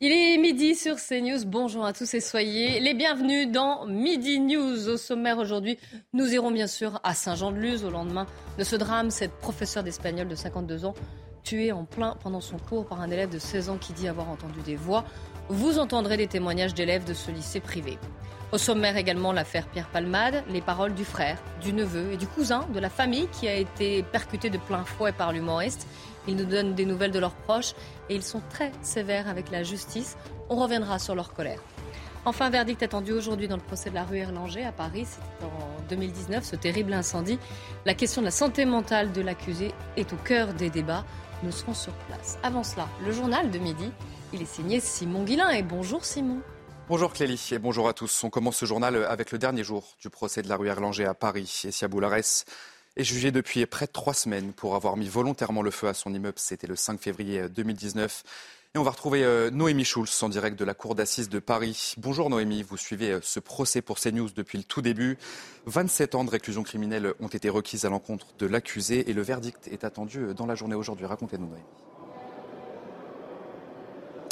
Il est midi sur CNews. Bonjour à tous et soyez les bienvenus dans Midi News. Au sommaire aujourd'hui, nous irons bien sûr à Saint-Jean-de-Luz au lendemain de ce drame. Cette professeure d'espagnol de 52 ans tuée en plein pendant son cours par un élève de 16 ans qui dit avoir entendu des voix. Vous entendrez des témoignages d'élèves de ce lycée privé. Au sommaire également l'affaire Pierre Palmade, les paroles du frère, du neveu et du cousin de la famille qui a été percutée de plein fouet par l'humoriste. Ils nous donnent des nouvelles de leurs proches et ils sont très sévères avec la justice. On reviendra sur leur colère. Enfin, verdict attendu aujourd'hui dans le procès de la rue Erlanger à Paris. C'était en 2019, ce terrible incendie. La question de la santé mentale de l'accusé est au cœur des débats. Nous serons sur place. Avant cela, le journal de midi. Il est signé Simon Guillain. Et bonjour Simon. Bonjour Clélie et bonjour à tous. On commence ce journal avec le dernier jour du procès de la rue Erlanger à Paris. Essia Boulares est jugé depuis près de trois semaines pour avoir mis volontairement le feu à son immeuble. C'était le 5 février 2019. Et on va retrouver euh, Noémie Schulz en direct de la cour d'assises de Paris. Bonjour Noémie, vous suivez euh, ce procès pour CNews depuis le tout début. 27 ans de réclusion criminelle ont été requises à l'encontre de l'accusé et le verdict est attendu euh, dans la journée aujourd'hui. Racontez-nous Noémie.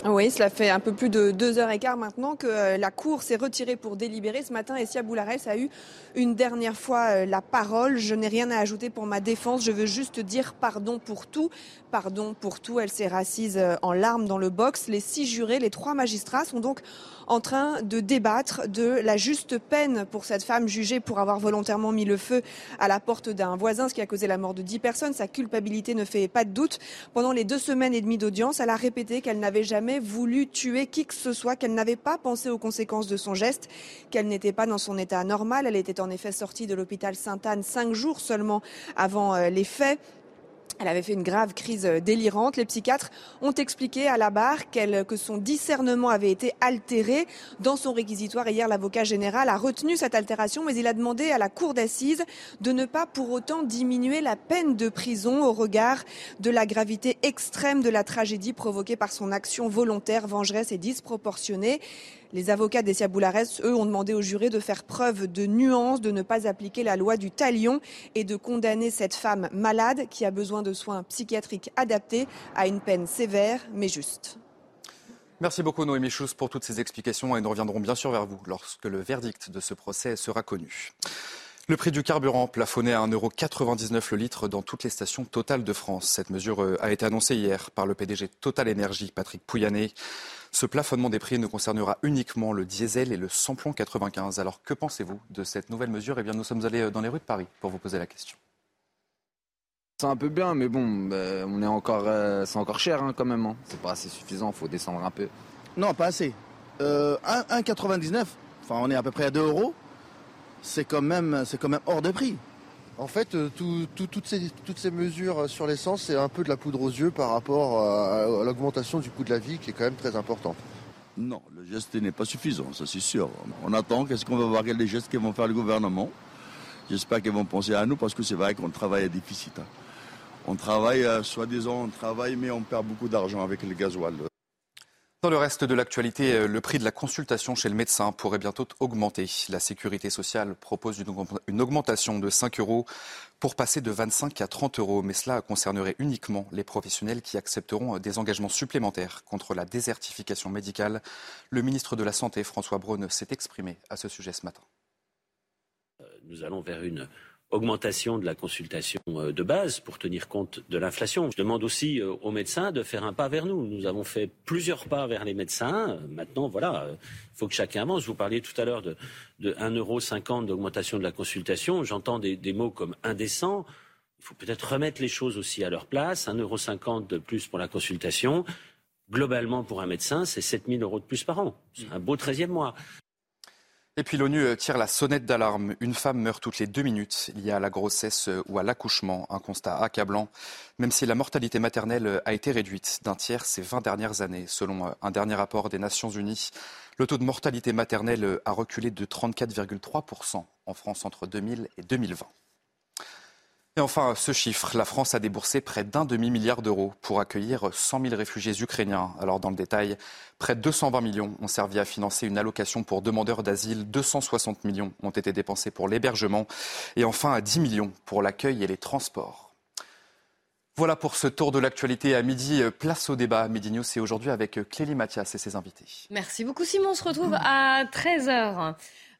Oui, cela fait un peu plus de deux heures et quart maintenant que euh, la Cour s'est retirée pour délibérer. Ce matin, Essia Boulares a eu une dernière fois euh, la parole. Je n'ai rien à ajouter pour ma défense. Je veux juste dire pardon pour tout. Pardon pour tout. Elle s'est rassise euh, en larmes dans le box. Les six jurés, les trois magistrats sont donc en train de débattre de la juste peine pour cette femme jugée pour avoir volontairement mis le feu à la porte d'un voisin, ce qui a causé la mort de dix personnes. Sa culpabilité ne fait pas de doute. Pendant les deux semaines et demie d'audience, elle a répété qu'elle n'avait jamais voulu tuer qui que ce soit, qu'elle n'avait pas pensé aux conséquences de son geste, qu'elle n'était pas dans son état normal. Elle était en effet sortie de l'hôpital Sainte-Anne cinq jours seulement avant euh, les faits. Elle avait fait une grave crise euh, délirante. Les psychiatres ont expliqué à la barre que son discernement avait été altéré. Dans son réquisitoire hier, l'avocat général a retenu cette altération, mais il a demandé à la cour d'assises de ne pas pour autant diminuer la peine de prison au regard de la gravité extrême de la tragédie provoquée par son action volontaire, vengeresse et disproportionnée. Les avocats d'Essia Boulares, eux, ont demandé aux jurés de faire preuve de nuance, de ne pas appliquer la loi du talion et de condamner cette femme malade qui a besoin de soins psychiatriques adaptés à une peine sévère mais juste. Merci beaucoup Noémie Schulz pour toutes ces explications et nous reviendrons bien sûr vers vous lorsque le verdict de ce procès sera connu. Le prix du carburant plafonné à 1,99€ le litre dans toutes les stations Total de France. Cette mesure euh, a été annoncée hier par le PDG Total Énergie, Patrick Pouyanné. Ce plafonnement des prix ne concernera uniquement le diesel et le samplon 95. Alors que pensez-vous de cette nouvelle mesure? Eh bien, nous sommes allés euh, dans les rues de Paris pour vous poser la question. C'est un peu bien, mais bon, bah, on est encore, euh, c'est encore cher hein, quand même. Hein. C'est pas assez suffisant, faut descendre un peu. Non, pas assez. Euh, 1,99, enfin on est à peu près à 2 euros, c'est quand, même, c'est quand même hors de prix. En fait, euh, tout- tout- toutes, ces, mesures sur l'essence, c'est un peu de la poudre aux yeux par rapport à, à l'augmentation du coût de la vie qui est quand même très importante. Non, le geste n'est pas suffisant, ça c'est sûr. On attend, qu'est-ce qu'on va voir, quels les gestes qu'ils vont faire le gouvernement? J'espère qu'ils vont penser à nous parce que c'est vrai qu'on travaille à déficit. hein. On travaille, euh, soi-disant, on travaille, mais on perd beaucoup d'argent avec le gasoil. Dans le reste de l'actualité, euh, le prix de la consultation chez le médecin pourrait bientôt augmenter. La sécurité sociale propose une augment- une augmentation de 5 euros pour passer de 25 à 30 euros. Mais cela concernerait uniquement les professionnels qui accepteront euh, des engagements supplémentaires contre la désertification médicale. Le ministre de la Santé, François Braun, s'est exprimé à ce sujet ce matin. nous allons vers une augmentation de la consultation euh, de base pour tenir compte de l'inflation. Je demande aussi euh, aux médecins de faire un pas vers nous. Nous avons fait plusieurs pas vers les médecins. Euh, Maintenant, voilà, il faut que chacun avance. Vous parliez tout à l'heure de, de 1,50 euro d'augmentation de la consultation. J'entends des, mots comme indécent. Il faut peut-être remettre les choses aussi à leur place. 1,50 euro de plus pour la consultation. Globalement, pour un médecin, c'est 7 000 euros de plus par an. C'est un beau 13e mois. Et puis l'ONU euh, tire la sonnette d'alarme. Une femme meurt toutes les deux minutes liée à la grossesse euh, ou à l'accouchement. Un constat accablant, même si la mortalité maternelle euh, a été réduite d'un tiers ces 20 dernières années. Selon un dernier rapport des Nations Unies, le taux de mortalité maternelle a reculé de 34,3% en France entre 2000 et 2020. Et enfin, ce chiffre, la France a déboursé près d'un demi-milliard d'euros pour accueillir 100 000 réfugiés ukrainiens. Alors dans le détail, près de 220 millions ont servi à financer une allocation pour demandeurs d'asile, 260 millions ont été dépensés pour l'hébergement et enfin 10 millions pour l'accueil et les transports. Voilà pour ce tour de l'actualité à midi. Place au débat. Midi News, c'est aujourd'hui avec Clélie Mathias et ses invités. Merci beaucoup Simon. On se retrouve à 13h.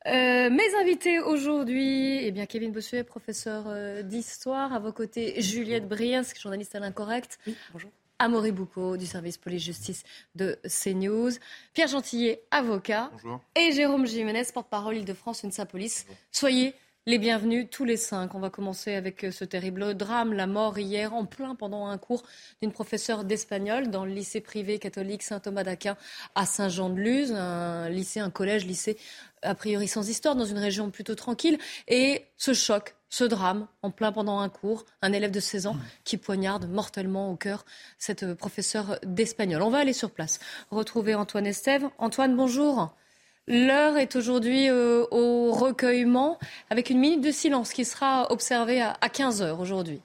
Euh, mes invités aujourd'hui, eh bien Kevin Bossuet, professeur euh, d'histoire, à vos côtés Juliette Briens, journaliste à l'incorrect. Oui, bonjour. Amaury Boucaud du service police-justice de CNews, Pierre Gentillet, avocat, bonjour. et Jérôme Jiménez, porte-parole Île-de-France, UNSA Police. Soyez les bienvenus tous les cinq. On va commencer avec euh, ce terrible drame, la mort hier en plein pendant un cours d'une professeure d'espagnol dans le lycée privé catholique Saint-Thomas d'Aquin à Saint-Jean-de-Luz, un lycée, un collège, lycée a priori sans histoire, dans une région plutôt tranquille. Et ce choc, ce drame, en plein pendant un cours, un élève de 16 ans qui poignarde mortellement au cœur cette euh, professeure d'espagnol. On va aller sur place, retrouver Antoine Estève. Antoine, bonjour. L'heure est aujourd'hui euh, au recueillement avec une minute de silence qui sera observée à, à 15 heures aujourd'hui.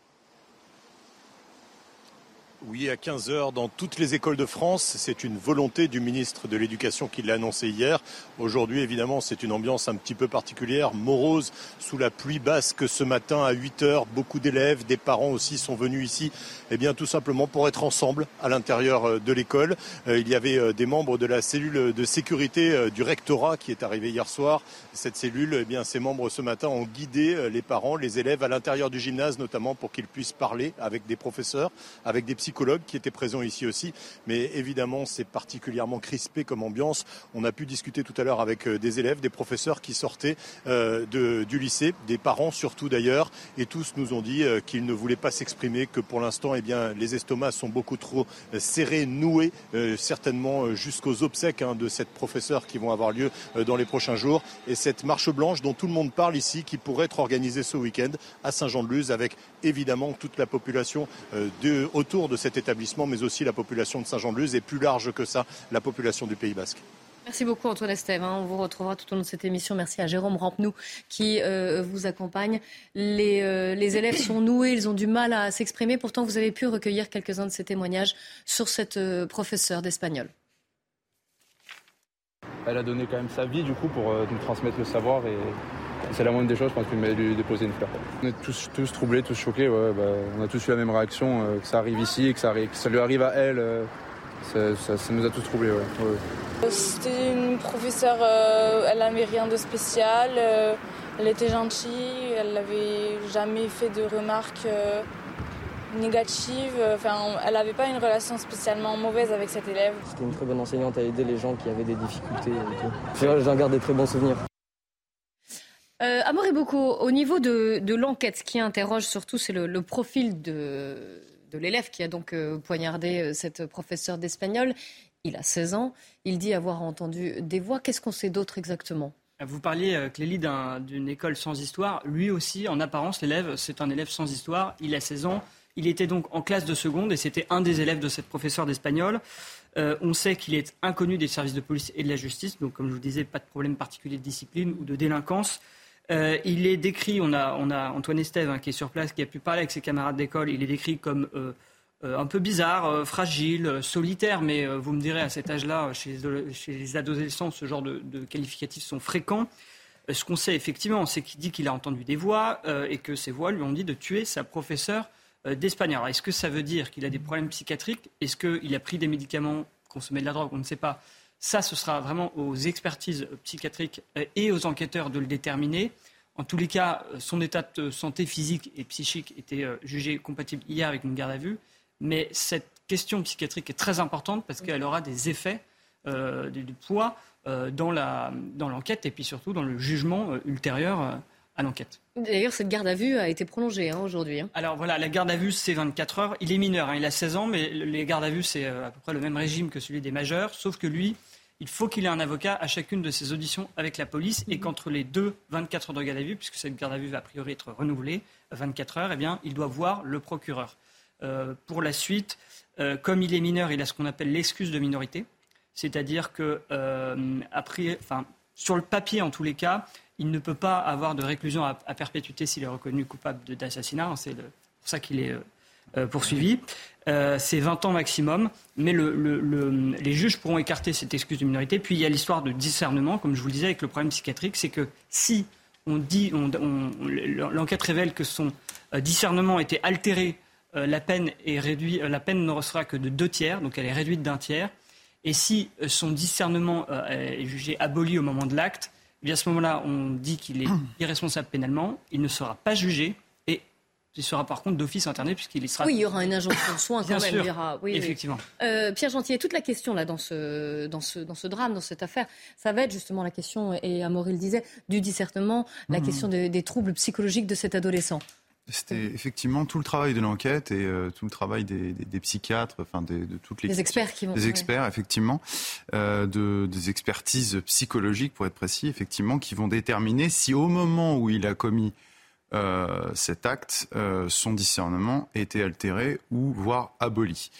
Oui, à 15 heures dans toutes les écoles de France. C'est une volonté du ministre de l'Éducation qui l'a annoncé hier. Aujourd'hui, évidemment, c'est une ambiance un petit peu particulière, morose, sous la pluie basque ce matin à 8 heures. Beaucoup d'élèves, des parents aussi sont venus ici, eh bien, tout simplement pour être ensemble à l'intérieur euh, de l'école. Euh, il y avait euh, des membres de la cellule de sécurité du rectorat qui est arrivé hier soir. Cette cellule, eh bien, ces membres ce matin ont guidé les parents, les élèves à l'intérieur du gymnase, notamment pour qu'ils puissent parler avec des professeurs, avec des psychologues qui étaient présents ici aussi. Mais évidemment, c'est particulièrement crispé comme ambiance. On a pu discuter tout à l'heure avec euh, des élèves, des professeurs qui sortaient euh, de, du lycée, des parents surtout d'ailleurs, et tous nous ont dit euh, qu'ils ne voulaient pas s'exprimer, que pour l'instant, eh bien, les estomacs sont beaucoup trop serrés, noués, certainement jusqu'aux obsèques hein, de cette professeure qui vont avoir lieu dans les prochains jours. Et cette marche blanche dont tout le monde parle ici, qui pourrait être organisée ce week-end à Saint-Jean-de-Luz, avec évidemment toute la population de, autour de cet établissement, mais aussi la population de Saint-Jean-de-Luz et plus large que ça, la population du Pays Basque. Merci beaucoup Antoine Estève. Hein. On vous retrouvera tout au long de cette émission. Merci à Jérôme Rampenou qui euh, vous accompagne. Les, euh, les, élèves sont noués, ils ont du mal à s'exprimer. Pourtant, vous avez pu recueillir quelques-uns de ces témoignages sur cette euh, professeure d'espagnol. Elle a donné quand même sa vie du coup pour nous transmettre le savoir et c'est la moindre des choses, je pense qu'il m'a lui déposer une fleur. On est tous, tous troublés, tous choqués, ouais, bah, on a tous eu la même réaction, euh, que ça arrive ici et que ça, que ça, lui arrive à elle. Euh, ça, ça, nous a tous troublés. Ouais. C'était une professeure, euh, elle n'avait rien de spécial, euh, elle était gentille, elle n'avait jamais fait de remarques négatives, enfin, elle n'avait pas une relation spécialement mauvaise avec cet élève. C'était une très bonne enseignante à aider les gens qui avaient des difficultés J'en garde des très bons souvenirs. Euh, Amaury beaucoup. Au niveau de, l'enquête, ce qui interroge surtout, c'est le, profil de, de l'élève qui a donc euh, poignardé euh, cette professeure d'espagnol. Il a 16 ans. Il dit avoir entendu des voix. Qu'est-ce qu'on sait d'autre exactement? Vous parliez, euh, Clélie, d'une école sans histoire. Lui aussi, en apparence, l'élève, c'est un élève sans histoire. Il a 16 ans. Il était donc en classe de seconde et c'était un des élèves de cette professeure d'espagnol. On sait qu'il est inconnu des services de police et de la justice. Donc, comme je vous disais, pas de problème particulier de discipline ou de délinquance. Euh, il est décrit, on a, on a Antoine Estève hein, qui est sur place, qui a pu parler avec ses camarades d'école, il est décrit comme euh, euh, un peu bizarre, fragile, solitaire, mais vous me direz, à cet âge-là, chez, les adolescents, ce genre de, qualificatifs sont fréquents. ce qu'on sait effectivement, c'est qu'il dit qu'il a entendu des voix et que ces voix lui ont dit de tuer sa professeure d'espagnol. Est-ce que ça veut dire qu'il a des problèmes psychiatriques? Est-ce qu'il a pris des médicaments, consommé de la drogue? On ne sait pas. Ça, ce sera vraiment aux expertises psychiatriques et aux enquêteurs de le déterminer. En tous les cas, son état de santé physique et psychique était euh, jugé compatible hier avec une garde à vue. Mais cette question psychiatrique est très importante parce qu'elle aura des effets euh, du, poids euh, dans l'enquête et puis surtout dans le jugement ultérieur à l'enquête. D'ailleurs, cette garde à vue a été prolongée hein, aujourd'hui. Hein. Alors voilà, la garde à vue, c'est 24 heures. Il est mineur, hein, il a 16 ans, mais les gardes à vue, c'est à peu près le même régime que celui des majeurs, sauf que lui, il faut qu'il ait un avocat à chacune de ses auditions avec la police et qu'entre les deux 24 heures de garde à vue, puisque cette garde à vue va a priori être renouvelée 24 heures, eh bien, il doit voir le procureur. Euh, pour la suite, euh, comme il est mineur, il a ce qu'on appelle l'excuse de minorité, c'est-à-dire que, euh, sur le papier en tous les cas, il ne peut pas avoir de réclusion à, perpétuité s'il est reconnu coupable d'assassinat. C'est pour ça qu'il est poursuivi. C'est 20 ans maximum, mais les juges pourront écarter cette excuse de minorité. Puis il y a l'histoire de discernement, comme je vous le disais, avec le problème psychiatrique, c'est que si on dit, l'enquête révèle que son discernement était altéré euh, la peine est réduite, euh, la peine ne sera que de deux tiers, donc elle est réduite d'un tiers. Et si euh, son discernement est jugé aboli au moment de l'acte, eh à ce moment-là, on dit qu'il est irresponsable pénalement, il ne sera pas jugé il sera par contre d'office interné puisqu'il sera. Oui, il y aura une injonction de soins quand même. Sûr. Oui, Effectivement. Pierre Gentil, toute la question là dans ce, dans, ce, dans ce drame, dans cette affaire, ça va être justement la question, et Amaury le disait, du discernement, la mmh. question des troubles psychologiques de cet adolescent. C'était effectivement tout le travail de l'enquête et euh, tout le travail des, psychiatres, enfin de toutes les des experts qui vont des experts effectivement, euh, de, des expertises psychologiques pour être précis, effectivement, qui vont déterminer si au moment où il a commis euh, cet acte, son discernement était altéré ou voire aboli.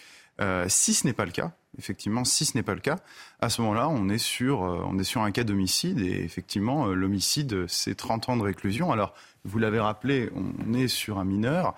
si ce n'est pas le cas, effectivement, si ce n'est pas le cas, à ce moment-là, on est sur on est sur un cas d'homicide et effectivement, l'homicide, c'est 30 ans de réclusion. Alors vous l'avez rappelé, on est sur un mineur.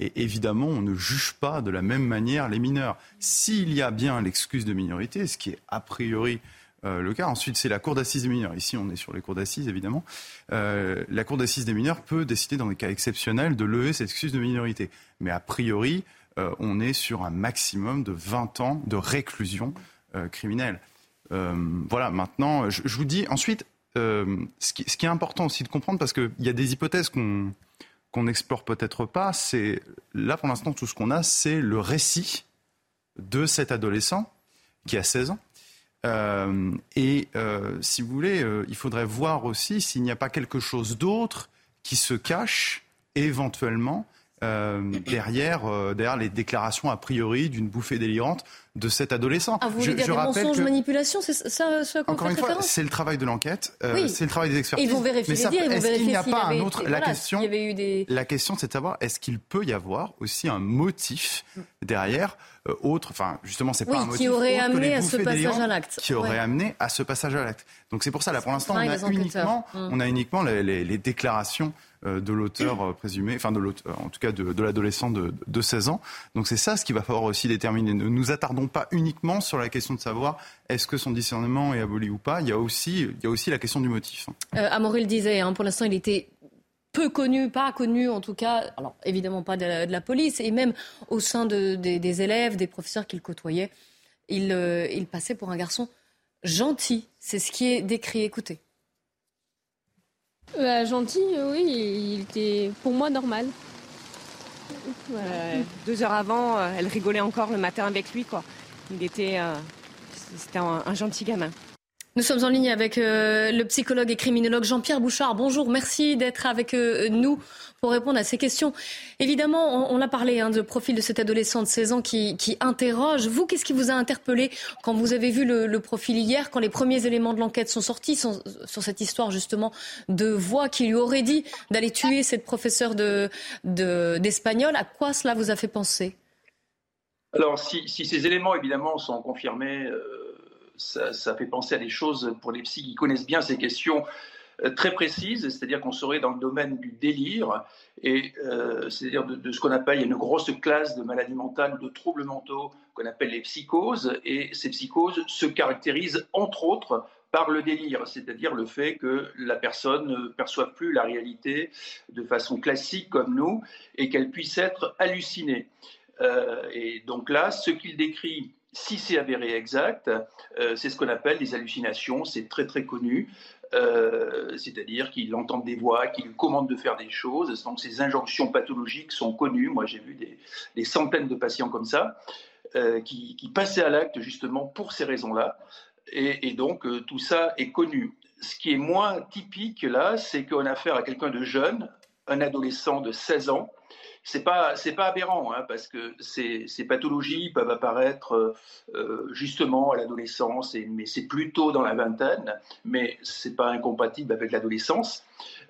Et évidemment, on ne juge pas de la même manière les mineurs. S'il y a bien l'excuse de minorité, ce qui est a priori euh, le cas, ensuite c'est la cour d'assises des mineurs. Ici, on est sur les cours d'assises, évidemment. Euh, la cour d'assises des mineurs peut décider, dans des cas exceptionnels, de lever cette excuse de minorité. Mais a priori, euh, on est sur un maximum de 20 ans de réclusion criminelle. voilà, maintenant, je, vous dis ensuite, ce, qui, est important aussi de comprendre, parce qu'il y a des hypothèses qu'on qu'on n'explore peut-être pas, c'est là pour l'instant tout ce qu'on a, c'est le récit de cet adolescent qui a 16 ans. Euh, et euh, si vous voulez, il faudrait voir aussi s'il n'y a pas quelque chose d'autre qui se cache éventuellement derrière, derrière les déclarations a priori d'une bouffée délirante de cet adolescent. Ah, vous voulez dire des mensonges, manipulations, c'est ça ce quoi Encore une fois, c'est le travail de l'enquête, euh, c'est le travail des expertises. ils vont vérifier les dires, ils vont vérifier n'y a pas un autre La question, la question, c'est de savoir est-ce qu'il peut y avoir aussi un motif derrière euh, autre, enfin justement, c'est pas un motif qui aurait amené à ce passage à l'acte, qui aurait amené à ce passage à l'acte. Donc c'est pour ça, là, pour l'instant, on, a uniquement, hum. on a uniquement les déclarations euh, de l'auteur euh, présumé, enfin de en tout cas de, l'adolescent de, 16 ans. Donc c'est ça ce qu'il va falloir aussi déterminer. Ne nous attardons pas uniquement sur la question de savoir est-ce que son discernement est aboli ou pas. Il y a aussi, il y a aussi la question du motif. Euh, Amaury le disait, hein, pour l'instant il était peu connu, pas connu en tout cas, alors évidemment pas de la, police, et même au sein des, élèves, des professeurs qu'il côtoyait, il, il passait pour un garçon gentil. C'est ce qui est décrit. Écoutez. Gentil, oui, il était pour moi normal. deux heures avant, euh, elle rigolait encore le matin avec lui, quoi. Il était, euh, c'était un, gentil gamin. Nous sommes en ligne avec euh, le psychologue et criminologue Jean-Pierre Bouchard. Bonjour, merci d'être avec nous pour répondre à ces questions. Évidemment, on, a parlé hein, de profil de cet adolescent de 16 ans qui, interroge. Vous, qu'est-ce qui vous a interpellé quand vous avez vu le, profil hier, quand les premiers éléments de l'enquête sont sortis sur, cette histoire justement de voix qui lui aurait dit d'aller tuer cette professeure d'espagnol? À quoi cela vous a fait penser? Alors, si, ces éléments évidemment sont confirmés, euh, ça, fait penser à des choses pour les psys qui connaissent bien ces questions euh, très précise, c'est-à-dire qu'on serait dans le domaine du délire, et euh, c'est-à-dire de, ce qu'on appelle, il y a une grosse classe de maladies mentales, de troubles mentaux qu'on appelle les psychoses, et ces psychoses se caractérisent entre autres par le délire, c'est-à-dire le fait que la personne ne perçoive plus la réalité de façon classique comme nous, et qu'elle puisse être hallucinée. Euh, et donc là, ce qu'il décrit si c'est avéré exact, c'est ce qu'on appelle des hallucinations, c'est très très connu. Euh, c'est-à-dire qu'il entend des voix, qu'il commande de faire des choses. Donc ces injonctions pathologiques sont connues. Moi, j'ai vu des, centaines de patients comme ça euh, qui, passaient à l'acte justement pour ces raisons-là. Et, donc euh, tout ça est connu. Ce qui est moins typique là, c'est qu'on a affaire à quelqu'un de jeune, un adolescent de 16 ans, c'est pas c'est pas aberrant hein, parce que ces, pathologies peuvent apparaître euh, justement à l'adolescence mais c'est plutôt dans la vingtaine mais c'est pas incompatible avec l'adolescence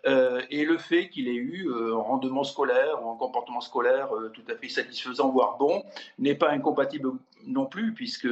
euh, et le fait qu'il ait eu euh, un rendement scolaire ou un comportement scolaire euh, tout à fait satisfaisant, voire bon, n'est pas incompatible non plus, puisque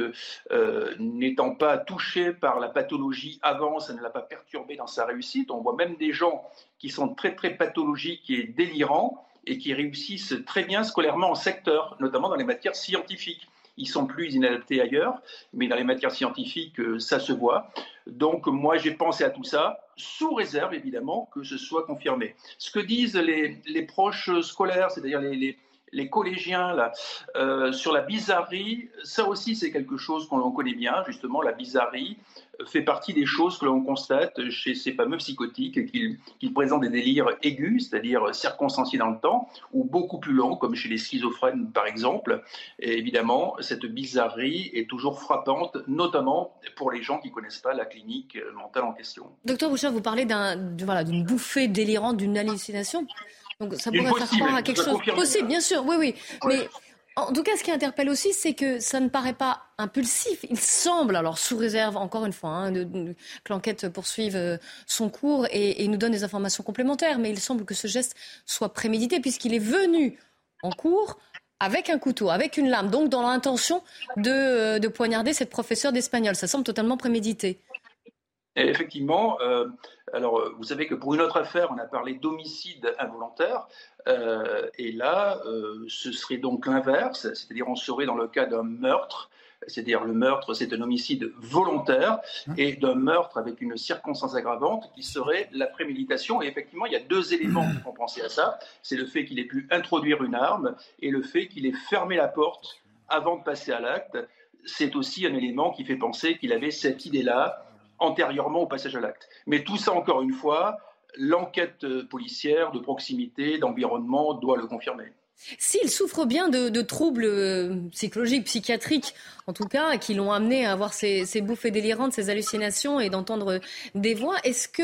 n'étant pas touché par la pathologie avant, ça ne l'a pas perturbé dans sa réussite. On voit même des gens qui sont très très pathologiques et délirants et qui réussissent très bien scolairement en secteur, notamment dans les matières scientifiques ils sont plus inadaptés ailleurs, mais dans les matières scientifiques, ça se voit. Donc moi, j'ai pensé à tout ça, sous réserve évidemment que ce soit confirmé. Ce que disent les, proches scolaires, c'est-à-dire les, les collégiens là, euh, sur la bizarrerie, ça aussi c'est quelque chose qu'on connaît bien, justement, la bizarrerie fait partie des choses que l'on constate chez ces fameux psychotiques, qu'ils présentent des délires aigus, c'est-à-dire circonstanciés dans le temps, ou beaucoup plus longs, comme chez les schizophrènes par exemple. Et évidemment, cette bizarrerie est toujours frappante, notamment pour les gens qui ne connaissent pas la clinique mentale en question. Docteur Bouchard, vous parlez d'une voilà, bouffée délirante, d'une hallucination. Donc ça pourrait faire croire à quelque chose possible, bien sûr, oui, oui. Mais en tout cas, ce qui interpelle aussi, c'est que ça ne paraît pas impulsif. Il semble, alors sous réserve, encore une fois, hein, que l'enquête poursuive euh, son cours et, nous donne des informations complémentaires, mais il semble que ce geste soit prémédité puisqu'il est venu en cours avec un couteau, avec une lame, donc dans l'intention de, euh, de poignarder cette professeure d'espagnol. Ça semble totalement prémédité. Effectivement, euh, alors, vous savez que pour une autre affaire, on a parlé d'homicide involontaire. Euh, et là, euh, ce serait donc l'inverse, c'est-à-dire on serait dans le cas d'un meurtre. C'est-à-dire le meurtre, c'est un homicide volontaire hein? et d'un meurtre avec une circonstance aggravante qui serait la préméditation. Et effectivement, il y a deux éléments qui font penser à ça. C'est le fait qu'il ait pu introduire une arme et le fait qu'il ait fermé la porte avant de passer à l'acte. C'est aussi un élément qui fait penser qu'il avait cette idée-là antérieurement au passage à l'acte. Mais tout ça, encore une fois, l'enquête policière de proximité, d'environnement doit le confirmer. S'il souffre bien de, troubles euh, psychologiques, psychiatriques, en tout cas, qui l'ont amené à avoir ces, bouffées délirantes, ces hallucinations et d'entendre des voix, est-ce que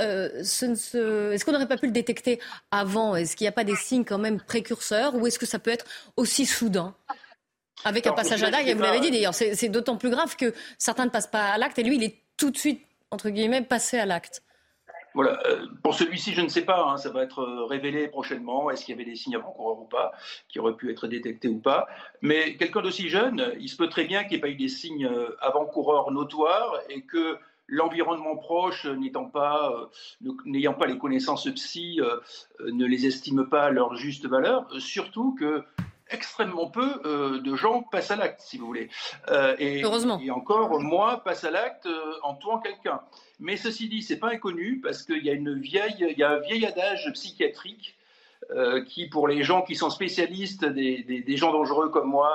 euh, est-ce qu'on n'aurait pas pu le détecter avant? Est-ce qu'il n'y a pas des signes quand même précurseurs ou est-ce que ça peut être aussi soudain? Avec un passage à l'acte, vous l'avez dit d'ailleurs, c'est d'autant plus grave que certains ne passent pas à l'acte et lui, il est tout de suite, entre guillemets, passer à l'acte voilà. Euh, pour celui-ci, je ne sais pas. Hein, ça va être euh, révélé prochainement. Est-ce qu'il y avait des signes avant-coureurs ou pas, qui auraient pu être détectés ou pas. Mais quelqu'un d'aussi jeune, il se peut très bien qu'il n'y ait pas eu des signes euh, avant-coureurs notoires et que l'environnement proche, n'étant pas, n'ayant pas les connaissances psy, ne les estime pas à leur juste valeur. Surtout que extrêmement peu euh, de gens passent à l'acte, si vous voulez. Euh, et, Heureusement. Et encore moins passent à l'acte euh, en tuant quelqu'un. Mais ceci dit, c'est pas inconnu parce qu'il y a une vieille, il y a un vieil adage psychiatrique qui, pour les gens qui sont spécialistes, des, des, gens dangereux comme moi,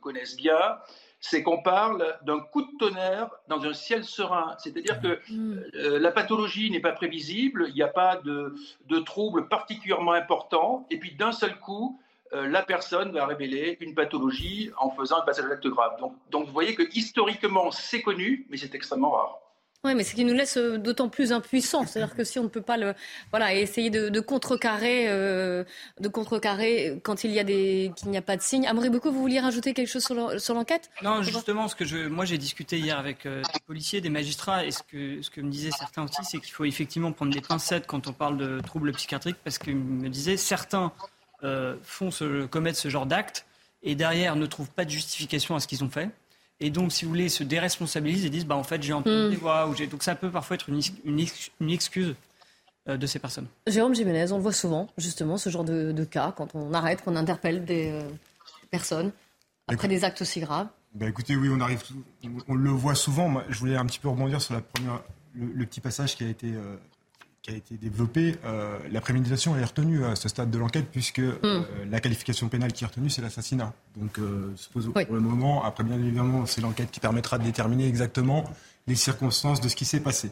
connaissent bien. C'est qu'on parle d'un coup de tonnerre dans un ciel serein. C'est-à-dire que mm. la pathologie n'est pas prévisible, il n'y a pas de, de troubles particulièrement importants, et puis d'un seul coup, la personne va révéler une pathologie en faisant un passage à l'acte grave. Donc, donc vous voyez que historiquement, c'est connu, mais c'est extrêmement rare. Oui, mais ce qui nous laisse euh, d'autant plus impuissants. C'est-à-dire que si on ne peut pas le, voilà, essayer de, contrecarrer, euh, de contrecarrer quand il y a des, qu'il n'y a pas de signes. Amory beaucoup, vous vouliez rajouter quelque chose sur l'enquête? Non, justement, ce que je, moi j'ai discuté hier avec des policiers, des magistrats, et ce que, ce que me disaient certains aussi, c'est qu'il faut effectivement prendre des pincettes quand on parle de troubles psychiatriques, parce qu'ils me disaient certains euh, font ce, commettent ce genre d'actes et derrière ne trouvent pas de justification à ce qu'ils ont fait. Et donc, si vous voulez, se déresponsabilisent et disent, bah, en fait, j'ai entendu hmm. des voix. Ou donc, ça peut parfois être une, une, excuse euh, de ces personnes. Jérôme Jiménez, on le voit souvent, justement, ce genre de, cas, quand on arrête, qu'on interpelle des euh, personnes après des actes aussi graves. Bah écoutez, oui, on arrive, on, le voit souvent. Moi, je voulais un petit peu rebondir sur la première, le, petit passage qui a été qui a été développé, euh, la préméditation est retenue à ce stade de l'enquête puisque euh, hmm. la qualification pénale qui est retenue, c'est l'assassinat. Donc, euh, suppose pour le moment, après bien évidemment, c'est l'enquête qui permettra de déterminer exactement les circonstances de ce qui s'est passé.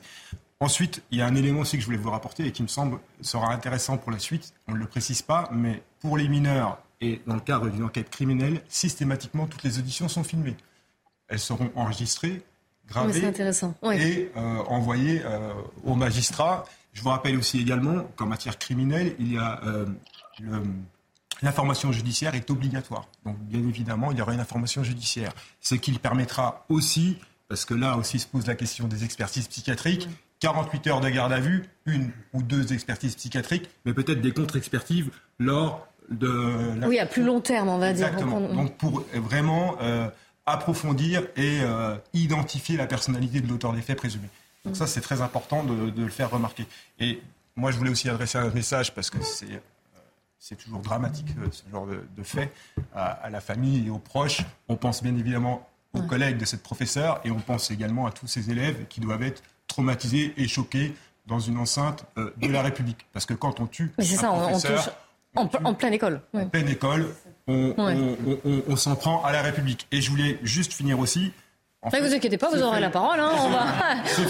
Ensuite, il y a un élément aussi que je voulais vous rapporter et qui me semble sera intéressant pour la suite. On ne le précise pas, mais pour les mineurs et dans le cadre d'une enquête criminelle, systématiquement, toutes les auditions sont filmées. Elles seront enregistrées, gravées et envoyées aux magistrats je vous rappelle aussi également qu'en matière criminelle, il y a euh, l'information judiciaire est obligatoire. Donc, bien évidemment, il y aura une information judiciaire. Ce qui permettra aussi, parce que là aussi se pose la question des expertises psychiatriques, 48 heures de garde à vue, une ou deux expertises psychiatriques, mais peut-être des contre-expertises lors de... La... Oui, à plus long terme, on va Exactement. dire. Donc, pour vraiment euh, approfondir et euh, identifier la personnalité de l'auteur des faits présumés. Donc ça, c'est très important de, de, le faire remarquer. Et moi, je voulais aussi adresser un message, parce que c'est c'est toujours dramatique euh, ce genre de, de fait à, la famille et aux proches. On pense bien évidemment aux collègues de cette professeure et on pense également à tous ces élèves qui doivent être traumatisés et choqués dans une enceinte euh, de la République. Parce que quand on tue c'est ça, on touche en, en, pleine école. En pleine école, on, on, on s'en prend à la République. Et je voulais juste finir aussi vous inquiétez pas, vous aurez la parole. Hein, on, va...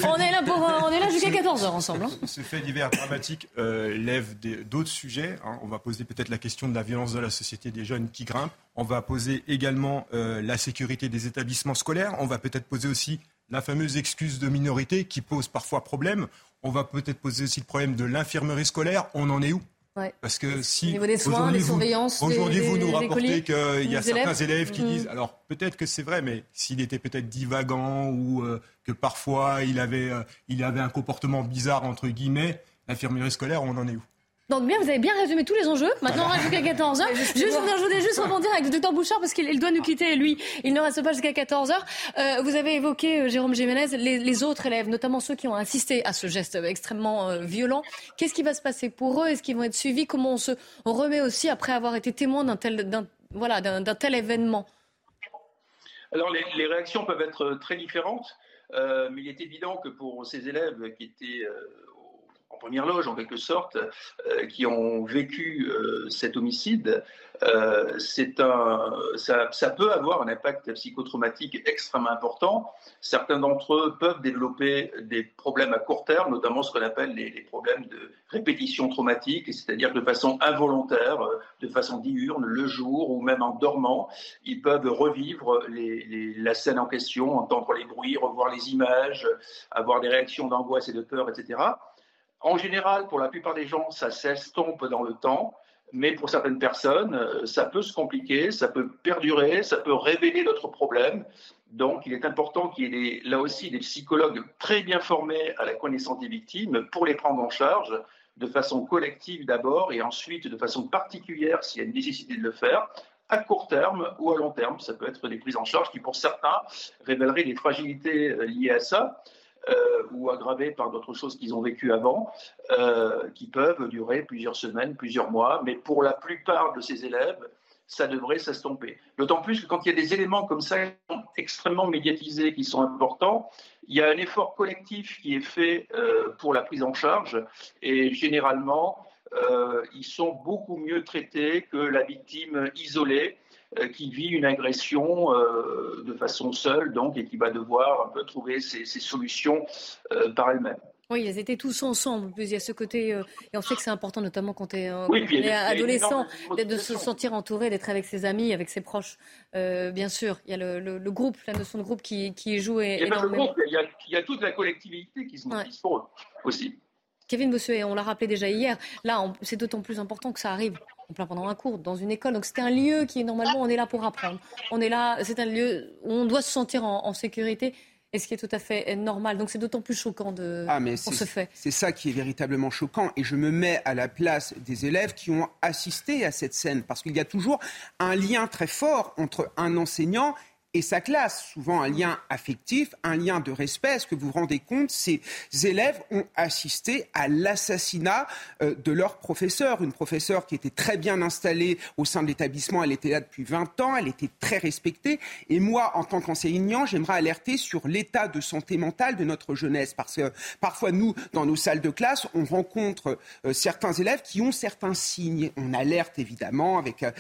on, est là pour, on est là jusqu'à 14h ensemble. Hein. Ce, fait divers dramatique euh, lève d'autres sujets. Hein. On va poser peut-être la question de la violence de la société des jeunes qui grimpent. On va poser également euh, la sécurité des établissements scolaires. On va peut-être poser aussi la fameuse excuse de minorité qui pose parfois problème. On va peut-être poser aussi le problème de l'infirmerie scolaire. On en est où? Parce que si. Aujourd'hui, vous nous rapportez qu'il y a certains élèves, qui mm. disent. Alors, peut-être que c'est vrai, mais s'il était peut-être divagant ou euh, que parfois il avait, euh, il avait un comportement bizarre, entre guillemets, l'infirmerie scolaire, on en est où? Donc bien, vous avez bien résumé tous les enjeux. Maintenant, on reste jusqu'à 14h. Juste, je voulais juste rebondir avec le docteur Bouchard parce qu'il doit nous quitter, lui. Il ne reste pas jusqu'à 14h. Euh, vous avez évoqué, euh, Jérôme Jiménez, les, les, autres élèves, notamment ceux qui ont assisté à ce geste extrêmement euh, violent. Qu'est-ce qui va se passer pour eux? Est-ce qu'ils vont être suivis? Comment on se remet aussi après avoir été témoin d'un tel, voilà, d'un tel événement? Alors, les, les, réactions peuvent être très différentes. Euh, mais il est évident que pour ces élèves qui étaient en première loge en quelque sorte, euh, qui ont vécu euh, cet homicide, euh, un, ça, peut avoir un impact psychotraumatique extrêmement important. Certains d'entre eux peuvent développer des problèmes à court terme, notamment ce qu'on appelle les, problèmes de répétition traumatique, c'est-à-dire de façon involontaire, de façon diurne, le jour ou même en dormant, ils peuvent revivre la scène en question, entendre les bruits, revoir les images, avoir des réactions d'angoisse et de peur, etc. En général, pour la plupart des gens, ça s'estompe dans le temps, mais pour certaines personnes, euh, ça peut se compliquer, ça peut perdurer, ça peut révéler d'autres problèmes. Donc, il est important qu'il y ait là aussi des psychologues très bien formés à la connaissance des victimes pour les prendre en charge de façon collective d'abord et ensuite de façon particulière s'il y a une nécessité de le faire à court terme ou à long terme. Ça peut être des prises en charge qui, pour certains, révéleraient des fragilités euh, liées à ça. Euh, ou aggravées par d'autres choses qu'ils ont vécues avant, euh, qui peuvent durer plusieurs semaines, plusieurs mois. Mais pour la plupart de ces élèves, ça devrait s'estomper. D'autant plus que quand il y a des éléments comme ça extrêmement médiatisés, qui sont importants, il y a un effort collectif qui est fait euh, pour la prise en charge et généralement, ils sont beaucoup mieux traités que la victime isolée qui vit une agression euh, de façon seule, donc, et qui va devoir un peu trouver ses, ses solutions euh, par elle-même. Oui, ils étaient tous ensemble. Il y a ce côté, et on sait que c'est important, notamment quand on est adolescent, de se sentir entouré, d'être avec ses amis, avec ses proches. Euh, bien sûr, il y a le, le, le, groupe, la notion de groupe qui, qui il. Il y, a, il y a toute la collectivité qui se mobilise pour eux aussi. Kevin Bossuet, on l'a rappelé déjà hier, là, c'est d'autant plus important que ça arrive en plein pendant un cours, dans une école. Donc c'est un lieu qui, normalement, on est là pour apprendre. On est là, c'est un lieu où on doit se sentir en, en sécurité. Et ce qui est tout à fait normal. Donc c'est d'autant plus choquant de, ah, mais pour ce fait. C'est ça qui est véritablement choquant. Et je me mets à la place des élèves qui ont assisté à cette scène. Parce qu'il y a toujours un lien très fort entre un enseignant et sa classe, souvent un lien affectif, un lien de respect. Est-ce que vous vous rendez compte Ces élèves ont assisté à l'assassinat euh, de leur professeur, une professeure qui était très bien installée au sein de l'établissement. Elle était là depuis 20 ans, elle était très respectée. Et moi, en tant qu'enseignant, j'aimerais alerter sur l'état de santé mentale de notre jeunesse. Parce que parfois, nous, dans nos salles de classe, on rencontre euh, certains élèves qui ont certains signes. On alerte évidemment avec, euh,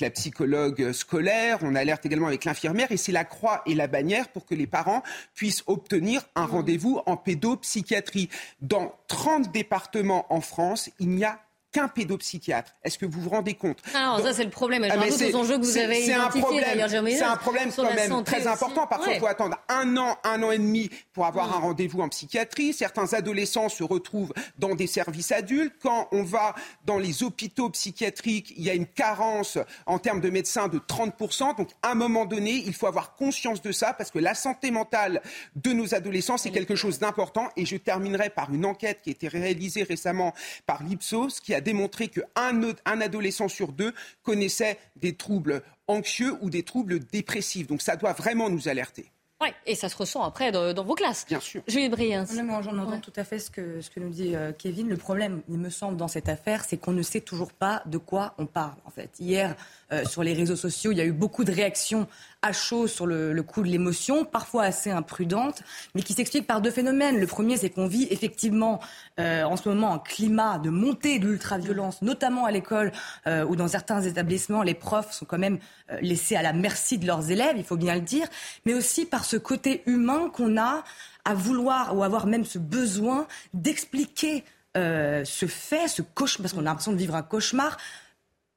la psychologue scolaire, on alerte également avec l'infirmière. C'est la croix et la bannière pour que les parents puissent obtenir un rendez-vous en pédopsychiatrie. Dans 30 départements en France, il n'y a qu'un pédopsychiatre. Est-ce que vous vous rendez compte Alors ça c'est le problème. Ah, mais tous les enjeux que vous avez c'est un problème, c'est un problème quand même très aussi. important. Parfois, il Ouais. faut attendre un an, un an et demi pour avoir Mm. un rendez-vous en psychiatrie. Certains adolescents se retrouvent dans des services adultes. Quand on va dans les hôpitaux psychiatriques, il y a une carence en termes de médecins de 30%. Donc, à un moment donné, il faut avoir conscience de ça parce que la santé mentale de nos adolescents, c'est quelque chose d'important. Et je terminerai par une enquête qui a été réalisée récemment par l'Ipsos qui a démontré qu'un un adolescent sur deux connaissait des troubles anxieux ou des troubles dépressifs. Donc, ça doit vraiment nous alerter. Ouais, et ça se ressent après dans, dans vos classes. Bien sûr. Julie Briens. Non, mais j'en entends tout à fait ce que, ce que nous dit euh, Kevin. Le problème, il me semble, dans cette affaire, c'est qu'on ne sait toujours pas de quoi on parle, en fait. Hier, euh, sur les réseaux sociaux, il y a eu beaucoup de réactions à chaud sur le, le coup de l'émotion, parfois assez imprudentes, mais qui s'expliquent par deux phénomènes. Le premier, c'est qu'on vit effectivement euh, en ce moment un climat de montée de l'ultra-violence, notamment à l'école, euh, où dans certains établissements, les profs sont quand même euh, laissés à la merci de leurs élèves, il faut bien le dire, mais aussi par ce côté humain qu'on a à vouloir ou avoir même ce besoin d'expliquer euh, ce fait, ce cauchemar, parce qu'on a l'impression de vivre un cauchemar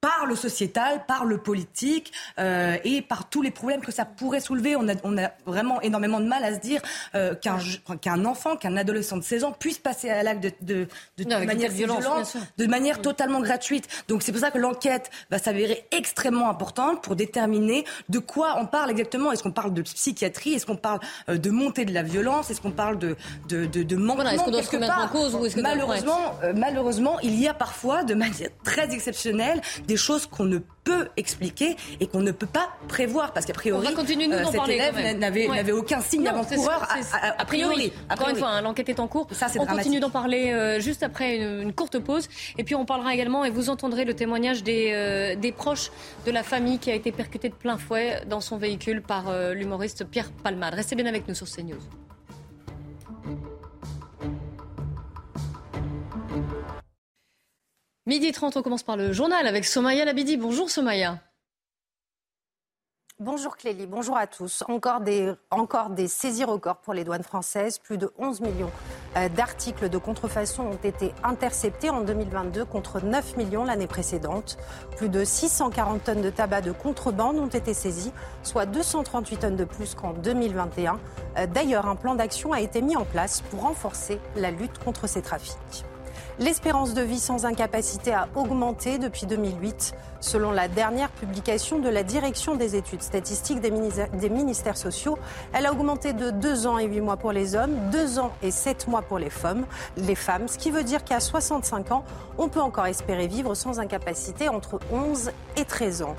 par le sociétal, par le politique euh, et par tous les problèmes que ça pourrait soulever. On a, on a vraiment énormément de mal à se dire euh, qu'un qu'un enfant, qu'un adolescent de 16 ans puisse passer à l'acte de, de, de, Non, une manière violence, violente, de manière totalement gratuite. Donc c'est pour ça que l'enquête va s'avérer extrêmement importante pour déterminer de quoi on parle exactement. Est-ce qu'on parle de psychiatrie? Est-ce qu'on parle euh, de montée de la violence? Est-ce qu'on parle de, de, de, de manquement Voilà, se quelque remettre en part? cause ou que- Malheureusement, euh, malheureusement, il y a parfois, de manière très exceptionnelle, des choses qu'on ne peut expliquer et qu'on ne peut pas prévoir parce qu'a priori, continuer, nous, euh, cet élève n'avait Ouais. aucun signe Non, avant-coureur c'est- c'est- a, priori. Encore une fois, hein, l'enquête est en cours. Ça, on dramatique. continue d'en parler euh, juste après une, une courte pause. Et puis on parlera également, et vous entendrez le témoignage des, euh, des proches de la famille qui a été percutée de plein fouet dans son véhicule par euh, l'humoriste Pierre Palmade. Restez bien avec nous sur CNews. Midi 30, on commence par le journal avec Somaya Labidi. Bonjour Somaya. Bonjour Clélie, bonjour à tous. Encore des, encore des saisies records pour les douanes françaises. Plus de 11 millions euh, d'articles de contrefaçon ont été interceptés en 2022 contre 9 millions l'année précédente. Plus de 640 tonnes de tabac de contrebande ont été saisies, soit 238 tonnes de plus qu'en 2021. Euh, D'ailleurs, un plan d'action a été mis en place pour renforcer la lutte contre ces trafics. L'espérance de vie sans incapacité a augmenté depuis 2008. Selon la dernière publication de la Direction des études statistiques des ministères, sociaux, elle a augmenté de 2 ans et 8 mois pour les hommes, 2 ans et 7 mois pour les femmes, les femmes, ce qui veut dire qu'à 65 ans, on peut encore espérer vivre sans incapacité entre 11 et 13 ans.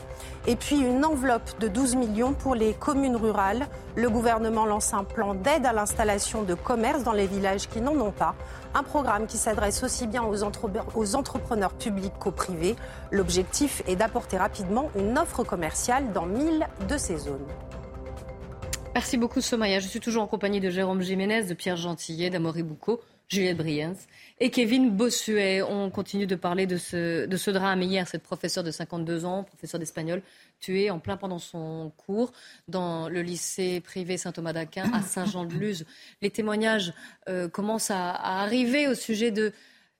Et puis une enveloppe de 12 millions pour les communes rurales. Le gouvernement lance un plan d'aide à l'installation de commerces dans les villages qui n'en ont pas. Un programme qui s'adresse aussi bien aux, entre- aux entrepreneurs publics qu'aux privés. L'objectif est d'apporter rapidement une offre commerciale dans 1000 de ces zones. Merci beaucoup Somaya. Je suis toujours en compagnie de Jérôme Jiménez, de Pierre Gentillet, d'Amaury Boucaud, Juliette Briens et Kevin Bossuet. On continue de parler de ce, de ce drame. Hier, cette professeure de 52 ans, professeure d'espagnol, tuée en plein pendant son cours dans le lycée privé Saint-Thomas d'Aquin à Saint-Jean-de-Luz. Les témoignages euh, commencent à, arriver au sujet de,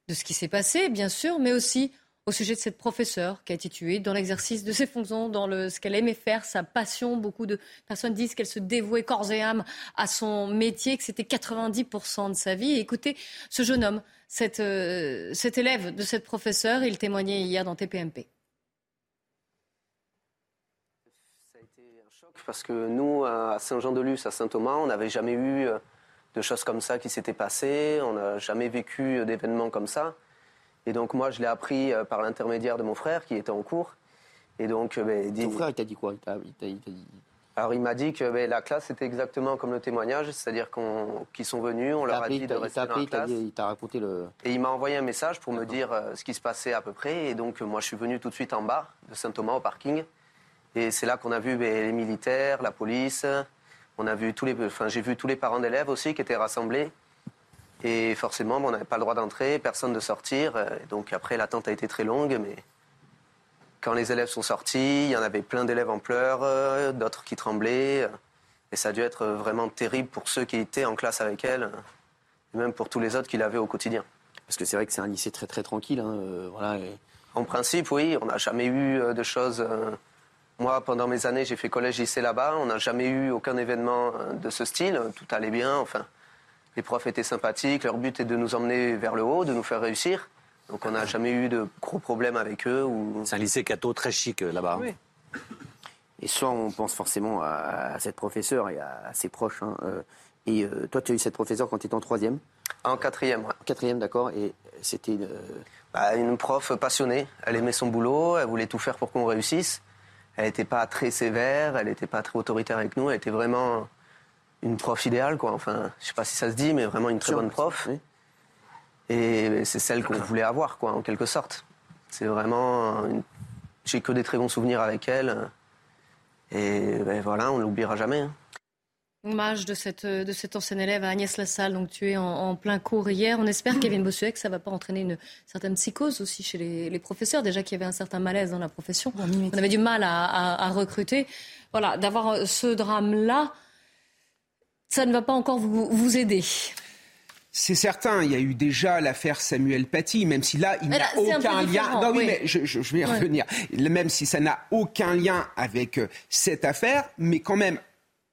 ce qui s'est passé, bien sûr, mais aussi au sujet de cette professeure qui a été tuée dans l'exercice de ses fonctions, dans ce qu'elle aimait faire, sa passion. Beaucoup de personnes disent qu'elle se dévouait corps et âme à son métier, que c'était 90% de sa vie. Et écoutez, ce jeune homme, euh, cet élève de cette professeure, il témoignait hier dans TPMP. Parce que nous, à Saint-Jean-de-Luz, à Saint-Thomas, on n'avait jamais eu euh, de choses comme ça qui s'étaient passées, on n'a jamais vécu euh, d'événements comme ça. Et donc moi, je l'ai appris euh, par l'intermédiaire de mon frère qui était en cours. Et donc, ben, Ton frère, il t'a dit quoi? Il t'a- il t'a- il t'a dit- Alors il m'a dit que ben, la classe était exactement comme le témoignage, c'est-à-dire qu'on- qu'ils sont venus, on il leur a dit de rester dans la classe. dit- il t'a raconté le. Et il m'a envoyé un message pour me dire ce qui se passait à peu près. Et donc, moi, je suis venu tout de suite en bas de Saint-Thomas au parking. Et c'est là qu'on a vu ben, les militaires, la police. On a vu tous les, enfin, j'ai vu tous les parents d'élèves aussi qui étaient rassemblés. Et forcément, ben, on n'avait pas le droit d'entrer, personne de sortir. Euh, donc après, l'attente a été très longue, mais quand les élèves sont sortis, il y en avait plein d'élèves en pleurs, euh, d'autres qui tremblaient. euh, Et ça a dû être vraiment terrible pour ceux qui étaient en classe avec elle, et même pour tous les autres qui l'avaient au quotidien. Parce que c'est vrai que c'est un lycée très très tranquille. Hein, euh, voilà, En principe, oui, on n'a jamais eu de choses. euh, Moi, pendant mes années, j'ai fait collège lycée là-bas. On n'a jamais eu aucun événement euh, de ce style. Tout allait bien. Enfin, les profs étaient sympathiques. Leur but est de nous emmener vers le haut, de nous faire réussir. Donc, on n'a jamais eu de gros problèmes avec eux. Ou... C'est un lycée catho très chic euh, là-bas. Oui. Et soit on pense forcément à, à cette professeure et à, ses proches. hein, euh, et euh, toi, tu as eu cette professeure quand tu étais en troisième? En quatrième, ouais. Quatrième, d'accord. Et c'était une, Bah, une prof passionnée. Elle aimait son boulot. Elle voulait tout faire pour qu'on réussisse. Elle n'était pas très sévère. Elle n'était pas très autoritaire avec nous. Elle était vraiment une prof idéale, quoi. Enfin, je sais pas si ça se dit, mais vraiment une très bonne prof. Et c'est celle qu'on voulait avoir, quoi, en quelque sorte. C'est vraiment. une- J'ai que des très bons souvenirs avec elle. Et ben, voilà, on ne l'oubliera jamais. hein. Hommage de cette, de cette ancienne élève à Agnès Lassalle, donc tuée en, en plein cours hier. On espère, Kevin Bossuet, que ça ne va pas entraîner une certaine psychose aussi chez les, les professeurs. Déjà qu'il y avait un certain malaise dans la profession. On avait du mal à, à- à recruter. Voilà, d'avoir euh, ce drame-là, ça ne va pas encore vous, vous aider. C'est certain, il y a eu déjà l'affaire Samuel Paty, même si là, il n'y a aucun lien. Non, oui, oui. mais je, je- je vais y Ouais. revenir. Même si ça n'a aucun lien avec euh, cette affaire, mais quand même,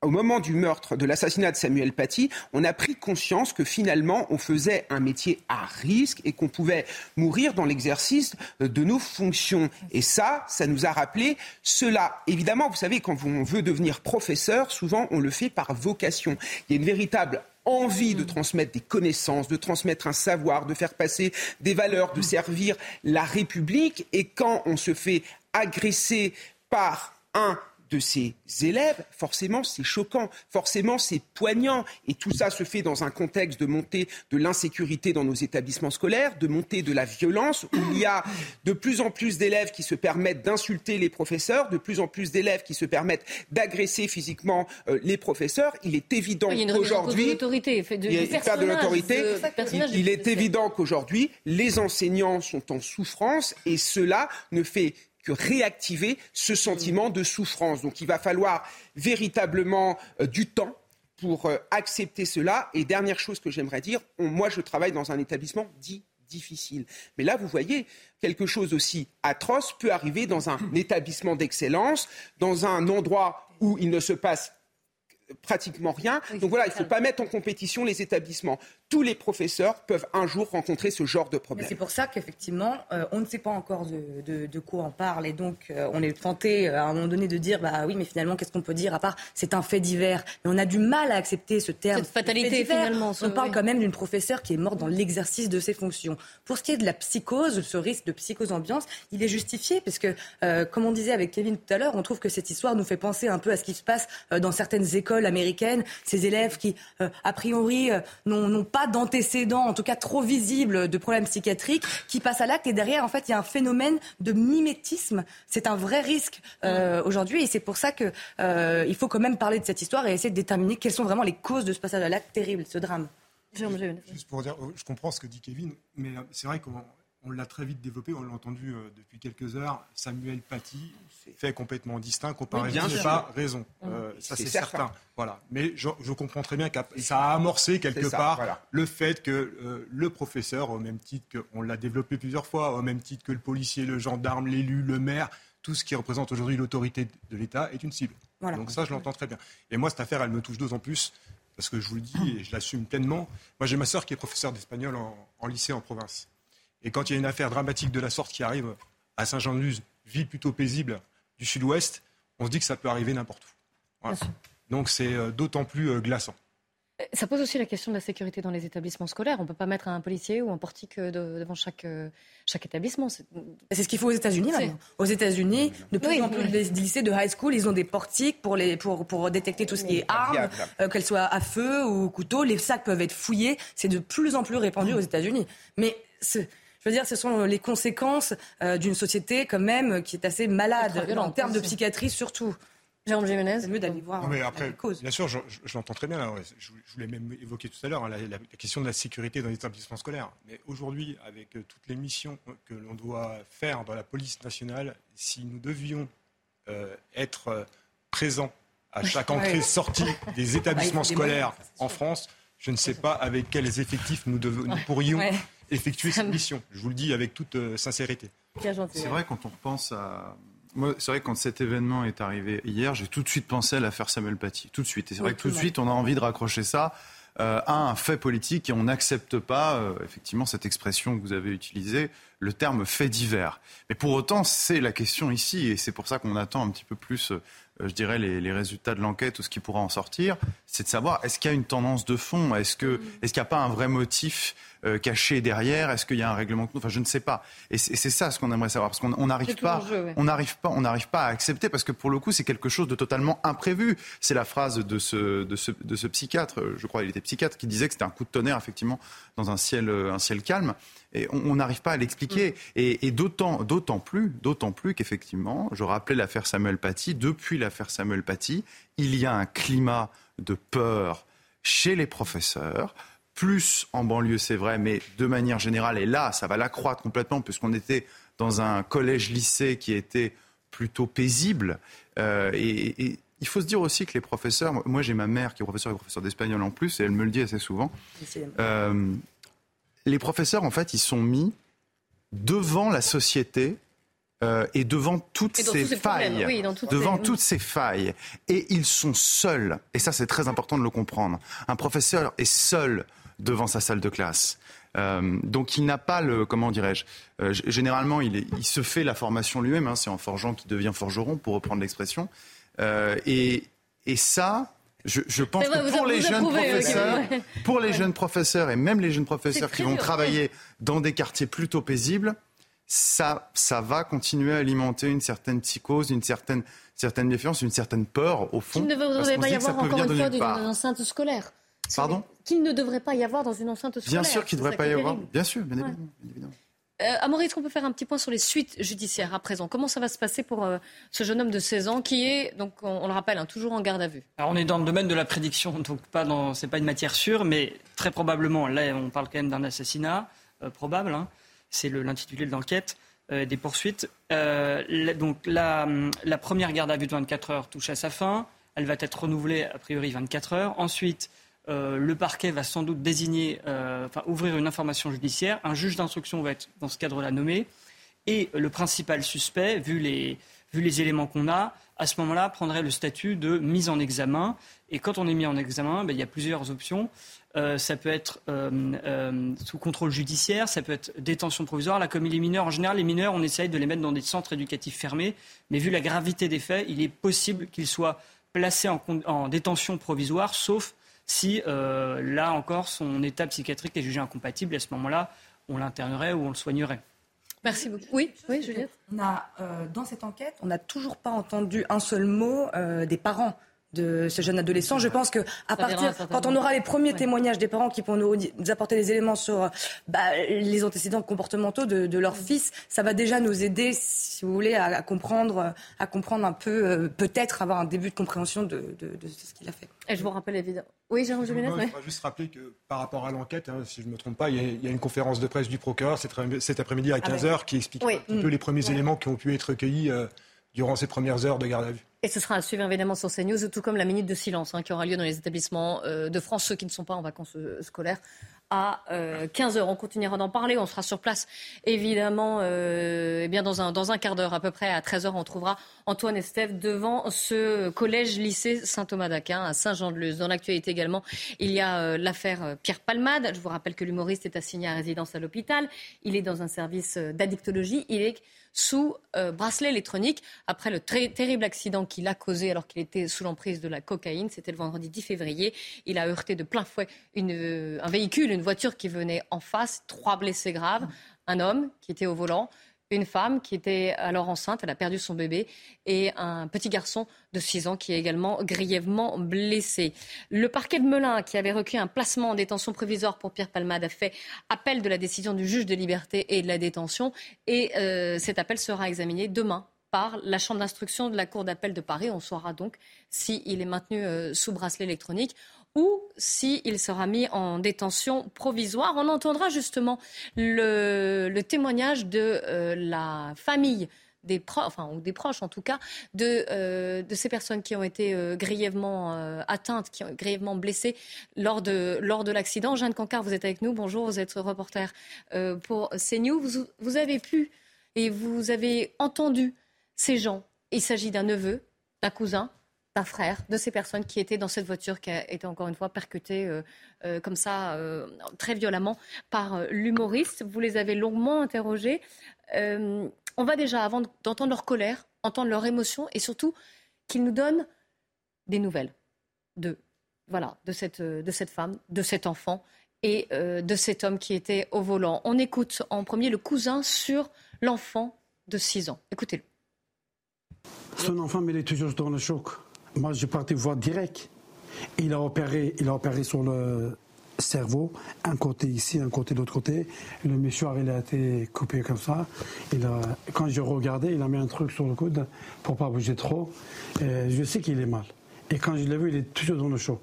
au moment du meurtre, de l'assassinat de Samuel Paty, on a pris conscience que finalement, on faisait un métier à risque et qu'on pouvait mourir dans l'exercice de nos fonctions. Et ça, ça nous a rappelé cela. Évidemment, vous savez, quand on veut devenir professeur, souvent, on le fait par vocation. Il y a une véritable envie de transmettre des connaissances, de transmettre un savoir, de faire passer des valeurs, de servir la République. Et quand on se fait agresser par un de ses élèves, forcément c'est choquant, forcément c'est poignant. Et tout ça se fait dans un contexte de montée de l'insécurité dans nos établissements scolaires, de montée de la violence, où il y a de plus en plus d'élèves qui se permettent d'insulter les professeurs, de plus en plus d'élèves qui se permettent d'agresser physiquement euh, les professeurs. Il est évident qu'aujourd'hui... de- Il l'autorité. est évident qu'aujourd'hui, les enseignants sont en souffrance et cela ne fait que réactiver ce sentiment de souffrance. Donc il va falloir véritablement euh, du temps pour euh, accepter cela. Et dernière chose que j'aimerais dire, on- moi je travaille dans un établissement dit difficile. Mais là, vous voyez, quelque chose aussi atroce peut arriver dans un établissement d'excellence, dans un endroit où il ne se passe pratiquement rien. Donc voilà, il ne faut pas mettre en compétition les établissements. Tous les professeurs peuvent un jour rencontrer ce genre de problème. C'est pour ça qu'effectivement, euh, on ne sait pas encore de, de- de quoi on parle. Et donc, euh, on est tenté euh, à un moment donné de dire bah oui, mais finalement, qu'est-ce qu'on peut dire à part c'est un fait divers Mais on a du mal à accepter ce terme. Cette fatalité, fait divers. finalement, ce- On parle oui. quand même d'une professeure qui est morte dans l'exercice de ses fonctions. Pour ce qui est de la psychose, ce risque de psychose ambiance, il est justifié parce que, euh, comme on disait avec Kevin tout à l'heure, on trouve que cette histoire nous fait penser un peu à ce qui se passe euh, dans certaines écoles américaines. Ces élèves qui, euh, a priori, euh, n'ont n'ont pas d'antécédents, en tout cas trop visibles, de problèmes psychiatriques, qui passent à l'acte. Et derrière, en fait, il y a un phénomène de mimétisme. C'est un vrai risque euh, aujourd'hui. Et c'est pour ça que euh, il faut quand même parler de cette histoire et essayer de déterminer quelles sont vraiment les causes de ce passage à l'acte terrible, ce drame. Juste pour dire, je comprends ce que dit Kevin, mais c'est vrai qu'on on l'a très vite développé, on l'a entendu euh, depuis quelques heures. Samuel Paty fait complètement distinct, comparaison bien n'est pas raison. Euh, ça C'est certain. certain. Voilà. Mais je, je comprends très bien que ça a amorcé quelque ça, part voilà. le fait que euh, le professeur, au même titre que, on l'a développé plusieurs fois, au même titre que le policier, le gendarme, l'élu, le maire, tout ce qui représente aujourd'hui l'autorité de l'État est une cible. Voilà. Donc ça, je l'entends très bien. Et moi, cette affaire, elle me touche d'autant plus parce que je vous le dis et je l'assume pleinement. Moi, j'ai ma sœur qui est professeure d'espagnol en, en lycée en province. Et quand il y a une affaire dramatique de la sorte qui arrive à Saint-Jean-de-Luz, ville plutôt paisible du sud-ouest, on se dit que ça peut arriver n'importe où. Voilà. Donc c'est euh, d'autant plus euh, glaçant. Ça pose aussi la question de la sécurité dans les établissements scolaires. On ne peut pas mettre un policier ou un portique euh, de- devant chaque, euh, chaque établissement. C'est C'est ce qu'il faut aux États-Unis maintenant. Aux États-unis, de plus Oui, en plus oui. des lycées de high school, ils ont des portiques pour, les, pour, pour détecter tout ce qui est armes, Viable. euh, qu'elles soient à feu ou couteau. Les sacs peuvent être fouillés. C'est de plus en plus répandu aux États-Unis. Mais ce, je veux dire, ce sont les conséquences euh, d'une société quand même qui est assez malade en termes de psychiatrie surtout. Jérôme Jiménez. C'est mieux d'aller voir. Non, mais euh, après, les causes. bien sûr, je, je- je l'entends très bien. là, ouais. Je, je voulais même évoquer tout à l'heure hein, la, la- la question de la sécurité dans les établissements scolaires. Mais aujourd'hui, avec euh, toutes les missions que l'on doit faire dans la police nationale, si nous devions euh, être euh, présents à chaque Ouais. entrée-sortie des établissements Ah, moyens, scolaires en France, je ne sais pas avec quels effectifs nous, devons- nous pourrions Ouais. Effectuer cette mission. Je vous le dis avec toute euh, sincérité. C'est vrai quand on repense à moi, c'est vrai quand cet événement est arrivé hier, j'ai tout de suite pensé à l'affaire Samuel Paty. Tout de suite. Et c'est vrai que tout de suite, on a envie de raccrocher ça euh, à un fait politique et on n'accepte pas, euh, effectivement, cette expression que vous avez utilisée, le terme fait divers. Mais pour autant, c'est la question ici et c'est pour ça qu'on attend un petit peu plus. Euh, je dirais, les, les, résultats de l'enquête ou ce qui pourra en sortir, c'est de savoir est-ce qu'il y a une tendance de fond? Est-ce qu'il est qu'il n'y a pas un vrai motif euh, caché derrière Est-ce qu'il y a un règlement Enfin, je ne sais pas. Et c'est ça ce qu'on aimerait savoir, parce qu'on n'arrive pas, on n'arrive pas, on n'arrive pas à accepter, parce que pour le coup, c'est quelque chose de totalement imprévu. C'est la phrase de ce, de ce, de ce psychiatre, je crois, il était psychiatre, qui disait que c'était un coup de tonnerre, effectivement, dans un ciel, un ciel calme. Et on n'arrive pas à l'expliquer. Mm. Et, et d'autant, d'autant plus, d'autant plus qu'effectivement, je rappelais l'affaire Samuel Paty. Depuis l'affaire Samuel Paty, il y a un climat de peur chez les professeurs, plus en banlieue, c'est vrai, mais de manière générale, et là, ça va l'accroître complètement, puisqu'on était dans un collège-lycée qui était plutôt paisible. Euh, et, et, il faut se dire aussi que les professeurs, moi j'ai ma mère qui est professeure et professeur d'espagnol en plus, et elle me le dit assez souvent, euh, les professeurs, en fait, ils sont mis devant la société euh, et devant toutes et ces, ces failles, oui, toutes devant ces... toutes ces failles, et ils sont seuls. Et ça, c'est très important de le comprendre. Un professeur est seul devant sa salle de classe. Euh, donc il n'a pas le, comment dirais-je, euh, généralement il, est, il, se fait la formation lui-même, hein, c'est en forgeant qu'il devient forgeron, pour reprendre l'expression. Euh, et, et, ça, je, je pense vrai, que pour les jeunes approuvez, professeurs, okay. pour les ouais. jeunes professeurs et même les jeunes professeurs qui vont travailler dans des quartiers plutôt paisibles, ça, ça va continuer à alimenter une certaine psychose, une certaine, certaine défiance, une certaine peur au fond. Il ne devrait pas y avoir encore une fois d'une enceinte scolaire. Pardon Qu'il ne devrait pas y avoir dans une enceinte scolaire. Bien sûr qu'il ne devrait pas y avoir. Bien sûr, bien évidemment. Bien évidemment. Euh, Amaury, est-ce qu'on peut faire un petit point sur les suites judiciaires à présent? Comment ça va se passer pour euh, ce jeune homme de 16 ans qui est, donc, on, on le rappelle, hein, toujours en garde à vue? Alors on est dans le domaine de la prédiction, donc pas dans, c'est pas une matière sûre, mais très probablement, là on parle quand même d'un assassinat euh, probable, hein, c'est l'intitulé de l'enquête, euh, des poursuites. La, donc la, la, première garde à vue de 24 heures touche à sa fin, elle va être renouvelée a priori 24 heures. Ensuite, euh, le parquet va sans doute désigner, euh, enfin, ouvrir une information judiciaire. Un juge d'instruction va être dans ce cadre-là nommé. Et le principal suspect, vu les, vu les éléments qu'on a, à ce moment-là, prendrait le statut de mise en examen. Et quand on est mis en examen, ben, il y a plusieurs options. Euh, ça peut être sous contrôle judiciaire, ça peut être détention provisoire. Là, comme il est mineur, en général, les mineurs, on essaye de les mettre dans des centres éducatifs fermés. Mais vu la gravité des faits, il est possible qu'ils soient placés en détention provisoire, sauf si, euh, là encore, son état psychiatrique est jugé incompatible. Et à ce moment-là, on l'internerait ou on le soignerait. Merci beaucoup. Oui, oui Juliette on a, euh, Dans cette enquête, on n'a toujours pas entendu un seul mot euh, des parents de ce jeune adolescent. Je pense que à partir, quand on aura les premiers ouais. témoignages des parents qui pourront nous, nous apporter des éléments sur bah, les antécédents comportementaux de, de leur fils, ça va déjà nous aider, si vous voulez, à, à comprendre, à comprendre un peu, euh, peut-être avoir un début de compréhension de, de, de ce qu'il a fait. Et je vous rappelle évidemment. Oui, Jérôme. Il faudra juste rappeler que par rapport à l'enquête, hein, si je ne me trompe pas, il y, a, il y, a, une conférence de presse du procureur cet après-midi à 15h ah ben. qui explique oui. un petit mmh. peu les premiers ouais. éléments qui ont pu être recueillis euh, durant ces premières heures de garde à vue. Et ce sera à suivre évidemment sur CNews, tout comme la minute de silence hein, qui aura lieu dans les établissements euh, de France, ceux qui ne sont pas en vacances euh, scolaires, à euh, 15 heures. On continuera d'en parler, on sera sur place évidemment euh, eh bien dans, un, dans un quart d'heure à peu près, à 13 heures, on trouvera Antoine Estève devant ce collège-lycée Saint-Thomas d'Aquin à Saint-Jean-de-Luz. Dans l'actualité également, il y a euh, l'affaire Pierre Palmade. Je vous rappelle que l'humoriste est assigné à résidence à l'hôpital. Il est dans un service d'addictologie. Il est sous euh, bracelet électronique après le terrible accident qu'il a causé alors qu'il était sous l'emprise de la cocaïne. C'était le vendredi 10 février. Il a heurté de plein fouet une, euh, un véhicule, voiture qui venait en face, trois blessés graves, un homme qui était au volant, une femme qui était alors enceinte, elle a perdu son bébé, et un petit garçon de 6 ans qui est également grièvement blessé. Le parquet de Melun, qui avait requis un placement en détention provisoire pour Pierre Palmade, a fait appel de la décision du juge de liberté et de la détention, et euh, cet appel sera examiné demain par la chambre d'instruction de la Cour d'appel de Paris. On saura donc s'il est maintenu euh, sous bracelet électronique ou s'il sera mis en détention provisoire. On entendra justement le, témoignage de euh, la famille des proches, ou des proches en tout cas, de, euh, ces personnes qui ont été euh, grièvement atteintes, qui ont grièvement blessées lors de, l'accident. Jeanne Cancard, vous êtes avec nous. Bonjour, vous êtes reporter pour CNews. Vous avez pu et vous avez entendu ces gens. Il s'agit d'un neveu, d'un cousin, d'un frère, de ces personnes qui étaient dans cette voiture qui a été encore une fois percutée comme ça très violemment par l'humoriste. Vous les avez longuement interrogés on va déjà, avant d'entendre leur colère, entendre leur émotion et surtout qu'ils nous donnent des nouvelles de, voilà, de, cette, de cette femme, de cet enfant et euh, de cet homme qui était au volant. On écoute en premier le cousin sur l'enfant de 6 ans. Écoutez-le. Son enfant, il est toujours dans le choc. Moi, j'ai parti voir direct. Il a opéré, il a opéré sur le, cerveau, un côté ici, un côté de l'autre côté. Le mâchoire, il a été coupé comme ça. Il a, quand je regardais, il a mis un truc sur le coude pour pas bouger trop. Et je sais qu'il est mal. Et quand je l'ai vu, il est toujours dans le choc.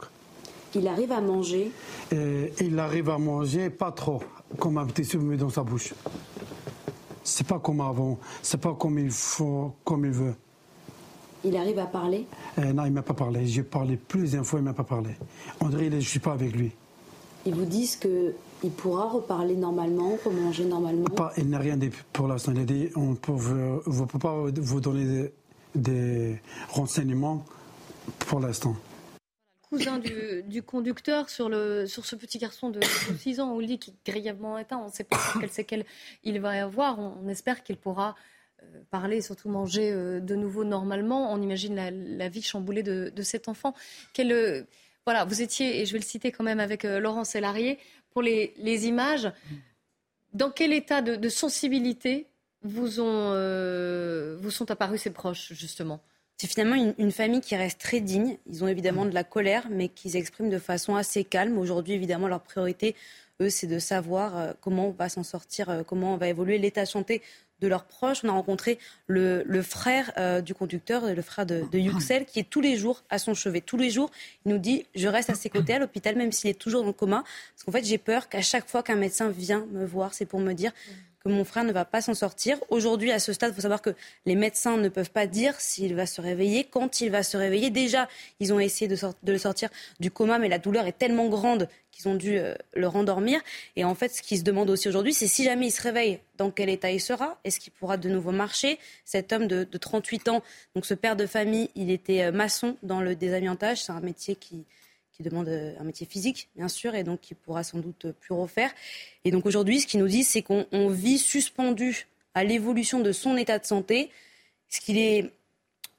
Il arrive à manger? Et Il arrive à manger, pas trop, comme un petit souvenir dans sa bouche. C'est pas comme avant, c'est pas comme il faut, comme il veut. Il arrive à parler Non, il m'a pas parlé. J'ai parlé plusieurs fois, il m'a pas parlé. On dirait que je suis pas avec lui. Ils vous disent qu'il pourra reparler normalement, remanger normalement Il n'a rien dit pour l'instant. Il a dit on ne peut, pas vous donner des, renseignements pour l'instant. Cousin du, conducteur sur, le, sur ce petit garçon de, 6 ans au lit qui est grièvement éteint. On ne sait pas quelle séquelle il va y avoir. On, espère qu'il pourra euh, parler et surtout manger euh, de nouveau normalement. On imagine la, vie chamboulée de, cet enfant. Quelle voilà, vous étiez, et je vais le citer quand même avec euh, Laurent Sélarié, pour les, images. Dans quel état de, sensibilité vous, ont, euh, vous sont apparus ces proches, justement? C'est finalement une, famille qui reste très digne. Ils ont évidemment de la colère, mais qu'ils expriment de façon assez calme. Aujourd'hui, évidemment, leur priorité, eux, c'est de savoir euh, comment on va s'en sortir, comment on va évoluer l'état de santé de leurs proches. On a rencontré le, frère euh, du conducteur, le frère de, de Yuxel, qui est tous les jours à son chevet. Tous les jours, il nous dit Je reste à ses côtés à l'hôpital, même s'il est toujours dans le coma. Parce qu'en fait, j'ai peur qu'à chaque fois qu'un médecin vient me voir, c'est pour me dire que mon frère ne va pas s'en sortir. Aujourd'hui, à ce stade, il faut savoir que les médecins ne peuvent pas dire s'il va se réveiller, quand il va se réveiller. Déjà, ils ont essayé de, de le sortir du coma, mais la douleur est tellement grande qu'ils ont dû euh, le rendormir. Et en fait, ce qui se demande aussi aujourd'hui, c'est si jamais il se réveille, dans quel état il sera? Est-ce qu'il pourra de nouveau marcher? Cet homme de, 38 ans, donc ce père de famille, il était euh, maçon dans le désamiantage. C'est un métier qui, qui demande euh, un métier physique, bien sûr, et donc qui pourra sans doute plus refaire. Et donc aujourd'hui, ce qu'il nous dit, c'est qu'on vit suspendu à l'évolution de son état de santé, ce qu'il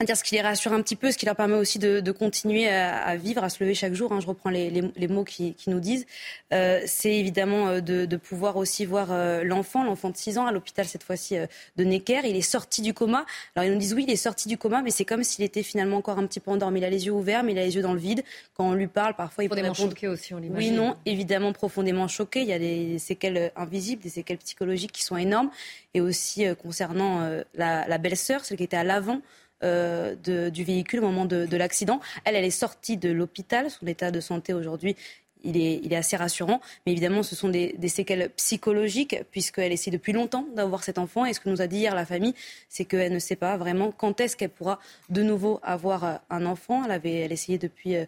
est dire ce qui les rassure un petit peu, ce qui leur permet aussi de, continuer à, vivre, à se lever chaque jour. Hein. je reprends les, mots qui, nous disent. Euh, c'est évidemment euh, de, pouvoir aussi voir euh, l'enfant, l'enfant de 6 ans, à l'hôpital cette fois-ci de Necker. Il est sorti du coma. Alors ils nous disent oui, il est sorti du coma, mais c'est comme s'il était finalement encore un petit peu endormi. Il a les yeux ouverts, mais il a les yeux dans le vide. Quand on lui parle, parfois il peut répondre... choqué aussi, on l'imagine. Oui, non, évidemment profondément choqué. Il y a des séquelles invisibles, des séquelles psychologiques qui sont énormes. Et aussi concernant la, la belle-sœur, celle qui était à l'avant euh, du véhicule au moment de, l'accident. Elle, elle est sortie de l'hôpital. Son état de santé aujourd'hui, il est, assez rassurant. Mais évidemment, ce sont des, séquelles psychologiques, puisqu'elle essaie depuis longtemps d'avoir cet enfant. Et ce que nous a dit hier la famille, c'est qu'elle ne sait pas vraiment quand est-ce qu'elle pourra de nouveau avoir un enfant. Elle avait elle essayé depuis. Euh,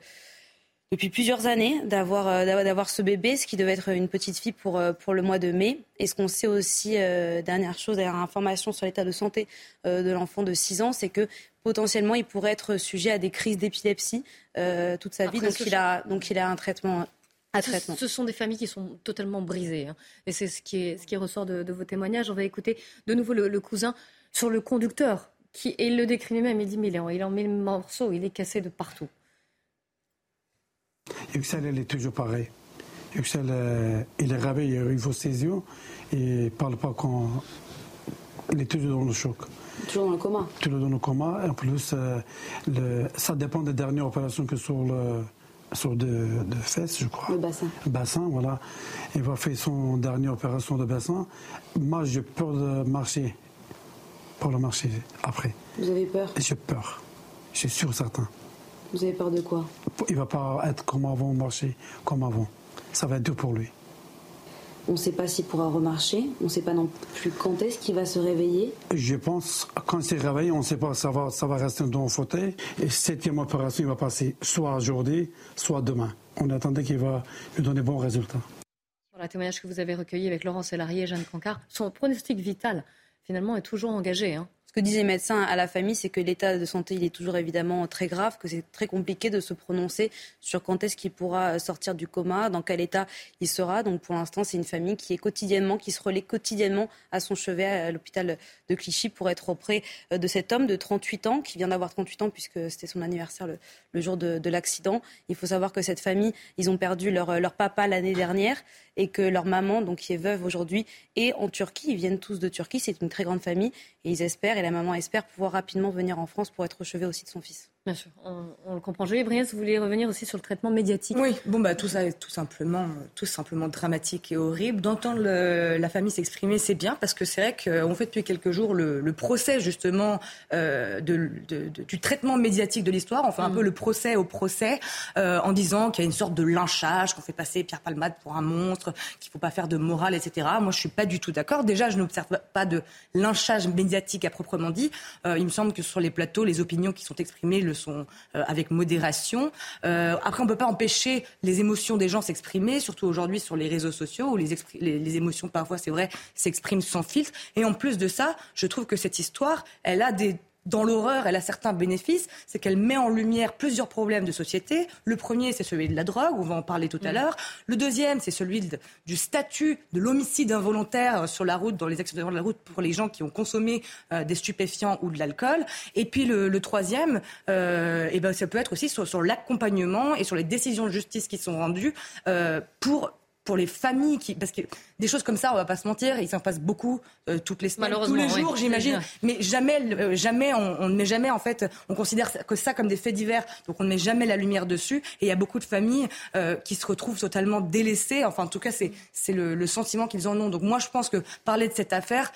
depuis plusieurs années d'avoir euh, d'avoir ce bébé, ce qui devait être une petite fille pour euh, pour le mois de mai. Et ce qu'on sait aussi, euh, dernière chose, dernière information sur l'état de santé de l'enfant de 6 ans, c'est que potentiellement il pourrait être sujet à des crises d'épilepsie toute sa vie. Donc il a donc il a un traitement ce, ce, sont des familles qui sont totalement brisées. Hein. Et c'est ce qui, est, ce qui ressort de, vos témoignages. On va écouter de nouveau le, cousin sur le conducteur. Qui, et il le décrit même. Il dit Mais il en, il en met le morceau, il est cassé de partout. Yüksel, elle est toujours pareil. Yüksel, euh, il est réveillé, il ouvre ses yeux et ne parle pas quand. Il est toujours dans le choc. Toujours dans le coma Toujours dans le coma. En plus, euh, le, ça dépend des dernières opérations que sur le sur de, fesses, je crois. Le bassin. Bassin, voilà. Il va faire son dernière opération de bassin. Moi, j'ai peur de marcher. Pour le marcher après. Vous avez peur? J'ai peur. Je suis sûr certain. Vous avez peur de quoi Il va pas être comme avant, marcher comme avant. Ça va être dur pour lui. On ne sait pas s'il pourra remarcher. On ne sait pas non plus quand est-ce qu'il va se réveiller. Je pense, quand il s'est réveillé, on ne sait pas, ça va, ça va rester dans le fauteuil. Et septième opération, il va passer soit aujourd'hui, soit demain. On attendait qu'il va lui donner bons résultats. Sur la témoignage que vous avez recueilli avec Laurent Sélarié et Jeanne Cancard, son pronostic vital, finalement, est toujours engagé. Hein. Ce que disaient les médecins à la famille, c'est que l'état de santé, il est toujours évidemment très grave, que c'est très compliqué de se prononcer sur quand est-ce qu'il pourra sortir du coma, dans quel état il sera. Donc pour l'instant, c'est une famille qui est quotidiennement, qui se relaie quotidiennement à son chevet à l'hôpital de Clichy pour être auprès de cet homme de 38 ans, qui vient d'avoir 38 ans puisque c'était son anniversaire le, le jour de, de l'accident. Il faut savoir que cette famille, ils ont perdu leur, leur papa l'année dernière et que leur maman, donc qui est veuve aujourd'hui, est en Turquie. Ils viennent tous de Turquie. C'est une très grande famille et ils espèrent, et la maman espère pouvoir rapidement venir en France pour être au chevet aussi de son fils. Bien sûr, on, on le comprend. Julie Briens, vous voulez revenir aussi sur le traitement médiatique? Oui, bon bah tout ça est tout simplement, tout simplement dramatique et horrible. D'entendre la famille s'exprimer, c'est bien parce que c'est vrai qu'on fait depuis quelques jours le, le procès justement euh, de, de- de- du traitement médiatique de l'histoire. On fait un Mm. peu le procès au procès euh, en disant qu'il y a une sorte de lynchage, qu'on fait passer Pierre Palmade pour un monstre, qu'il faut pas faire de morale, etc. Moi, je suis pas du tout d'accord. Déjà, je n'observe pas de lynchage médiatique à proprement dit. Euh, il me semble que sur les plateaux, les opinions qui sont exprimées le sont euh, avec modération. Euh, après, on peut pas empêcher les émotions des gens s'exprimer, surtout aujourd'hui sur les réseaux sociaux où les, les, les émotions parfois, c'est vrai, s'expriment sans filtre. Et en plus de ça, je trouve que cette histoire, elle a des dans l'horreur, elle a certains bénéfices, c'est qu'elle met en lumière plusieurs problèmes de société. Le premier, c'est celui de la drogue, on va en parler tout à l'heure. Le deuxième, c'est celui de- du statut de l'homicide involontaire sur la route, dans les accidents de la route pour les gens qui ont consommé euh, des stupéfiants ou de l'alcool. Et puis le, le troisième, euh, eh ben, ça peut être aussi sur, sur l'accompagnement et sur les décisions de justice qui sont rendues euh, pour pour les familles qui parce que des choses comme ça on va pas se mentir il s'en passe beaucoup euh, toutes les semaines tous les jours oui. j'imagine. Mais jamais euh, jamais on, ne met jamais en fait on considère que ça comme des faits divers. Donc on ne met jamais la lumière dessus. Et il y a beaucoup de familles euh, qui se retrouvent totalement délaissées. Enfin en tout cas c'est c'est le, le sentiment qu'ils en ont. Donc moi je pense que parler de cette affaire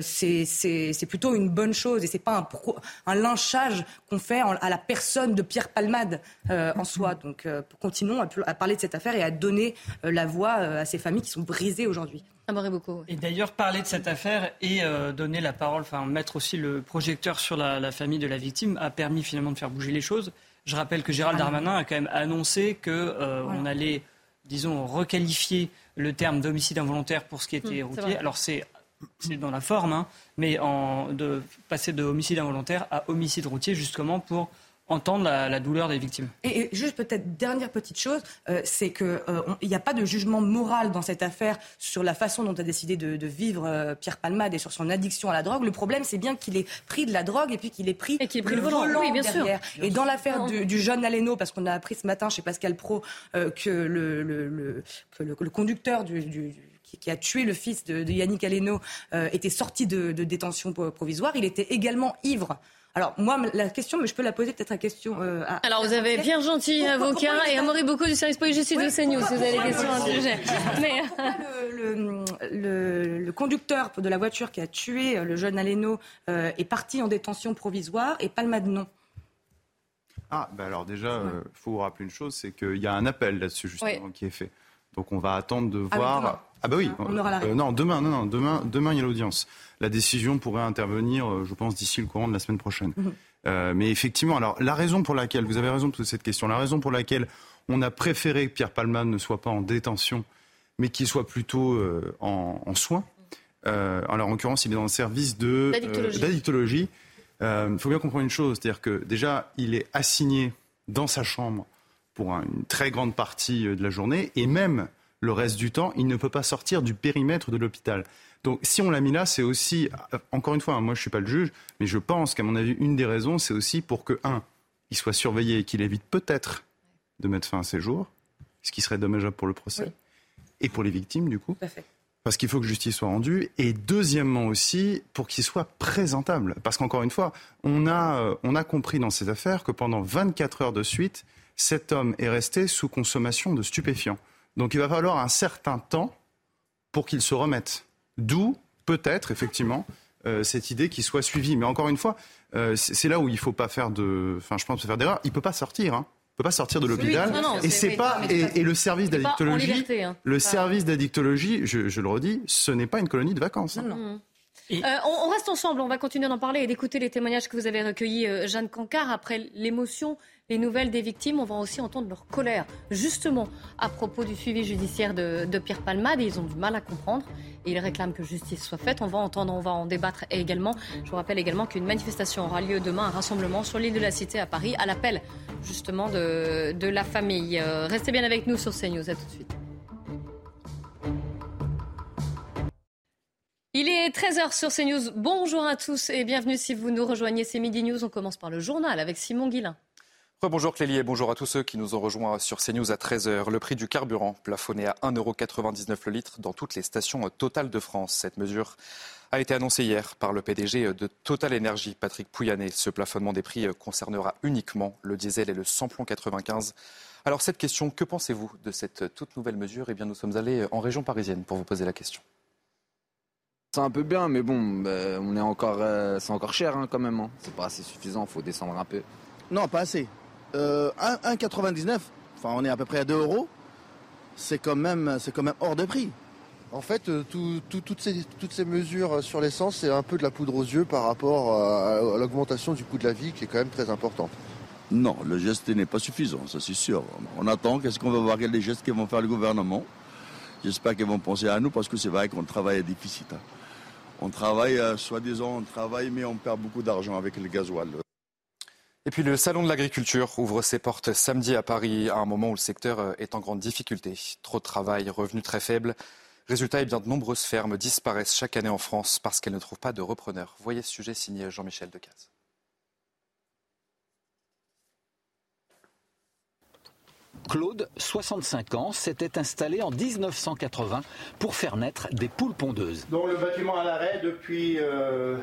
c'est c'est c'est plutôt une bonne chose. Et c'est pas un pro- un lynchage qu'on fait en- à la personne de Pierre Palmade en soi. Donc continuons à, à parler de cette affaire et à donner la voix euh, à ces familles qui sont brisées aujourd'hui beaucoup. Et d'ailleurs, parler de cette affaire et euh, donner la parole, enfin mettre aussi le projecteur sur la, la famille de la victime a permis finalement de faire bouger les choses. Je rappelle que Gérald Ah. Darmanin a quand même annoncé que euh, Voilà. allait, disons, requalifier le terme d'homicide involontaire pour ce qui était Mmh, routier. Alors c'est c'est dans la forme, hein, mais en, de passer de homicide involontaire à homicide routier justement pour entendre la, la douleur des victimes. Et, et juste peut-être dernière petite chose, euh, c'est que euh, n'y a pas de jugement moral dans cette affaire sur la façon dont a décidé de, de vivre euh, Pierre Palmade et sur son addiction à la drogue. Le problème, c'est bien qu'il ait pris de la drogue et puis qu'il ait pris, qu'il ait pris le volant. Oui, bien sûr. derrière. Bien Et dans sûr. l'affaire du, du jeune Aleno, parce qu'on a appris ce matin chez Pascal Pro euh, que le, le- le- que le- le conducteur du, du- qui, a tué le fils de, de Yannick Aleno euh, était sorti de, de détention pro- provisoire. Il était également ivre. Alors moi, la question, mais je peux la poser peut-être la question. euh, à- Alors, vous avez Pierre Gentil, Pourquoi- avocat, pourquoi et Amaury Bocco du service police-justice de CNews, si vous avez des questions à ce sujet. Mais, le, le- le conducteur de la voiture qui a tué le jeune Aleno euh, est parti en détention provisoire et Palmade non. Ah, bah alors déjà, il faut vous rappeler une chose, c'est qu'il y a un appel là-dessus justement qui est fait. Donc on va attendre de Ah voir. Ah bah oui. On aura la réponse. non, demain, non, non, demain, demain il y a l'audience. La décision pourrait intervenir, euh, je pense, d'ici le courant de la semaine prochaine. Mhm. Euh, mais effectivement, alors la raison pour laquelle, vous avez raison de cette question, la raison pour laquelle on a préféré que Pierre Palman ne soit pas en détention, mais qu'il soit plutôt euh, en, en soins. Euh, alors en l'occurrence, il est dans le service de euh, D'addictologie. Euh, Il faut bien comprendre une chose, c'est-à-dire que déjà, il est assigné dans sa chambre pour un- une très grande partie euh, de la journée, et même le reste du temps, il ne peut pas sortir du périmètre de l'hôpital. Donc si on l'a mis là, c'est aussi, euh, encore une fois, hein, moi je ne suis pas le juge, mais je pense qu'à mon avis, une des raisons, c'est aussi pour que, un, il soit surveillé et qu'il évite peut-être de mettre fin à ses jours, ce qui serait dommageable pour le procès, et pour les victimes du coup. Parce qu'il faut que justice soit rendue. Et deuxièmement aussi, pour qu'il soit présentable. Parce qu'encore une fois, on a, euh, on a compris dans cette affaire que pendant 24 heures de suite, cet homme est resté sous consommation de stupéfiants. Donc il va falloir un certain temps pour qu'il se remette. D'où, peut-être, effectivement, euh, cette idée qu'il soit suivi. Mais encore une fois, euh, c'est là où il ne faut pas faire de... Enfin, je pense faire d'erreur. Il ne peut pas sortir. hein. peut pas sortir de l'hôpital. et c'est- pas et, et le service d'addictologie, liberté, hein. le Pas- service d'addictologie, je, je le redis, ce n'est pas une colonie de vacances. hein. Euh, on, on reste ensemble, on va continuer d'en parler et d'écouter les témoignages que vous avez recueillis, euh, Jeanne Cancard. Après l'émotion, les nouvelles des victimes, on va aussi entendre leur colère, justement, à propos du suivi judiciaire de, Pierre Palmade. Et ils ont du mal à comprendre et ils réclament que justice soit faite. On va entendre, on va en débattre également. Je vous rappelle également qu'une manifestation aura lieu demain, un rassemblement sur l'île de la Cité à Paris, à l'appel justement de, de la famille. Euh, restez bien avec nous sur CNews, à tout de suite. Il est 13h sur CNews. Bonjour à tous et bienvenue si vous nous rejoignez. C'est Midi News. On commence par le journal avec Simon Guillain. Bonjour Clélie et bonjour à tous ceux qui nous ont rejoints sur CNews à 13h. Le prix du carburant plafonné à 1,99€ le litre dans toutes les stations Total de France. Cette mesure a été annoncée hier par le PDG de Total Énergie, Patrick Pouyanné. Ce plafonnement des prix concernera uniquement le diesel et le samplon 95. Alors cette question, que pensez-vous de cette toute nouvelle mesure? Eh bien nous sommes allés en région parisienne pour vous poser la question. C'est un peu bien, mais bon, bah, on est encore, euh, c'est encore cher hein, quand même. hein. C'est pas assez suffisant, faut descendre un peu. Non, pas assez. Euh, 1 1,99, enfin on est à peu près à 2 euros, c'est quand, même- c'est quand même hors de prix. En fait, euh, tout- tout- toutes, ces, toutes ces mesures sur l'essence, c'est un peu de la poudre aux yeux par rapport à, à l'augmentation du coût de la vie qui est quand même très importante. Non, le geste n'est pas suffisant, ça c'est sûr. On attend, qu'est-ce qu'on va voir, quels les gestes qu'ils vont faire le gouvernement? J'espère qu'ils vont penser à nous parce que c'est vrai qu'on travaille à déficit. hein. On travaille, euh, soi-disant, on travaille, mais on perd beaucoup d'argent avec le gasoil. Et puis le Salon de l'agriculture ouvre ses portes samedi à Paris, à un moment où le secteur euh, est en grande difficulté. Trop de travail, revenus très faibles. Résultat, eh bien, de nombreuses fermes disparaissent chaque année en France parce qu'elles ne trouvent pas de repreneurs. Voyez ce sujet signé Jean-Michel Decaze. Claude, 65 ans, s'était installé en 1980 pour faire naître des poules pondeuses. Donc le bâtiment à l'arrêt depuis euh,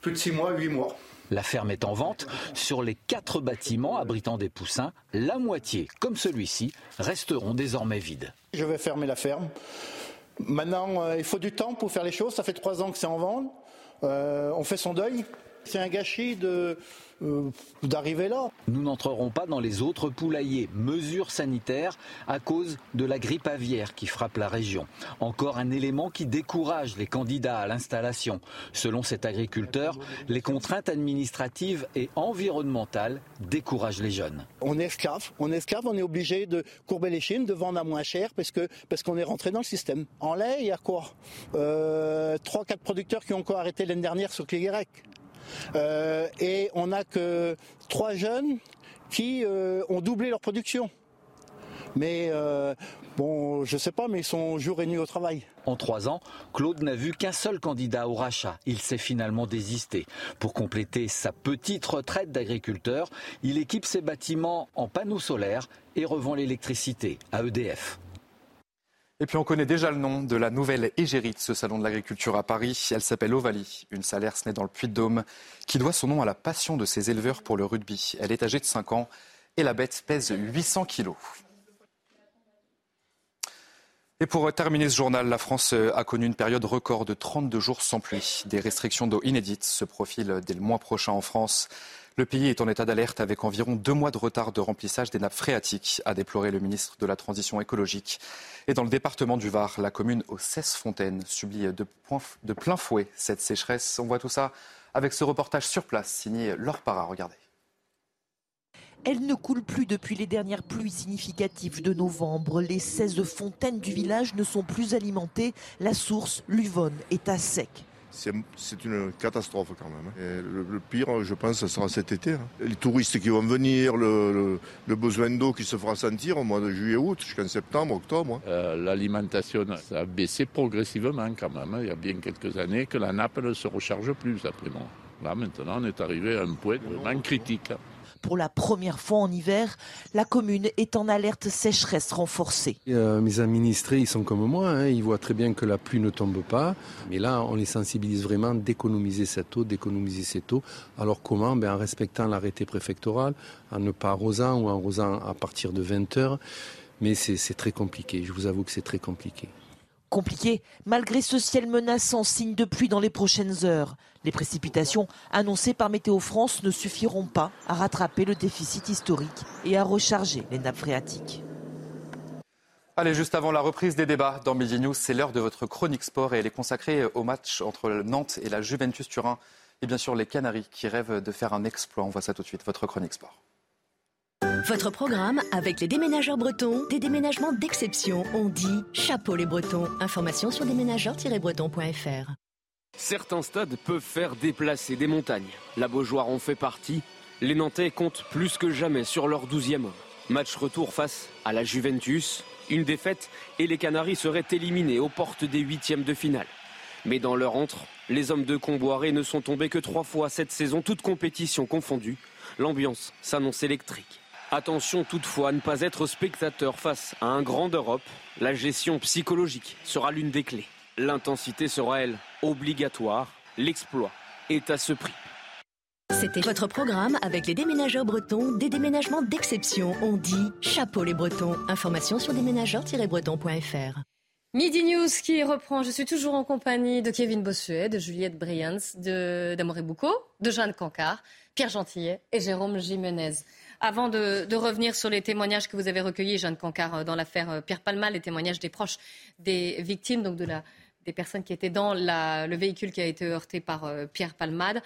plus de 6 mois, 8 mois. La ferme est en vente. Sur les quatre bâtiments abritant des poussins, la moitié, comme celui-ci, resteront désormais vides. Je vais fermer la ferme. Maintenant, euh, il faut du temps pour faire les choses. Ça fait 3 ans que c'est en vente. Euh, on fait son deuil. C'est un gâchis de, euh, d'arriver là. Nous n'entrerons pas dans les autres poulaillers. Mesures sanitaires à cause de la grippe aviaire qui frappe la région. Encore un élément qui décourage les candidats à l'installation. Selon cet agriculteur, les contraintes administratives et environnementales découragent les jeunes. On est esclave, on est esclave, on est obligé de courber les chines, de vendre à moins cher parce que parce qu'on est rentré dans le système. En lait, il y a quoi? Euh, Trois, quatre producteurs qui ont encore arrêté l'année dernière sur Cléguérec. Euh, et on n'a que trois jeunes qui euh, ont doublé leur production. Mais euh, bon, je sais pas, mais ils sont jour et nuit au travail. En trois ans, Claude n'a vu qu'un seul candidat au rachat. Il s'est finalement désisté. Pour compléter sa petite retraite d'agriculteur, il équipe ses bâtiments en panneaux solaires et revend l'électricité à EDF. Et puis on connaît déjà le nom de la nouvelle égérie de ce salon de l'agriculture à Paris. Elle s'appelle Ovalie, une Salers née dans le Puy-de-Dôme, qui doit son nom à la passion de ses éleveurs pour le rugby. Elle est âgée de 5 ans et la bête pèse 800 kilos. Et pour terminer ce journal, la France a connu une période record de 32 jours sans pluie. Des restrictions d'eau inédites se profilent dès le mois prochain en France. Le pays est en état d'alerte avec environ deux mois de retard de remplissage des nappes phréatiques, a déploré le ministre de la Transition écologique. Et dans le département du Var, la commune aux 16 fontaines subit de, plein fouet cette sécheresse. On voit tout ça avec ce reportage sur place signé Laure Parra. Regardez. Elle ne coule plus depuis les dernières pluies significatives de novembre. Les 16 fontaines du village ne sont plus alimentées. La source, l'Uvonne, est à sec. C'est une catastrophe quand même. hein. Et le, le pire, je pense, ce sera cet été. hein. Les touristes qui vont venir, le, le- le besoin d'eau qui se fera sentir au mois de juillet-août, jusqu'en septembre, octobre. hein. Euh, L'alimentation, ça a baissé progressivement quand même. Il y a bien quelques années que la nappe ne se recharge plus, après moi. Là, maintenant, on est arrivé à un point vraiment critique. hein. Pour la première fois en hiver, la commune est en alerte sécheresse renforcée. Euh, mes administrés, ils sont comme moi, hein, ils voient très bien que la pluie ne tombe pas. Mais là, on les sensibilise vraiment d'économiser cette eau, d'économiser cette eau. Alors comment? Ben, En respectant l'arrêté préfectoral, en ne pas arrosant ou en arrosant à partir de 20 heures. Mais c'est c'est très compliqué, je vous avoue que c'est très compliqué. Compliqué, malgré ce ciel menaçant, signe de pluie dans les prochaines heures. Les précipitations annoncées par Météo France ne suffiront pas à rattraper le déficit historique et à recharger les nappes phréatiques. Allez, juste avant la reprise des débats dans Midi News, c'est l'heure de votre chronique sport et elle est consacrée au match entre Nantes et la Juventus Turin. Et bien sûr, les Canaries qui rêvent de faire un exploit. On voit ça tout de suite, votre chronique sport. Votre programme avec les déménageurs bretons, des déménagements d'exception. On dit chapeau les bretons. Information sur déménageurs-bretons.fr. Certains stades peuvent faire déplacer des montagnes. La Beaujoire en fait partie. Les Nantais comptent plus que jamais sur leur douzième homme. Match retour face à la Juventus. Une défaite et les Canaries seraient éliminés aux portes des huitièmes de finale. Mais dans leur entre, les hommes de Comboiré ne sont tombés que trois fois cette saison, toutes compétitions confondues. L'ambiance s'annonce électrique. Attention toutefois à ne pas être spectateur face à un grand d'Europe. La gestion psychologique sera l'une des clés. L'intensité sera, elle, obligatoire. L'exploit est à ce prix. C'était votre programme avec les déménageurs bretons, des déménagements d'exception. On dit chapeau les bretons. Information sur déménageurs-bretons.fr. Midi News qui reprend. Je suis toujours en compagnie de Kevin Bossuet, de Juliette Brians, d'Amoré Boucaud, de Jeanne Cancard, Pierre Gentillet et Jérôme Jimenez. Avant de, revenir sur les témoignages que vous avez recueillis, Jeanne Cancard, euh, dans l'affaire euh, Pierre Palma, les témoignages des proches des victimes, donc de la, des personnes qui étaient dans le véhicule qui a été heurté par euh, Pierre Palmade.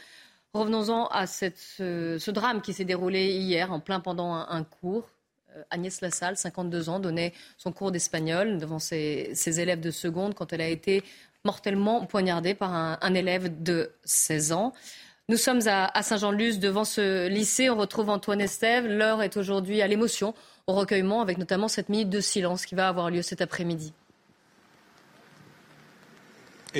Revenons-en à ce, drame qui s'est déroulé hier en plein pendant un, cours. Agnès Lassalle, 52 ans, donnait son cours d'espagnol devant ses, élèves de seconde quand elle a été mortellement poignardée par un, un élève de 16 ans. Nous sommes à, Saint-Jean-de-Luz devant ce lycée. On retrouve Antoine Estève. L'heure est aujourd'hui à l'émotion, au recueillement, avec notamment cette minute de silence qui va avoir lieu cet après-midi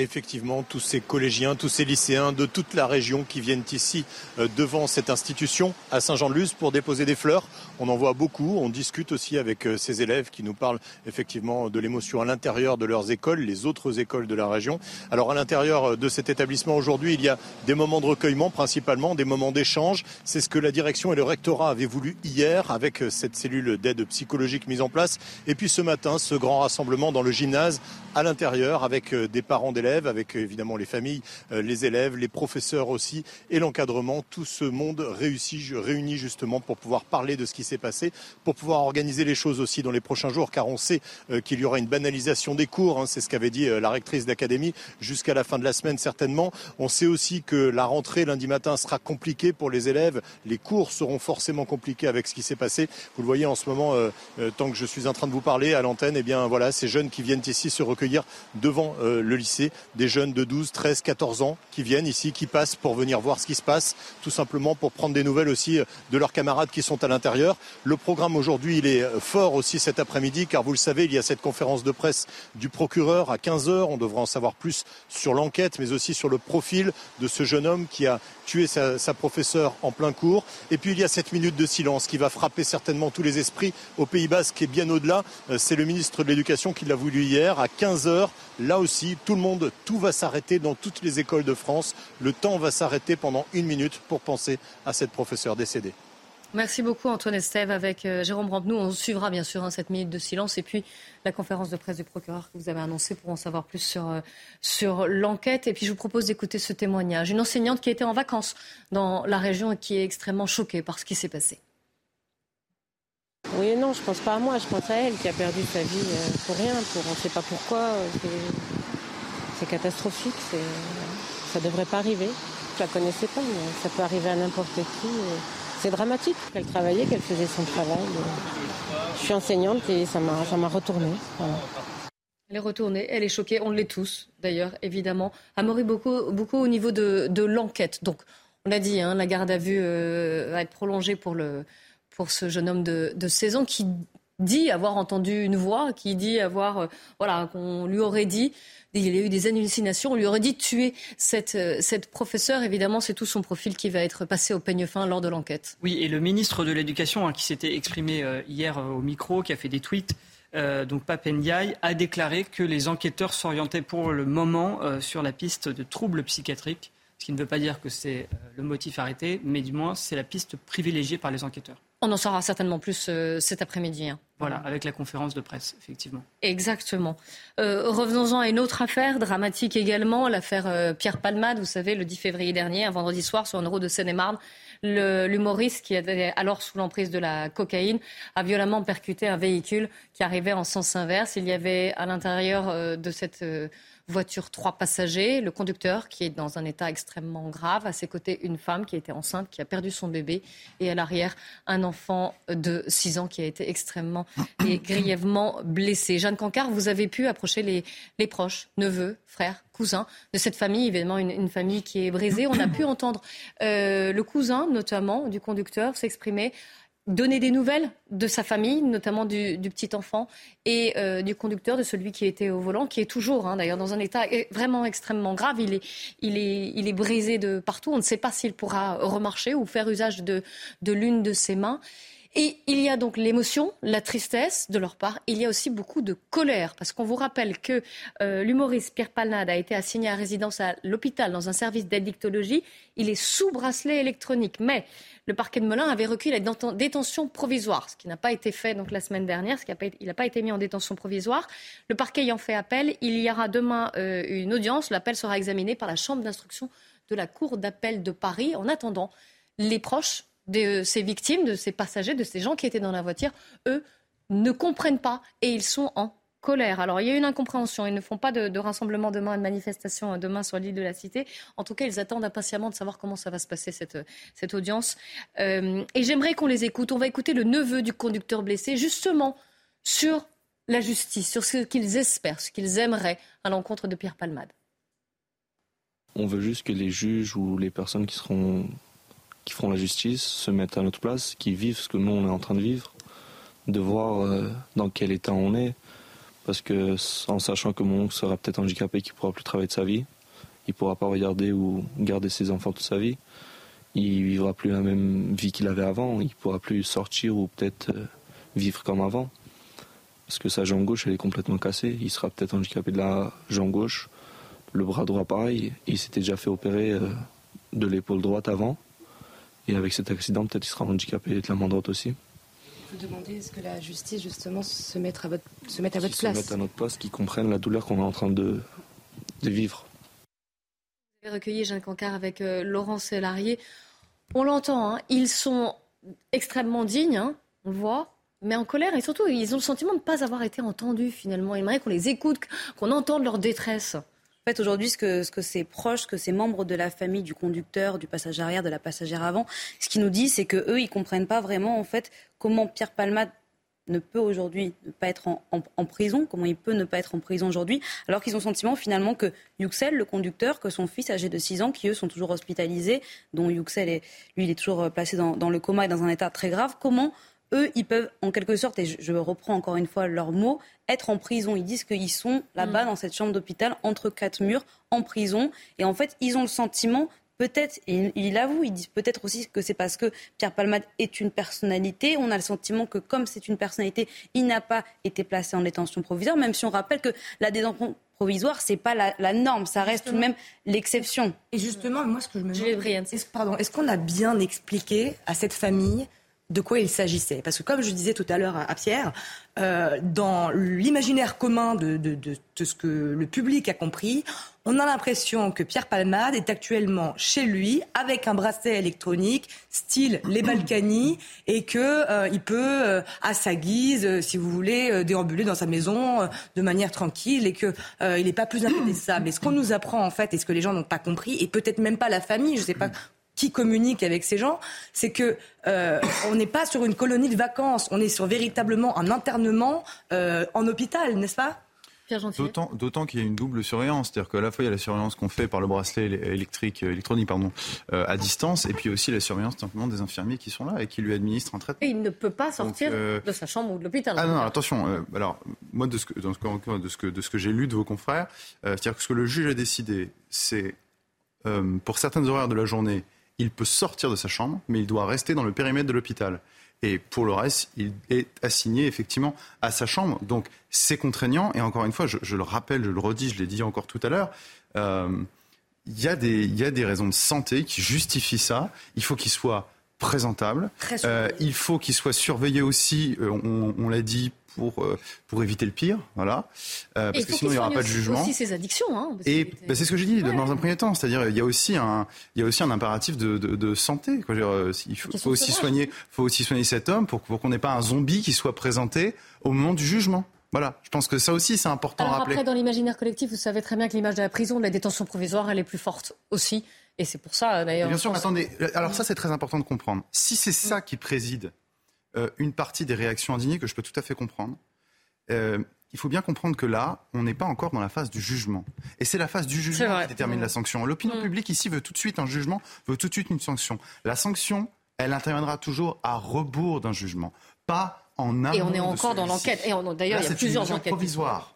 effectivement tous ces collégiens, tous ces lycéens de toute la région qui viennent ici euh, devant cette institution à Saint-Jean-de-Luz pour déposer des fleurs. On en voit beaucoup, on discute aussi avec euh, ces élèves qui nous parlent effectivement de l'émotion à l'intérieur de leurs écoles, les autres écoles de la région. Alors à l'intérieur euh, de cet établissement aujourd'hui, il y a des moments de recueillement principalement, des moments d'échange. C'est ce que la direction et le rectorat avaient voulu hier avec cette cellule d'aide psychologique mise en place. Et puis ce matin, ce grand rassemblement dans le gymnase à l'intérieur avec des parents d'élèves avec euh, évidemment les familles, euh, les élèves, les professeurs aussi et l'encadrement. Tout ce monde réussi, réuni justement pour pouvoir parler de ce qui s'est passé, pour pouvoir organiser les choses aussi dans les prochains jours, car on sait euh, qu'il y aura une banalisation des cours. Hein. c'est ce qu'avait dit la rectrice d'académie jusqu'à la fin de la semaine certainement. On sait aussi que la rentrée lundi matin sera compliquée pour les élèves. Les cours seront forcément compliqués avec ce qui s'est passé. Vous le voyez en ce moment, tant que je suis en train de vous parler à l'antenne, eh bien voilà, ces jeunes qui viennent ici se recueillir devant le lycée des jeunes de 12, 13, 14 ans qui viennent ici, qui passent pour venir voir ce qui se passe, tout simplement pour prendre des nouvelles aussi de leurs camarades qui sont à l'intérieur. Le programme aujourd'hui, est fort aussi cet après-midi, car vous le savez, il y a cette conférence de presse du procureur à 15 heures. On devra en savoir plus sur l'enquête, mais aussi sur le profil de ce jeune homme qui a tué sa, sa professeure en plein cours. Et puis il y a cette minute de silence qui va frapper certainement tous les esprits au Pays Basque et bien au-delà. Euh, c'est le ministre de l'Éducation qui l'a voulu hier à 15 heures. Là aussi, tout le monde, tout va s'arrêter dans toutes les écoles de France. Le temps va s'arrêter pendant une minute pour penser à cette professeure décédée. Merci beaucoup Antoine Estève avec euh, Jérôme Rampenou. On suivra bien sûr hein, cette minute de silence et puis la conférence de presse du procureur que vous avez annoncée pour en savoir plus sur, euh, sur l'enquête. Et puis je vous propose d'écouter ce témoignage. Une enseignante qui était en vacances dans la région et qui est extrêmement choquée par ce qui s'est passé. Oui et non, je pense pas à moi, je pense à elle qui a perdu sa vie euh, pour rien, pour on ne sait pas pourquoi. C'est catastrophique, ça devrait pas arriver. Je la connaissais pas, mais ça peut arriver à n'importe qui. C'est dramatique qu'elle travaillait, qu'elle faisait son travail. Je suis enseignante et ça m'a, ça m'a retourné. Elle est retournée, elle est choquée, on l'est tous d'ailleurs, évidemment. Amaury, beaucoup, beaucoup au niveau de, l'enquête. Donc, on l'a dit, hein, la garde à vue euh, va être prolongée pour, ce jeune homme de, de 16 ans qui dit avoir entendu une voix, qui dit avoir, euh, voilà, qu'on lui aurait dit il y a eu des hallucinations. On lui aurait dit tuer cette, euh, cette professeure. Évidemment, c'est tout son profil qui va être passé au peigne fin lors de l'enquête. Oui, et le ministre de l'Éducation, hein, qui s'était exprimé euh, hier euh, au micro, qui a fait des tweets, donc Papendiaï, a déclaré que les enquêteurs s'orientaient pour le moment sur la piste de troubles psychiatriques. Ce qui ne veut pas dire que c'est le motif arrêté, mais du moins c'est la piste privilégiée par les enquêteurs. On en saura certainement plus cet après-midi. Hein. Voilà, avec la conférence de presse, effectivement. Exactement. Euh, revenons-en à une autre affaire, dramatique également, l'affaire euh, Pierre Palmade. Vous savez, le 10 février dernier, un vendredi soir, sur un euro de Seine-et-Marne, l'humoriste qui était alors sous l'emprise de la cocaïne a violemment percuté un véhicule qui arrivait en sens inverse. Il y avait à l'intérieur euh, de cette voiture trois passagers, le conducteur qui est dans un état extrêmement grave, à ses côtés une femme qui était enceinte, qui a perdu son bébé, et à l'arrière un enfant de 6 ans qui a été extrêmement et grièvement blessé. Jeanne Cancard, vous avez pu approcher les, les proches, neveux, frères, cousins de cette famille, évidemment une, famille qui est brisée. On a pu entendre euh, le cousin, notamment, du conducteur s'exprimer donner des nouvelles de sa famille, notamment du, petit enfant et euh, du conducteur, de celui qui était au volant, qui est toujours hein, d'ailleurs dans un état vraiment extrêmement grave. Il est, il, est, il est brisé de partout. On ne sait pas s'il pourra remarcher ou faire usage de, de l'une de ses mains. Et il y a donc l'émotion, la tristesse de leur part. Il y a aussi beaucoup de colère, parce qu'on vous rappelle que euh, l'humoriste Pierre Palnade a été assigné à résidence à l'hôpital dans un service d'addictologie. Il est sous bracelet électronique, mais le parquet de Melun avait requis la détention provisoire, ce qui n'a pas été fait donc la semaine dernière, ce qui il n'a pas été mis en détention provisoire. Le parquet ayant fait appel, il y aura demain euh, une audience. L'appel sera examiné par la chambre d'instruction de la Cour d'appel de Paris. En attendant, les proches de ces victimes, de ces passagers, de ces gens qui étaient dans la voiture, eux, ne comprennent pas et ils sont en colère. Alors, il y a une incompréhension. Ils ne font pas de, rassemblement demain, de manifestation demain sur l'île de la Cité. En tout cas, ils attendent impatiemment de savoir comment ça va se passer, cette, cette audience. Euh, et j'aimerais qu'on les écoute. On va écouter le neveu du conducteur blessé, justement, sur la justice, sur ce qu'ils espèrent, ce qu'ils aimeraient à l'encontre de Pierre Palmade. On veut juste que les juges ou les personnes qui seront qui feront la justice se mettent à notre place, qui vivent ce que nous on est en train de vivre, de voir euh, dans quel état on est, parce que en sachant que mon oncle sera peut-être handicapé, qu'il pourra plus travailler de sa vie, il pourra pas regarder ou garder ses enfants toute sa vie, il vivra plus la même vie qu'il avait avant, il pourra plus sortir ou peut-être euh, vivre comme avant, parce que sa jambe gauche elle est complètement cassée, il sera peut-être handicapé de la jambe gauche, le bras droit pareil, il s'était déjà fait opérer euh, de l'épaule droite avant. Et avec cet accident, peut-être il sera handicapé de la main droite aussi. Vous demandez est-ce que la justice, justement, se mette à votre, se mette à votre place Se mette à notre place, qu'ils comprennent la douleur qu'on est en train de, de vivre. Vous avez recueilli Jeanne Cancard avec euh, Laurent Sélarié. On l'entend, hein, ils sont extrêmement dignes, hein, on le voit, mais en colère et surtout, ils ont le sentiment de ne pas avoir été entendus finalement. Ils aimeraient qu'on les écoute, qu'on entende leur détresse. Aujourd'hui, ce que, ce que ses proches, que ces membres de la famille du conducteur, du passager arrière, de la passagère avant, ce qu'ils nous disent, c'est que eux, ils comprennent pas vraiment, en fait, comment Pierre Palmade ne peut aujourd'hui ne pas être en, prison, comment il peut ne pas être en prison aujourd'hui, alors qu'ils ont le sentiment finalement que Yuxel, le conducteur, que son fils âgé de 6 ans, qui eux sont toujours hospitalisés, dont Yuxel est, lui, il est toujours euh, placé dans, dans le coma et dans un état très grave, comment eux, ils peuvent en quelque sorte, et je, reprends encore une fois leurs mots, être en prison. Ils disent qu'ils sont là-bas, mm. dans cette chambre d'hôpital, entre quatre murs, en prison. Et en fait, ils ont le sentiment peut-être, et il avoue, ils disent peut-être aussi que c'est parce que Pierre Palmade est une personnalité. On a le sentiment que comme c'est une personnalité, il n'a pas été placé en détention provisoire, même si on rappelle que la détention provisoire, c'est pas la, norme, ça reste tout de même l'exception. Et justement, moi, ce que je me demande, pardon, est-ce qu'on a bien expliqué à cette famille de quoi il s'agissait. Parce que comme je disais tout à l'heure à, Pierre, euh, dans l'imaginaire commun de, de, de, ce que le public a compris, on a l'impression que Pierre Palmade est actuellement chez lui avec un bracelet électronique style les Balkany et que euh, il peut euh, à sa guise, si vous voulez, déambuler dans sa maison de manière tranquille et que il n'est pas plus inquiété ça. Mais ce qu'on nous apprend en fait et ce que les gens n'ont pas compris et peut-être même pas la famille, je ne sais pas qui communique avec ces gens, c'est que euh, on n'est pas sur une colonie de vacances, on est sur véritablement un internement euh, en hôpital, n'est-ce pas? D'autant, qu'il y a une double surveillance, c'est-à-dire qu'à la fois il y a la surveillance qu'on fait par le bracelet électrique, euh, électronique pardon, à distance, et puis aussi la surveillance simplement des infirmiers qui sont là et qui lui administrent un traitement. Et il ne peut pas sortir de sa chambre ou de l'hôpital. Ah non, attention. alors moi de ce que, de ce que, de ce que j'ai lu de vos confrères, c'est-à-dire que ce que le juge a décidé, c'est pour certaines horaires de la journée il peut sortir de sa chambre, mais il doit rester dans le périmètre de l'hôpital. Et pour le reste, il est assigné effectivement à sa chambre. Donc c'est contraignant. Et encore une fois, je, le rappelle, je le redis, je l'ai dit encore tout à l'heure, euh, il y, a des raisons de santé qui justifient ça. Il faut qu'il soit présentable. il faut qu'il soit surveillé aussi, on, on l'a dit, pour, euh, pour éviter le pire, voilà. Euh, parce que sinon, il n'y aura pas de jugement. aussi ses addictions. Hein, et bah, c'est ce que j'ai dit dans un premier temps. C'est-à-dire, il y a aussi un, il y a aussi un impératif de, de, santé. Quoi. Euh, il faut, faut aussi soigner, faut aussi soigner cet homme pour, pour qu'on n'ait pas un zombie qui soit présenté au moment du jugement. Voilà, je pense que ça aussi, c'est important Alors à rappeler. Après, dans l'imaginaire collectif, vous savez très bien que l'image de la prison, de la détention provisoire, elle est plus forte aussi. Et c'est pour ça, d'ailleurs. Bien sûr, attendez. Alors ça, c'est très important de comprendre. Si c'est ça qui préside une partie des réactions indignées, que je peux tout à fait comprendre, euh, il faut bien comprendre que là, on n'est pas encore dans la phase du jugement. Et c'est la phase du jugement qui détermine la sanction. L'opinion mm. publique ici veut tout de suite un jugement, veut tout de suite une sanction. La sanction, elle interviendra toujours à rebours d'un jugement, pas en amont. Et on est encore dans l'enquête. Et d'ailleurs, il y a plusieurs enquêtes. provisoire.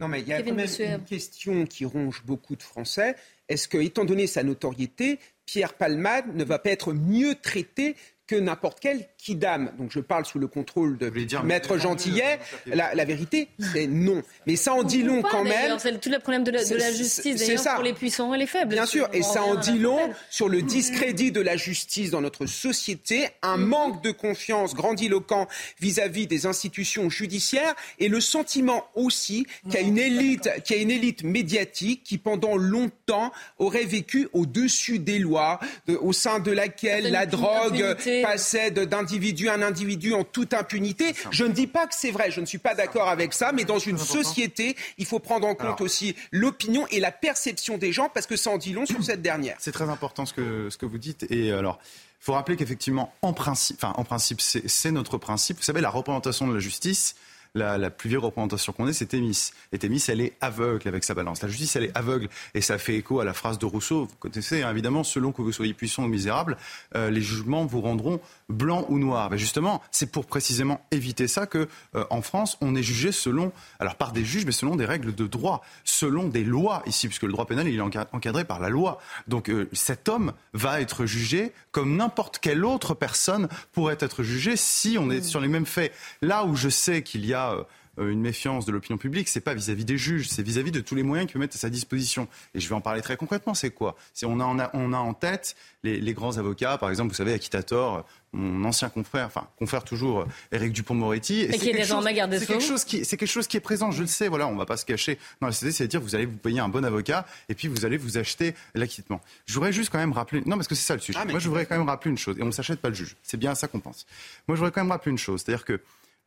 Non, mais il y a quand même une question qui ronge beaucoup de Français. Est-ce que, étant donné sa notoriété, Pierre Palmade ne va pas être mieux traité que n'importe quel kidam. Donc je parle sous le contrôle de Maître Gentillet. La, la, vérité, c'est non. Mais ça en dit long quand même. C'est tout le problème de la, de la justice d'ailleurs pour les puissants et les faibles. Bien sûr, et ça en dit long sur le discrédit de la justice dans notre société, un mm-hmm. manque de confiance grandiloquent vis-à-vis des institutions judiciaires et le sentiment aussi qu'il y a une élite, qu'il y a une élite médiatique qui pendant longtemps aurait vécu au-dessus des lois, au sein de laquelle la drogue passait d'individu un individu en toute impunité. Je ne dis pas que c'est vrai, je ne suis pas d'accord avec ça, mais dans une société, il faut prendre en compte aussi l'opinion et la perception des gens parce que ça en dit long sur cette dernière. C'est très important ce que, ce que vous dites. Et alors, il faut rappeler qu'effectivement, en principe, enfin, en principe, c'est notre principe. Vous savez, la représentation de la justice, la, plus vieille représentation qu'on ait, c'est Thémis. Et Thémis, elle est aveugle avec sa balance. La justice, elle est aveugle. Et ça fait écho à la phrase de Rousseau. Vous connaissez, hein, évidemment, selon que vous soyez puissant ou misérable, euh, les jugements vous rendront blanc ou noir. Mais justement, c'est pour précisément éviter ça que, euh, en France, on est jugé selon, alors par des juges, mais selon des règles de droit, selon des lois ici, puisque le droit pénal, il est encadré par la loi. Donc euh, cet homme va être jugé comme n'importe quelle autre personne pourrait être jugée si on est sur les mêmes faits. Là où je sais qu'il y a euh, euh, une méfiance de l'opinion publique, c'est pas vis-à-vis des juges, c'est vis-à-vis de tous les moyens qu'il peut mettre à sa disposition. Et je vais en parler très concrètement. C'est quoi? C'est on a, on a, on a en tête les, grands avocats, par exemple, vous savez, Akitator, mon ancien confrère, enfin confrère toujours, Éric Dupont-Moretti. Et, qui est désormais garde C'est quelque chose qui, c'est quelque chose qui est présent. Je le sais. Voilà, on va pas se cacher dans la société. C'est-à-dire, vous allez vous payer un bon avocat et puis vous allez vous acheter l'acquittement. Je voudrais juste quand même rappeler. Non, parce que c'est ça le sujet. Ah, Moi, je voudrais quand même rappeler une chose. Et on ne s'achète pas le juge. C'est bien à ça qu'on pense. Moi, je voudrais quand même rappeler une chose. C'est-à-dire que,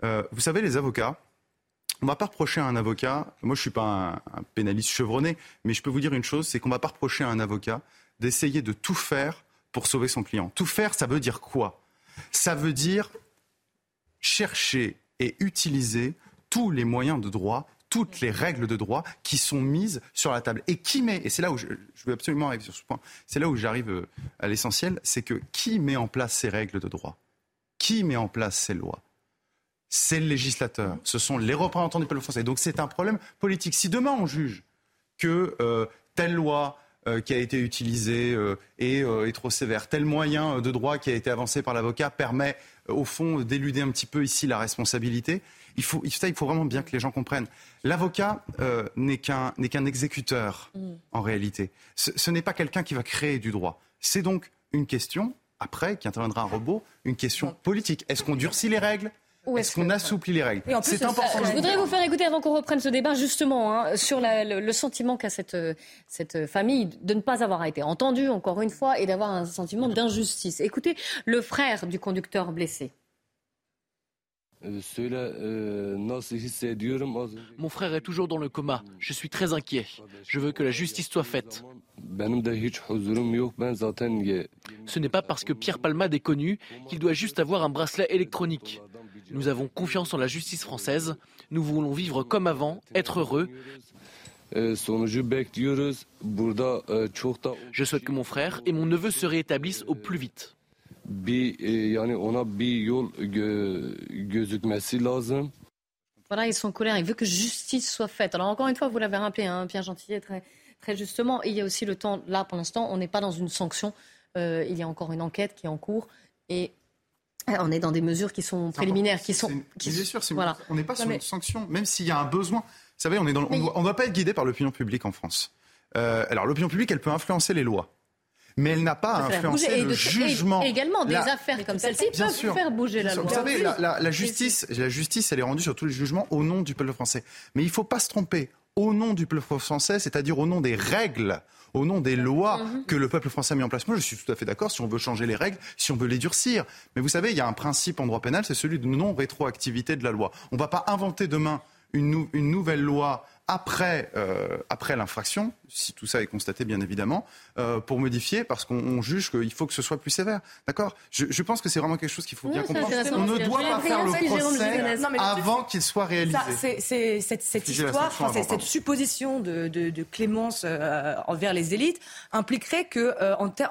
euh, vous savez, les avocats on ne va pas reprocher à un avocat, moi je ne suis pas un, pénaliste chevronné, mais je peux vous dire une chose, c'est qu'on ne va pas reprocher à un avocat d'essayer de tout faire pour sauver son client. Tout faire, ça veut dire quoi? Ça veut dire chercher et utiliser tous les moyens de droit, toutes les règles de droit qui sont mises sur la table. Et qui met, et c'est là où je, je, veux absolument arriver sur ce point, c'est là où j'arrive euh, à l'essentiel, c'est que qui met en place ces règles de droit? Qui met en place ces lois? C'est le législateur, ce sont les représentants du peuple français. Donc c'est un problème politique. Si demain on juge que euh, telle loi euh, qui a été utilisée euh, est, trop sévère, tel moyen de droit qui a été avancé par l'avocat permet au fond d'éluder un petit peu ici la responsabilité, il faut, ça, il faut vraiment bien que les gens comprennent. L'avocat n'est qu'un exécuteur mm. en réalité. Ce, ce n'est pas quelqu'un qui va créer du droit. C'est donc une question après, qui interviendra à robot, une question politique. Est-ce qu'on durcit les règles? Est-ce qu'on assouplit les règles C'est important. Je voudrais vous faire écouter avant qu'on reprenne ce débat justement hein, sur le, sentiment qu'a cette, cette famille de ne pas avoir été entendue encore une fois et d'avoir un sentiment d'injustice. Écoutez le frère du conducteur blessé. Euh, Mon frère est toujours dans le coma. Je suis très inquiet. Je veux que la justice soit faite. Ce n'est pas parce que Pierre Palmade est connu qu'il doit juste avoir un bracelet électronique. Nous avons confiance en la justice française. Nous voulons vivre comme avant, être heureux. Je souhaite que mon frère et mon neveu se rétablissent au plus vite. Voilà, ils sont en colère. Ils veulent que justice soit faite. Alors encore une fois, vous l'avez rappelé, hein, Pierre Gentillet, très, très justement. il y a aussi le temps, là pour l'instant, on n'est pas dans une sanction. Euh, il y a encore une enquête qui est en cours. Et on est dans des mesures qui sont préliminaires, qui sont. Qui, bien sûr, voilà. on n'est pas sur une sanction, même s'il y a un besoin. Vous savez, on ne doit pas être guidé par l'opinion publique en France. Euh, alors l'opinion publique, elle peut influencer les lois. mais elle n'a pas à influencer. Et le de- jugement. et également, des La- affaires comme celle-ci peuvent sûr. faire bouger la loi. Vous savez, la- la justice, la justice, elle est rendue sur tous les jugements au nom du peuple français. Mais il ne faut pas se tromper. Au nom du peuple français, c'est-à-dire au nom des règles, au nom des lois Mhm. que le peuple français a mis en place. Moi, je suis tout à fait d'accord si on veut changer les règles, si on veut les durcir. Mais vous savez, il y a un principe en droit pénal, c'est celui de non-rétroactivité de la loi. On ne va pas inventer demain une, nou- une nouvelle loi après, euh, après l'infraction, si tout ça est constaté bien évidemment, euh, pour modifier, parce qu'on on juge qu'il faut que ce soit plus sévère. D'accord? Je, je pense que c'est vraiment quelque chose qu'il faut Oui, bien comprendre. On ne doit pas faire le procès Non, avant qu'il soit réalisé. Ça, cette, histoire, enfin, avant, cette supposition de, de- de clémence euh, envers les élites impliquerait que,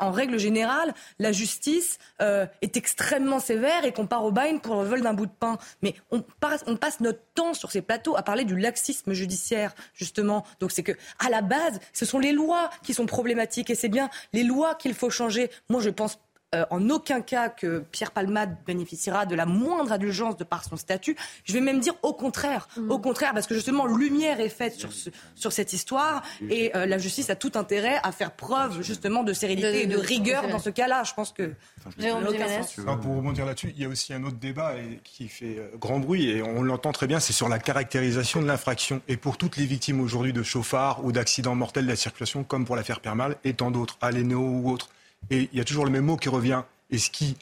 en, règle générale, la justice est extrêmement sévère et qu'on part au bain pour le vol d'un bout de pain. Mais on passe, on passe notre temps sur ces plateaux à parler du laxisme judiciaire, justement. Donc c'est que, à la base, ce sont les lois qui sont problématiques et c'est bien les lois qu'il faut changer. Moi, je pense euh, en aucun cas que Pierre Palmade bénéficiera de la moindre indulgence de par son statut. Je vais même dire au contraire, au contraire, parce que justement lumière est faite sur, ce- sur cette histoire et euh, la justice a tout intérêt à faire preuve justement de sérénité De- et de, de- rigueur de- dans ce cas-là. Je pense que sens. Alors, pour rebondir là-dessus, il y a aussi un autre débat et- qui fait euh, grand bruit et on l'entend très bien, c'est sur la caractérisation de l'infraction. Et pour toutes les victimes aujourd'hui de chauffards ou d'accidents mortels de la circulation, comme pour l'affaire Permal et tant d'autres, Alénéo ou autres, et il y a toujours le même mot qui revient. Et ce qui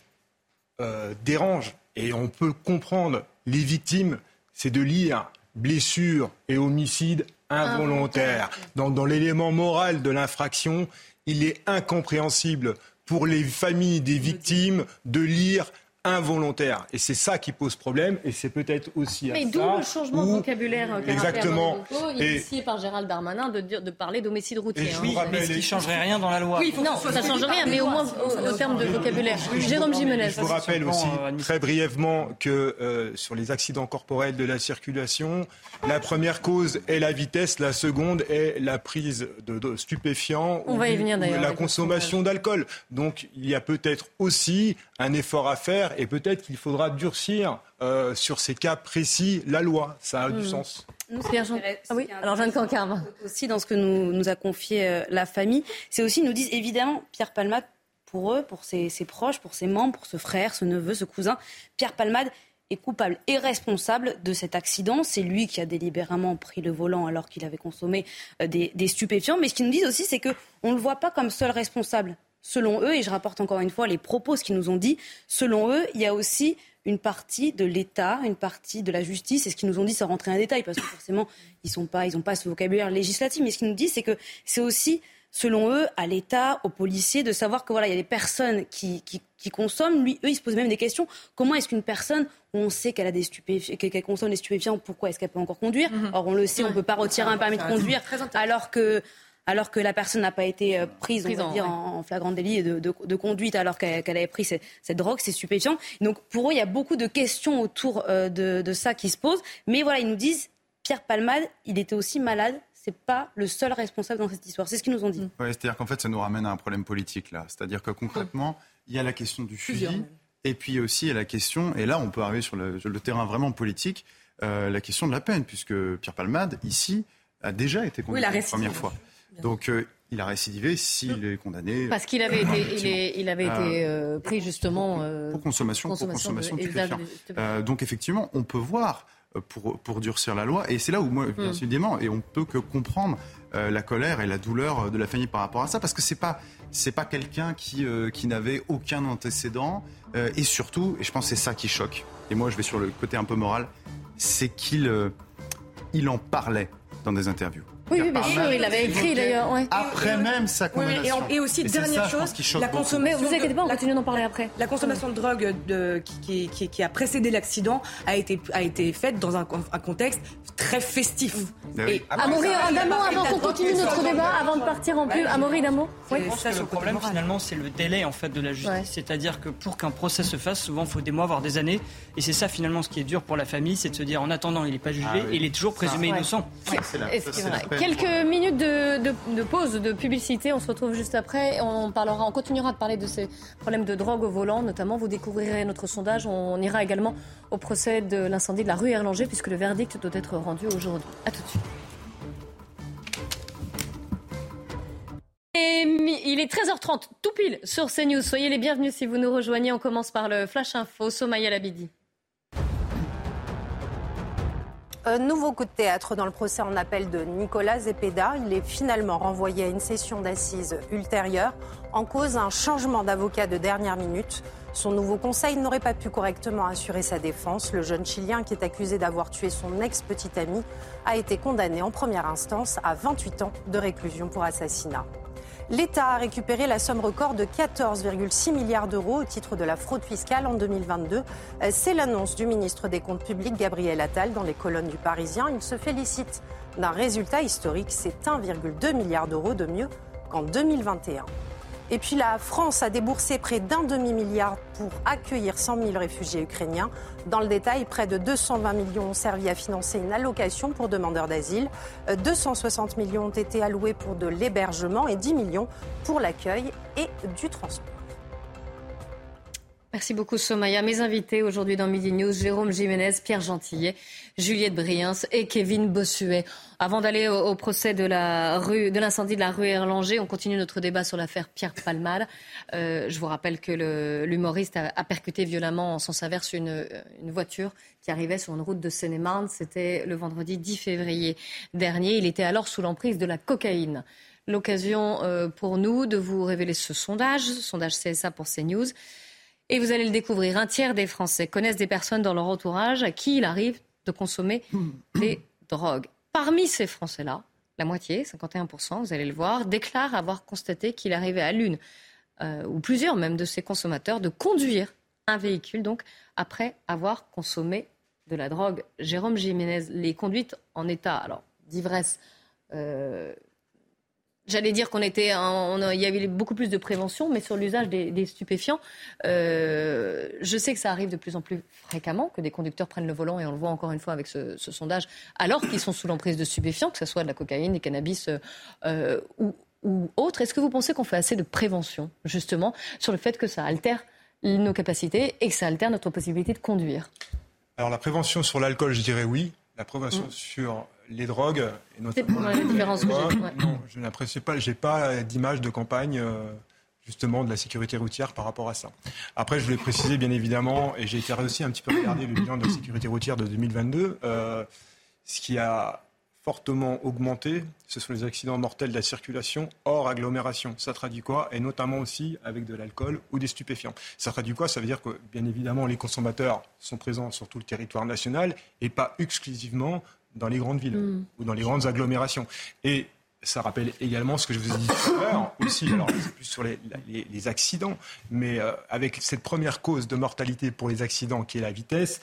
euh, dérange, et on peut comprendre les victimes, c'est de lire blessure et homicide involontaire. Donc dans l'élément moral de l'infraction, il est incompréhensible pour les familles des victimes de lire involontaire. Et c'est ça qui pose problème, et c'est peut-être aussi à Mais d'où le changement de vocabulaire euh, Exactement. initié par Gérald Darmanin de, dire- de parler d'homicide routier. Et je hein. vous rappelle- Mais ce qui changerait rien dans la loi. Oui, non, ça change rien, mais au moins au, terme de vocabulaire. Jérôme Jiménez. Je vous rappelle aussi euh, très brièvement que euh, sur les accidents corporels de la circulation, la première cause est la vitesse, la seconde est la prise de, de stupéfiants On ou, va y venir, ou d'ailleurs, la consommation d'alcool. Donc il y a peut-être aussi un effort à faire et peut-être qu'il faudra durcir euh, sur ces cas précis la loi. Ça a du Hmm. sens. Nous, ce Pierre qui Ah oui, alors Jeanne Cancarme. Aussi, dans ce que nous, nous a confié euh, la famille, c'est aussi, ils nous disent évidemment, Pierre Palmade, pour eux, pour ses, ses proches, pour ses membres, pour ce frère, ce neveu, ce cousin, Pierre Palmade est coupable et responsable de cet accident. C'est lui qui a délibérément pris le volant alors qu'il avait consommé euh, des, des stupéfiants. Mais ce qu'ils nous disent aussi, c'est qu'on ne le voit pas comme seul responsable. Selon eux, et je rapporte encore une fois les propos, ce qu'ils nous ont dit, selon eux, il y a aussi une partie de l'État, une partie de la justice, et ce qu'ils nous ont dit, sans rentrer en détail, parce que forcément, ils n'ont pas, ils ont pas ce vocabulaire législatif, mais ce qu'ils nous disent, c'est que c'est aussi, selon eux, à l'État, aux policiers, de savoir que voilà, il y a des personnes qui, qui, qui consomment. Lui, eux, ils se posent même des questions. Comment est-ce qu'une personne, où on sait qu'elle a des stupéfiants, qu'elle consomme des stupéfiants, pourquoi est-ce qu'elle peut encore conduire? Or, on le sait, on ne peut pas retirer un permis de conduire, alors que alors que la personne n'a pas été euh, prise, on va en- dire, ouais. en, flagrant délit de, de- de conduite alors qu'elle avait pris cette, cette drogue, ces stupéfiants. Donc pour eux, il y a beaucoup de questions autour euh, de, de ça qui se posent. Mais voilà, ils nous disent, Pierre Palmade, il était aussi malade. C'est pas le seul responsable dans cette histoire. C'est ce qu'ils nous ont dit. Ouais, C'est-à-dire qu'en fait, ça nous ramène à un problème politique là. C'est-à-dire que concrètement, il y a la question du fusil, et puis aussi il y a la question, et là on peut arriver sur le, sur le terrain vraiment politique, euh, la question de la peine, puisque Pierre Palmade, ici, a déjà été condamné Oui, la la première fois. Donc euh, il a récidivé s'il est condamné. Parce qu'il avait été, il, est- il avait été euh, pris justement. euh, pour consommation, pour consommation de- de. Euh, donc effectivement, on peut voir euh, pour, pour durcir la loi, et c'est là où moi, bien Mm. évidemment, et on peut que comprendre euh, la colère et la douleur euh, de la famille par rapport à ça, parce que c'est pas c'est pas quelqu'un qui euh, qui n'avait aucun antécédent, euh, et surtout, et je pense que c'est ça qui choque. Et moi, je vais sur le côté un peu moral, c'est qu'il euh, il en parlait dans des interviews. Oui, oui, bien sûr, il avait écrit d'ailleurs. ouais. Après même sa Oui, oui, et, condamnation. en- et aussi, Et dernière ça, chose, la consommation. Mais vous inquiétez pas, on continue d'en parler après. La consommation de drogue de, qui, qui- qui- qui a précédé l'accident a été, a été faite dans un, con- un contexte très festif. Ah oui. Et- Amaury, un d'un mot avant qu'on continue notre débat, avant de partir en pub. Amaury, d'un mot Oui, ça, le problème finalement c'est le délai en fait de la justice. C'est-à-dire que pour qu'un procès se fasse, souvent il faut des mois voire des années. Et c'est ça finalement ce qui est dur pour la famille, c'est de se dire en attendant il n'est pas jugé Ah il est toujours présumé innocent. c'est la- Quelques minutes de, pause, de publicité. On se retrouve juste après. On parlera, on continuera de parler de ces problèmes de drogue au volant, notamment. Vous découvrirez notre sondage. On ira également au procès de l'incendie de la rue Erlanger, puisque le verdict doit être rendu aujourd'hui. À tout de suite. Il est 13h30, tout pile sur CNews. Soyez les bienvenus si vous nous rejoignez. On commence par le Flash Info. Somaya Labidi. Un nouveau coup de théâtre dans le procès en appel de Nicolas Zepeda. Il est finalement renvoyé à une session d'assises ultérieure. En cause, un changement d'avocat de dernière minute. Son nouveau conseil n'aurait pas pu correctement assurer sa défense. Le jeune Chilien, qui est accusé d'avoir tué son ex-petite amie, a été condamné en première instance à 28 ans de réclusion pour assassinat. L'État a récupéré la somme record de 14,6 milliards d'euros au titre de la fraude fiscale en 2022. C'est l'annonce du ministre des Comptes publics, Gabriel Attal, dans les colonnes du Parisien. Il se félicite d'un résultat historique. C'est 1,2 milliard d'euros de mieux qu'en 2021. Et puis la France a déboursé près d'un demi-milliard pour accueillir 100 000 réfugiés ukrainiens. Dans le détail, près de 220 millions ont servi à financer une allocation pour demandeurs d'asile. 260 millions ont été alloués pour de l'hébergement et 10 millions pour l'accueil et du transport. Merci beaucoup Somaya. Mes invités aujourd'hui dans Midi News, Jérôme Jiménez, Pierre Gentillet, Juliette Briens et Kevin Bossuet. Avant d'aller au, procès de l'incendie de la rue Erlanger, on continue notre débat sur l'affaire Pierre Palmade. Euh, je vous rappelle que l'humoriste a, percuté violemment en sens inverse une, une, voiture qui arrivait sur une route de Seine-et-Marne. C'était le vendredi 10 février dernier. Il était alors sous l'emprise de la cocaïne. L'occasion euh, pour nous de vous révéler ce sondage, sondage CSA pour CNews. Et vous allez le découvrir, un tiers des Français connaissent des personnes dans leur entourage à qui il arrive de consommer des drogues. Parmi ces Français-là, la moitié, 51%, vous allez le voir, déclarent avoir constaté qu'il arrivait à l'une euh, ou plusieurs même de ces consommateurs de conduire un véhicule donc après avoir consommé de la drogue. Jérôme Jiménez, les conduites en état alors d'ivresse euh, J'allais dire qu'on était, il y avait beaucoup plus de prévention, mais sur l'usage des, stupéfiants, euh, je sais que ça arrive de plus en plus fréquemment que des conducteurs prennent le volant et on le voit encore une fois avec ce, sondage, alors qu'ils sont sous l'emprise de stupéfiants, que ce soit de la cocaïne, des cannabis euh, ou, ou autre. Est-ce que vous pensez qu'on fait assez de prévention justement sur le fait que ça altère nos capacités et que ça altère notre possibilité de conduire? Alors la prévention sur l'alcool, je dirais oui. La prévention mm. sur les drogues, et notamment la différence Non, je n'apprécie pas, j'ai pas d'image de campagne euh, justement de la sécurité routière par rapport à ça. Après, je voulais préciser bien évidemment, et j'ai été aussi un petit peu regarder le bilan de la sécurité routière de 2022, euh, ce qui a fortement augmenté, ce sont les accidents mortels de la circulation hors agglomération. Ça traduit quoi? Et notamment aussi avec de l'alcool ou des stupéfiants. Ça traduit quoi? Ça veut dire que, bien évidemment, les consommateurs sont présents sur tout le territoire national et pas exclusivement dans les grandes villes mm. ou dans les grandes agglomérations. Et ça rappelle également ce que je vous ai dit tout à l'heure aussi, alors c'est plus sur les, accidents, mais euh, avec cette première cause de mortalité pour les accidents qui est la vitesse,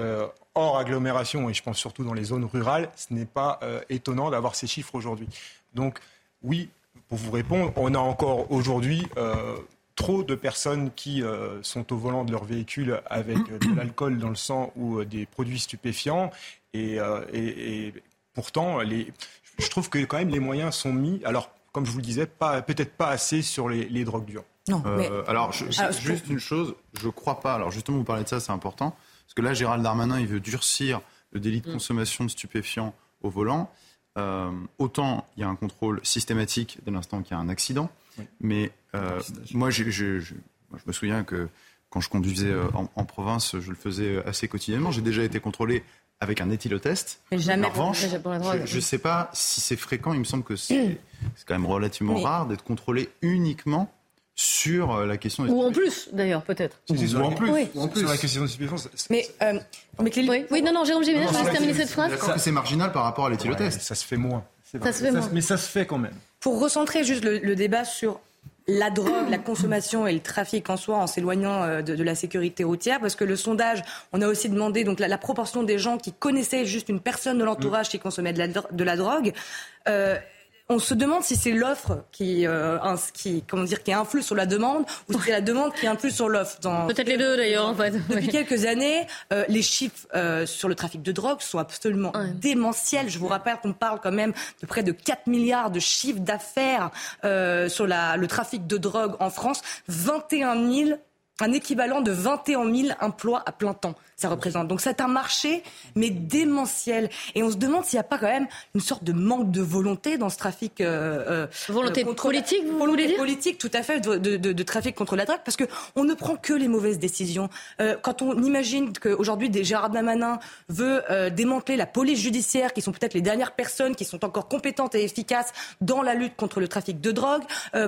euh, hors agglomération, et je pense surtout dans les zones rurales, ce n'est pas euh, étonnant d'avoir ces chiffres aujourd'hui. Donc oui, pour vous répondre, on a encore aujourd'hui trop de personnes qui sont au volant de leur véhicule avec de l'alcool dans le sang ou des produits stupéfiants. Euh, et, pourtant, les, je trouve que quand même les moyens sont mis. Alors, comme je vous le disais, peut-être pas assez sur les, drogues dures. Non, euh, alors, juste une chose, je crois pas. Alors, justement, vous parlez de ça, c'est important. Parce que là, Gérald Darmanin, il veut durcir le délit de mm. consommation de stupéfiants au volant. Euh, autant il y a un contrôle systématique dès l'instant qu'il y a un accident. Mais moi, je, je, me souviens que quand je conduisais en, province, je le faisais assez quotidiennement. J'ai déjà été contrôlé avec un éthylotest. Mais jamais en revanche, je ne sais pas si c'est fréquent. Il me semble que c'est quand même relativement rare d'être contrôlé uniquement sur euh, la question des Ou en plus, d'ailleurs, peut-être. Ou, en plus, en plus. Sur la question des stupéfiants. Mais, euh, mais oui. oui, non, non, Jérôme Géminet, je laisse terminer cette phrase. C'est marginal par rapport à l'éthylotest. ça se fait moins. Ça se fait moins. Mais ça se fait quand même. Pour recentrer juste le débat sur la drogue, la consommation et le trafic en soi en s'éloignant euh, de, la sécurité routière Parce que le sondage, on a aussi demandé donc la, proportion des gens qui connaissaient juste une personne de l'entourage qui consommait de la, de la drogue. Euh, on se demande si c'est l'offre qui, euh, qui, comment dire, qui influe sur la demande ou si c'est la demande qui influe sur l'offre. Peut-être les deux d'ailleurs. En fait. Depuis quelques années, euh, les chiffres euh, sur le trafic de drogue sont absolument démentiels. Je vous rappelle qu'on parle quand même de près de 4 milliards de chiffres d'affaires sur la, le trafic de drogue en France. 21 000 un équivalent de 21 000 emplois à plein temps ça représente. Donc c'est un marché, mais démentiel. Et on se demande s'il n'y a pas quand même une sorte de manque de volonté dans ce trafic. Euh, euh volonté euh, politique, vous voulez dire politique, tout à fait, de, de, de, trafic contre la drogue, parce que on ne prend que les mauvaises décisions. Euh, quand on imagine qu'aujourd'hui, Gérard Damanin veut euh, démanteler la police judiciaire, qui sont peut-être les dernières personnes qui sont encore compétentes et efficaces dans la lutte contre le trafic de drogue.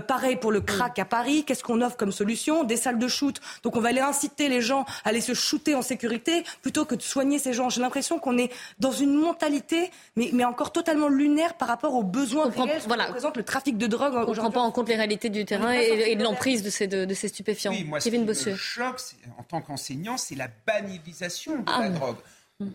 Pareil pour le crack à Paris. Qu'est-ce qu'on offre comme solution? Des salles de shoot. Donc on va aller inciter les gens à aller se shooter en sécurité plutôt que de soigner ces gens. J'ai l'impression qu'on est dans une mentalité, mais, mais encore totalement lunaire par rapport aux besoins on réels voilà. représente le trafic de drogue. On ne prend pas en compte les réalités du terrain et, de l'emprise de ces, de, ces stupéfiants. Oui, moi, Kevin Le choc, en tant qu'enseignant, c'est la banalisation de ah la drogue.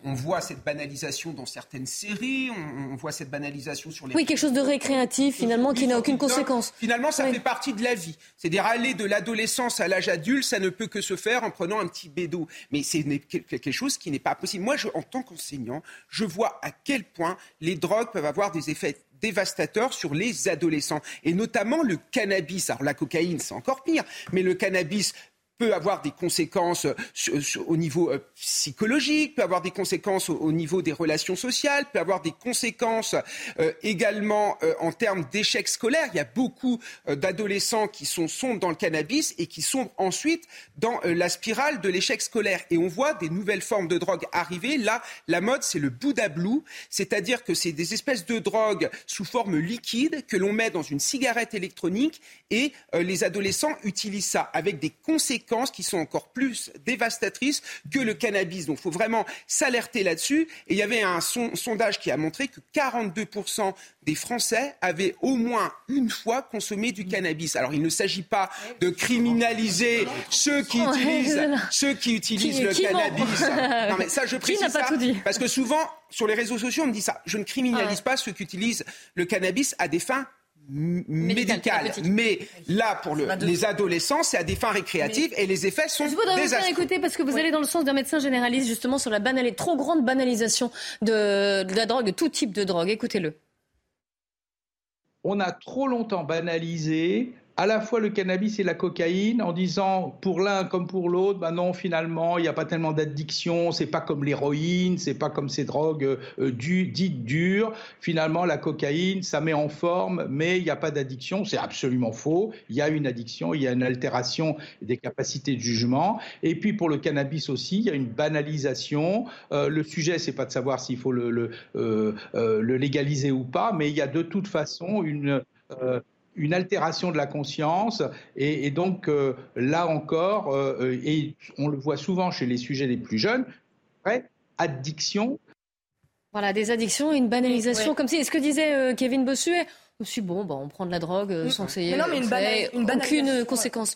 On voit cette banalisation dans certaines séries, on, voit cette banalisation sur les... Oui, quelque chose de récréatif finalement qui n'a aucune conséquence. Finalement, ça fait partie de la vie. C'est-à-dire aller de l'adolescence à l'âge adulte, ça ne peut que se faire en prenant un petit bédo. Mais c'est quelque chose qui n'est pas possible. Moi, je, en tant qu'enseignant, je vois à quel point les drogues peuvent avoir des effets dévastateurs sur les adolescents. Et notamment le cannabis. Alors la cocaïne, c'est encore pire, mais le cannabis peut avoir des conséquences euh, au niveau euh, psychologique, peut avoir des conséquences au niveau des relations sociales, peut avoir des conséquences euh, également en termes d'échecs scolaires. Il y a beaucoup d'adolescents qui sont sombres dans le cannabis et qui sont ensuite dans la spirale de l'échec scolaire. Et on voit des nouvelles formes de drogue arriver. Là, la mode, c'est le Bouddha Blue, c'est-à-dire que c'est des espèces de drogues sous forme liquide que l'on met dans une cigarette électronique et les adolescents utilisent ça avec des conséquences qui sont encore plus dévastatrices que le cannabis. Donc il faut vraiment s'alerter là-dessus. Et il y avait un sondage qui a montré que 42% des Français avaient au moins une fois consommé du cannabis. Alors il ne s'agit pas de criminaliser ceux qui utilisent, ceux qui utilisent le cannabis. Non mais ça je précise ça parce que souvent sur les réseaux sociaux on me dit ça. Je ne criminalise pas ceux qui utilisent le cannabis à des fins médicale. Mais là, pour les adolescents, c'est à des fins récréatives et les effets sont Je voudrais vous faire écouter parce que vous allez dans le sens d'un médecin généraliste justement sur la trop grande banalisation de, de la drogue, de tout type de drogue. Écoutez-le. On a trop longtemps banalisé à la fois le cannabis et la cocaïne en disant pour l'un comme pour l'autre, ben non, finalement, il n'y a pas tellement d'addiction, c'est pas comme l'héroïne, c'est pas comme ces drogues euh, dites dures. Finalement, la cocaïne, ça met en forme, mais il n'y a pas d'addiction. C'est absolument faux. Il y a une addiction, il y a une altération des capacités de jugement. Et puis pour le cannabis aussi, il y a une banalisation. Euh, le sujet, c'est pas de savoir s'il faut le, le, euh, le, légaliser ou pas, mais il y a de toute façon une une altération de la conscience. Et, donc, euh, là encore, euh, et on le voit souvent chez les sujets les plus jeunes, addiction. Voilà, des addictions et une banalisation, comme si, ce que disait euh, Kevin Bossuet, aussi bon, bah, on prend de la drogue sans essayer, non, mais une, aucune conséquence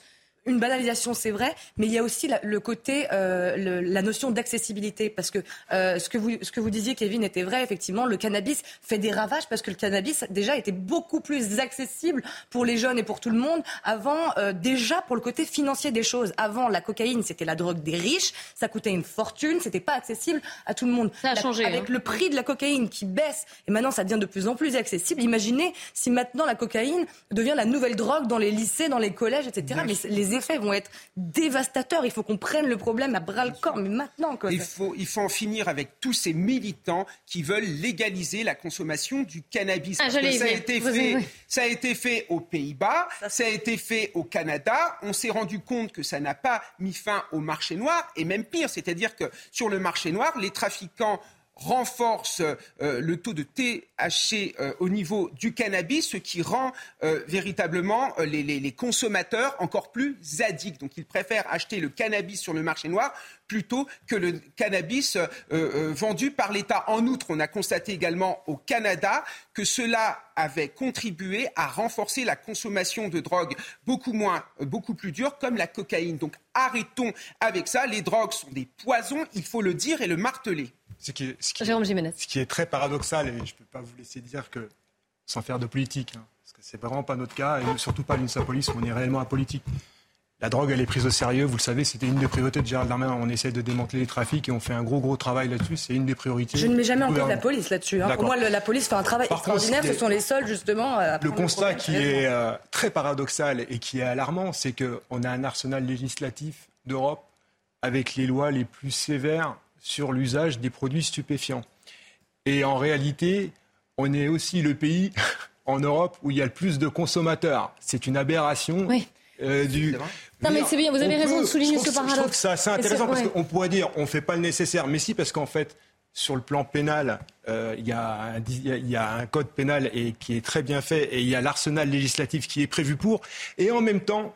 une banalisation, c'est vrai, mais il y a aussi le côté, euh, la notion d'accessibilité, parce que euh, ce que vous ce que vous disiez, Kevin, était vrai. Effectivement, le cannabis fait des ravages parce que le cannabis déjà était beaucoup plus accessible pour les jeunes et pour tout le monde avant. Euh, déjà pour le côté financier des choses. Avant, la cocaïne, c'était la drogue des riches, ça coûtait une fortune, c'était pas accessible à tout le monde. Ça a changé. Avec hein. le prix de la cocaïne qui baisse et maintenant ça devient de plus en plus accessible. Imaginez si maintenant la cocaïne devient la nouvelle drogue dans les lycées, dans les collèges, etc. Mais les effets vont être dévastateurs. Il faut qu'on prenne le problème à bras le corps, mais maintenant. Quoi. Il, faut, il faut en finir avec tous ces militants qui veulent légaliser la consommation du cannabis. Ah, ça, a été fait, ça a été fait aux Pays-Bas, ça a été fait au Canada. On s'est rendu compte que ça n'a pas mis fin au marché noir, et même pire, c'est-à-dire que sur le marché noir, les trafiquants renforce euh, le taux de THC euh, au niveau du cannabis, ce qui rend euh, véritablement les, consommateurs encore plus addicts. Donc ils préfèrent acheter le cannabis sur le marché noir plutôt que le cannabis vendu par l'État. En outre, on a constaté également au Canada que cela avait contribué à renforcer la consommation de drogues beaucoup moins, beaucoup plus dures, comme la cocaïne. Donc arrêtons avec ça. Les drogues sont des poisons, il faut le dire et le marteler. Ce qui, est, ce, qui ce qui est très paradoxal, et je ne peux pas vous laisser dire que, sans faire de politique, hein, parce que c'est vraiment pas notre cas, et surtout pas l'UNSA Police où on est réellement apolitique. La drogue, elle est prise au sérieux. Vous le savez, c'était une des priorités de Gérald Darmanin. On essaie de démanteler les trafics et on fait un gros, gros travail là-dessus. C'est une des priorités. Je ne mets jamais en cause la police là-dessus. Hein. Pour moi, la police fait un travail extraordinaire. Ce sont les seuls, justement. À le constat qui est euh, très paradoxal et qui est alarmant, c'est qu'on a un arsenal législatif d'Europe avec les lois les plus sévères sur l'usage des produits stupéfiants. Et en réalité, on est aussi le pays en Europe où il y a le plus de consommateurs. C'est une aberration. Oui. euh, du... Non, mais c'est bien, vous avez On raison peut- de souligner ce que- Je trouve paradoxe. que c'est assez Et intéressant c'est- parce ouais. qu'on pourrait dire on ne fait pas le nécessaire. Mais si, parce qu'en fait, sur le plan pénal, euh, il y, a un di- il y a un code pénal et, qui est très bien fait et il y a l'arsenal législatif qui est prévu pour. Et en même temps,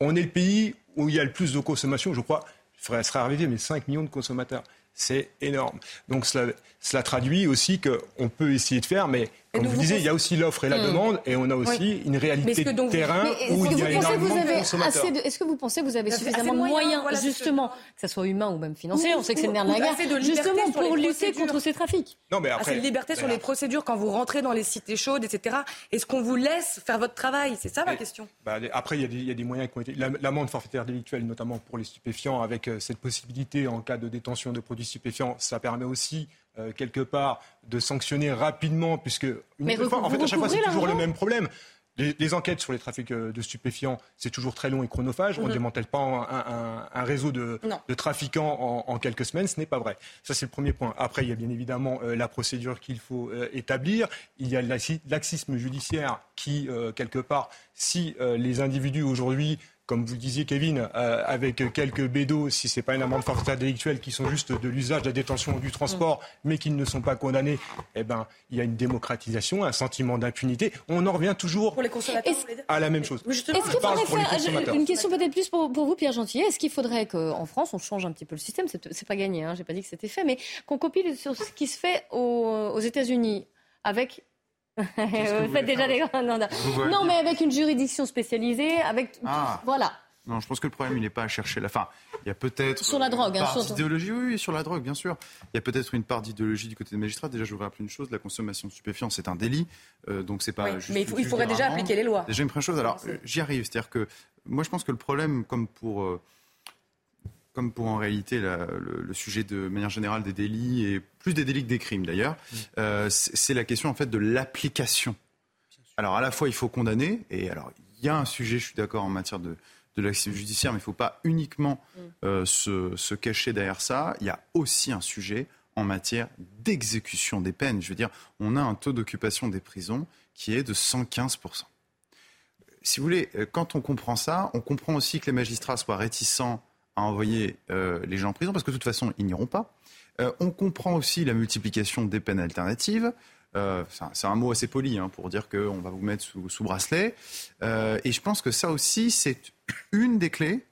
on est le pays où il y a le plus de consommation, je crois, il serait arrivé, mais 5 millions de consommateurs. C'est énorme. Donc cela, traduit aussi qu'on peut essayer de faire, mais comme vous vous disiez, il y a aussi l'offre et la Hmm. demande, et on a aussi Oui. une réalité de terrain où que il vous y a pensez que énormément vous de avez assez de, est-ce que vous pensez que vous avez Assez- suffisamment assez de de moyens, voilà, justement, que ce soit humain ou même financier, on sait que c'est le nerf de la guerre, assez de justement pour lutter contre ces trafics Non, mais Ah, après, c'est une liberté sur les procédures quand vous rentrez dans les cités chaudes, etc. Est-ce qu'on vous laisse faire votre travail? C'est ça ma question. Bah, après, il y, a des- moyens qui ont été. la- L'amende forfaitaire délictuelle, notamment pour les stupéfiants, avec euh, cette possibilité en cas de détention de produits stupéfiants, ça permet aussi, euh, quelque part, de sanctionner rapidement, puisque. Une Mais autre fois, en fait, à chaque fois, c'est toujours le même problème. Les, les enquêtes sur les trafics euh, de stupéfiants, c'est toujours très long et chronophage. On ne Mhm. démantèle pas un, un- un réseau de, de trafiquants en, en quelques semaines, ce n'est pas vrai. Ça, c'est le premier point. Après, il y a bien évidemment euh, la procédure qu'il faut euh, établir. Il y a laxisme judiciaire qui, euh, quelque part, si les individus aujourd'hui comme vous le disiez, Kevin, euh, avec quelques bédos, si ce n'est pas une amende forfaitaire délictuelle, qui sont juste de l'usage, de la détention ou du transport, mais qui ne sont pas condamnés, eh ben, il y a une démocratisation, un sentiment d'impunité. On en revient toujours Pour les à la même chose. Est-ce Je qu'il faudrait faire une question peut-être plus pour, pour vous, Pierre Gentillet Est-ce qu'il faudrait qu'en France on change un petit peu le système? C'est c'est pas gagné, hein, j'ai pas dit que c'était fait, mais qu'on copie sur ce qui se fait aux, aux États-Unis avec. Vous faites déjà des non, mais avec une juridiction spécialisée, avec Ah. voilà. Non, je pense que le problème, il n'est pas à chercher la fin. Il y a peut-être. Sur la drogue, une hein, part surtout. d'idéologie, oui, oui, sur la drogue, bien sûr. Il y a peut-être une part d'idéologie du côté des magistrats. Déjà, je voudrais rappeler une chose la consommation de stupéfiants, c'est un délit. Euh, donc, c'est pas. Oui, juste mais il, faut- il faudrait déjà appliquer les lois. Déjà, une première chose. Alors, euh, j'y arrive. C'est-à-dire que moi, je pense que le problème, comme pour. euh, comme pour en réalité la- le, le sujet de manière générale des délits et plus des délits que des crimes d'ailleurs, euh, c'est la question en fait de l'application. Alors à la fois il faut condamner et alors il y a un sujet, je suis d'accord en matière de de l'action judiciaire, mais il ne faut pas uniquement euh, se, se cacher derrière ça. Il y a aussi un sujet en matière d'exécution des peines. Je veux dire, on a un taux d'occupation des prisons qui est de 115 si vous voulez, euh, quand on comprend ça, on comprend aussi que les magistrats soient réticents à envoyer euh, les gens en prison, parce que de toute façon, ils n'iront pas. Euh, on comprend aussi la multiplication des peines alternatives. Euh, c'est un- mot assez poli hein, pour dire qu'on va vous mettre sous, sous bracelet. Et je pense que ça aussi, c'est une des clés,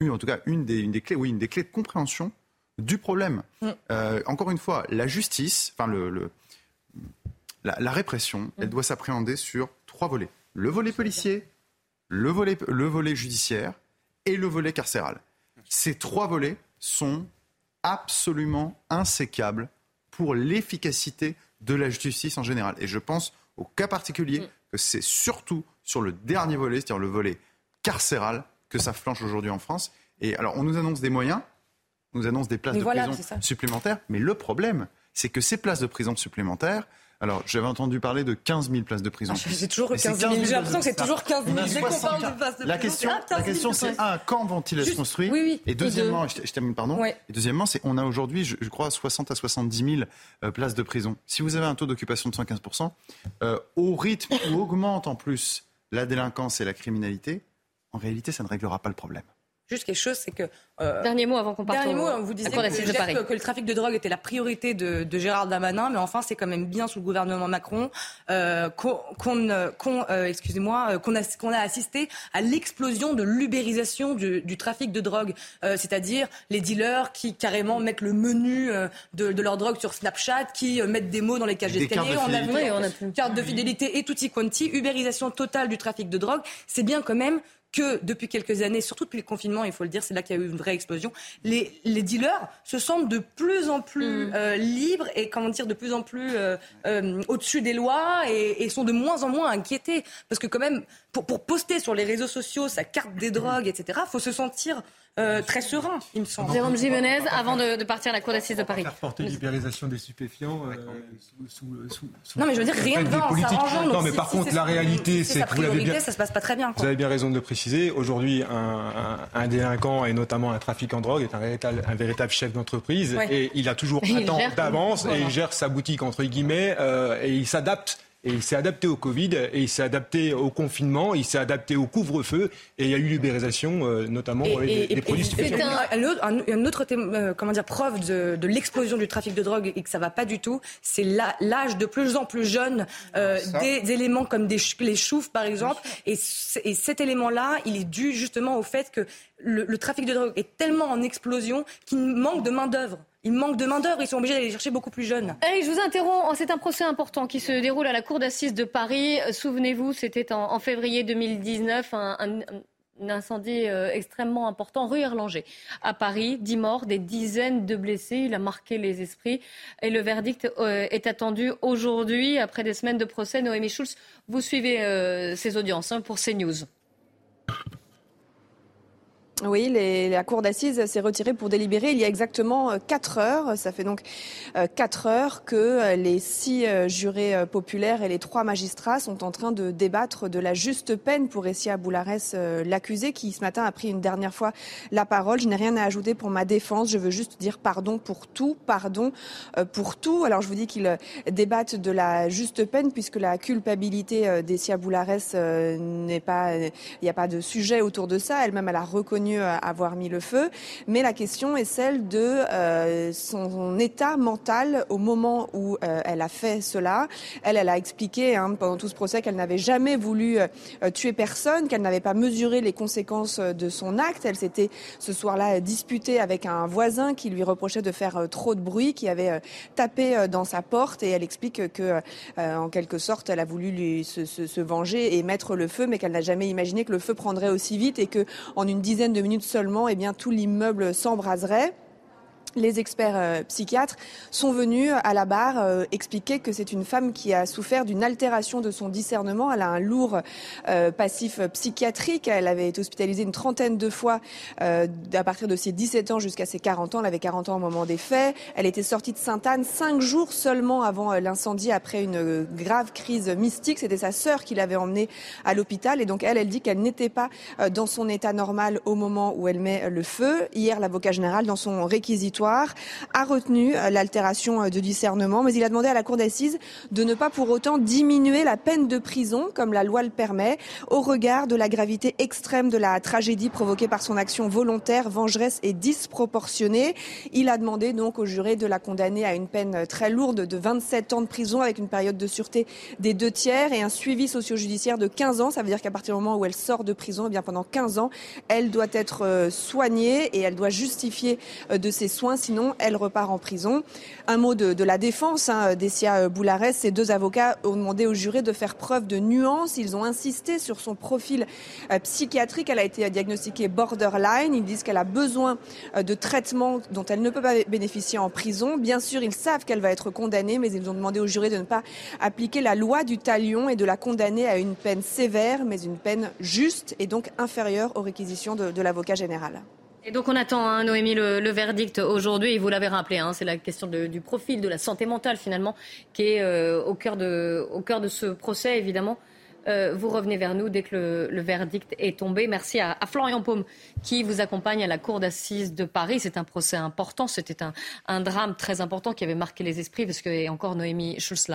une, en tout cas une des, une des clés, oui, une des clés de compréhension du problème. Mm. Encore une fois, la justice, enfin le, le- la, la répression, elle doit s'appréhender sur trois volets. Le volet policier, le volet, le volet judiciaire et le volet carcéral. Ces trois volets sont absolument insécables pour l'efficacité de la justice en général. Et je pense au cas particulier que c'est surtout sur le dernier volet, c'est-à-dire le volet carcéral, que ça flanche aujourd'hui en France. Et alors, on nous annonce des moyens, on nous annonce des places Mais de voilà, prison supplémentaires, mais le problème, c'est que ces places de prison supplémentaires, alors j'avais entendu parler de 15 000 places de prison. Ah, c'est toujours Mais c'est 15 000. J'ai 15 l'impression que c'est toujours 15 000. On a Dès qu'on parle 60. de places de La prison, question, c'est, ah, 15 la 000 question c'est un, quand vont-ils être construits oui, oui. Et Et deuxièmement, deux. je, je termine, pardon. Ouais. Et deuxièmement, c'est on a aujourd'hui, je, je crois, 60 à 70 000 euh, places de prison. Si vous avez un taux d'occupation de 115% euh, au rythme où augmente en plus la délinquance et la criminalité, en réalité, ça ne réglera pas le problème. Juste quelque chose, c'est que. euh, Dernier mot avant qu'on parte Dernier au- mot, à vous disiez que, d'assises de que- Paris. que le trafic de drogue était la priorité de, de Gérard Darmanin, mais enfin, c'est quand même bien sous le gouvernement Macron euh, qu'on, qu'on, euh, euh, excusez-moi, euh, qu'on a, qu'on a assisté à l'explosion de l'ubérisation du, du trafic de drogue, Euh, c'est-à-dire les dealers qui carrément mettent le menu euh, de, de leur drogue sur Snapchat, qui euh, mettent des mots dans les cages Des d'escalier. On a fidélité. vu Oui, on a pu. carte de fidélité et tutti quanti, ubérisation totale du trafic de drogue. C'est bien quand même que depuis quelques années, surtout depuis le confinement, il faut le dire, c'est là qu'il y a eu une vraie explosion, les, les dealers se sentent de plus en plus euh, libres et comment dire, de plus en plus euh, euh, au-dessus des lois et, et sont de moins en moins inquiétés. Parce que quand même, pour, pour poster sur les réseaux sociaux sa carte des drogues, etc., faut se sentir euh, très serein, il me semble. Jérôme Jimenez, avant de, partir à la cour d'assises de Paris. Faire porter libéralisation des stupéfiants euh, sous, sous, sous, Non, mais je veux dire, rien ne va en s'arrangeant. Non, mais par contre, la réalité, c'est que vous l'avez bien... ça se passe pas très bien. Quoi. Vous avez bien raison de le préciser. Aujourd'hui, un, un, délinquant, et notamment un trafiquant de drogue, est un véritable, un véritable chef d'entreprise. Et il a toujours un temps d'avance et il gère sa boutique, entre guillemets, euh, et il s'adapte et il s'est adapté au Covid, et il s'est adapté au confinement, il s'est adapté au couvre-feu, et il y a eu libération, euh, notamment des, produits stupéfiants. Un, un, autre euh, comment dire, preuve de, de l'explosion du trafic de drogue et que ça va pas du tout, c'est l'âge de plus en plus jeune euh, des, éléments comme des, les choufs, par exemple. Et, et cet élément-là, il est dû justement au fait que le, le trafic de drogue est tellement en explosion qu'il manque de main-d'œuvre. Il manque de main-d'œuvre, ils sont obligés d'aller chercher beaucoup plus jeunes. Je vous interromps. C'est un procès important qui se déroule à la Cour d'assises de Paris. Souvenez-vous, c'était en, février 2019, un, incendie euh, extrêmement important, rue Erlanger, à Paris. Dix morts, des dizaines de blessés. Il a marqué les esprits. Et le verdict euh, est attendu aujourd'hui, après des semaines de procès. Noémie Schulz, vous suivez euh, ces audiences hein, pour CNews. Oui, la cour d'assises s'est retirée pour délibérer il y a exactement euh, quatre heures. Ça fait donc euh, quatre heures que euh, les six jurés populaires et les trois magistrats sont en train de débattre de la juste peine pour Essia Boularès, l'accusé, qui ce matin a pris une dernière fois la parole. Je n'ai rien à ajouter pour ma défense. Je veux juste dire pardon pour tout, pardon pour tout. Alors je vous dis qu'ils débattent de la juste peine puisque la culpabilité d'Essia Boularès n'est pas, il n'y a pas de sujet autour de ça. Elle-même, elle a reconnu avoir mis le feu, mais la question est celle de euh, son état mental au moment où euh, elle a fait cela. Elle, elle a expliqué hein, pendant tout ce procès qu'elle n'avait jamais voulu euh, tuer personne, qu'elle n'avait pas mesuré les conséquences de son acte. Elle s'était ce soir-là disputée avec un voisin qui lui reprochait de faire trop de bruit, qui avait tapé dans sa porte, et elle explique que, en quelque sorte, elle a voulu lui se, se, venger et mettre le feu, mais qu'elle n'a jamais imaginé que le feu prendrait aussi vite et que en une dizaine de minutes seulement, eh bien, tout l'immeuble s'embraserait les experts euh, psychiatres sont venus à la barre euh, expliquer que c'est une femme qui a souffert d'une altération de son discernement. Elle a un lourd euh, passif psychiatrique. Elle avait été hospitalisée une trentaine de fois à partir de ses 17 ans jusqu'à ses 40 ans. Elle avait 40 ans au moment des faits. Elle était sortie de Sainte-Anne cinq jours seulement avant l'incendie après une grave crise mystique. C'était sa sœur qui l'avait emmenée à l'hôpital. Et donc elle, elle dit qu'elle n'était pas dans son état normal au moment où elle met le feu. Hier, l'avocat général, dans son réquisitoire, a retenu euh, l'altération euh, de discernement, mais il a demandé à la Cour d'assises de ne pas pour autant diminuer la peine de prison, comme la loi le permet, au regard de la gravité extrême de la tragédie provoquée par son action volontaire, vengeresse et disproportionnée. Il a demandé donc au juré de la condamner à une peine très lourde de 27 ans de prison avec une période de sûreté des deux tiers et un suivi socio-judiciaire de 15 ans. Ça veut dire qu'à partir du moment où elle sort de prison, eh bien pendant 15 ans, elle doit être euh, soignée et elle doit justifier de ses soins sinon elle repart en prison. Un mot de, la défense hein, d'Essia Boularès. Ces deux avocats ont demandé au juré de faire preuve de nuance. Ils ont insisté sur son profil euh, psychiatrique. Elle a été diagnostiquée borderline. Ils disent qu'elle a besoin euh, de traitements dont elle ne peut pas bénéficier en prison. Bien sûr, ils savent qu'elle va être condamnée, mais ils ont demandé au juré de ne pas appliquer la loi du talion et de la condamner à une peine sévère, mais une peine juste et donc inférieure aux réquisitions de l'avocat général. Et donc on attend, hein, Noémie, le, verdict aujourd'hui. Et vous l'avez rappelé, hein, c'est la question du profil, de la santé mentale finalement, qui est euh, au, cœur de, au cœur de ce procès, évidemment. Euh, vous revenez vers nous dès que le, verdict est tombé. Merci à, Florian Paume qui vous accompagne à la cour d'assises de Paris. C'est un procès important, c'était un, drame très important qui avait marqué les esprits parce que, encore Noémie Schulz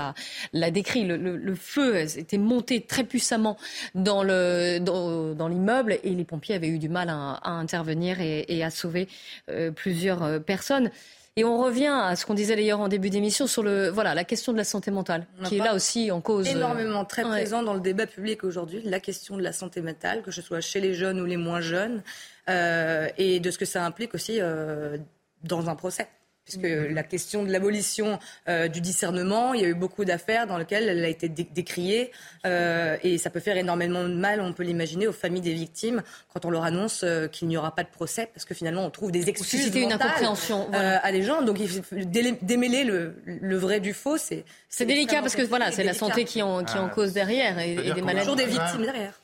l'a décrit, le, feu était monté très puissamment dans l'immeuble et les pompiers avaient eu du mal à, intervenir et, à sauver euh, plusieurs euh, personnes. Et on revient à ce qu'on disait d'ailleurs en début d'émission sur le, voilà, la question de la santé mentale, qui est là aussi en cause. Euh, Énormément, très présent dans le débat public aujourd'hui, la question de la santé mentale, que ce soit chez les jeunes ou les moins jeunes, euh, et de ce que ça implique aussi euh, dans un procès puisque la question de l'abolition euh, du discernement, il y a eu beaucoup d'affaires dans lesquelles elle a été décriée euh, et ça peut faire énormément de mal, on peut l'imaginer, aux familles des victimes quand on leur annonce euh, qu'il n'y aura pas de procès parce que finalement on trouve des excuses C'était une incompréhension à des gens. Donc il faut démêler le, vrai du faux. C'est c'est délicat parce que voilà, c'est la santé qui en, qui en ah, cause derrière et, des maladies. Toujours des victimes derrière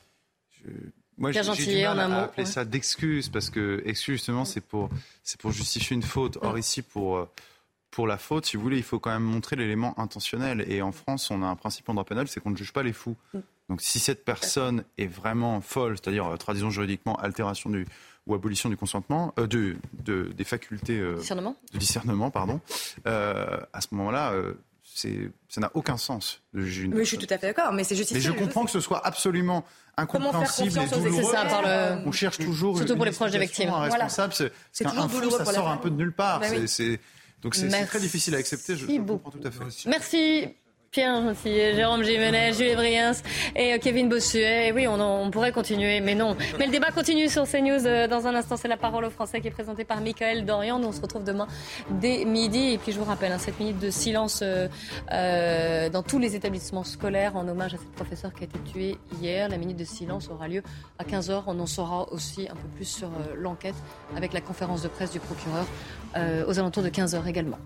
Moi, j'ai du mal à mot. appeler ça d'excuse parce que excuse justement c'est pour c'est pour justifier une faute. Or ici pour euh, pour la faute, si vous voulez, il faut quand même montrer l'élément intentionnel. Et en France, on a un principe en droit pénal, c'est qu'on ne juge pas les fous. Donc si cette personne est vraiment folle, c'est-à-dire euh, traduisons juridiquement altération du ou abolition du consentement, euh, de, de- des facultés euh, Discernement de discernement, pardon, euh, à ce moment-là, ça n'a aucun sens de juger une Oui, je suis tout à fait d'accord, mais c'est mais justifié. je comprends que ce soit absolument incompréhensible et douloureux. Ça, par le- On cherche toujours Surtout une pour les proches des victimes. Un Voilà. responsable, c'est C'est toujours un fou, douloureux ça pour sort un peu de nulle part. Bah oui. C'est- c'est- donc c'est très difficile à accepter. Je, je comprends tout à fait. Merci. Pierre Gentillet, Jérôme Jiménez, Julie Briens et euh, Kevin Bossuet. Et oui, on, pourrait continuer, mais non. Mais le débat continue sur CNews. Euh, Dans un instant, c'est la parole aux Français qui est présentée par Michael Dorian. Nous, on se retrouve demain dès midi. Et puis, je vous rappelle, hein, cette minute de silence euh, dans tous les établissements scolaires en hommage à cette professeure qui a été tuée hier. La minute de silence aura lieu à 15h. On en saura aussi un peu plus sur l'enquête avec la conférence de presse du procureur aux alentours de 15h également.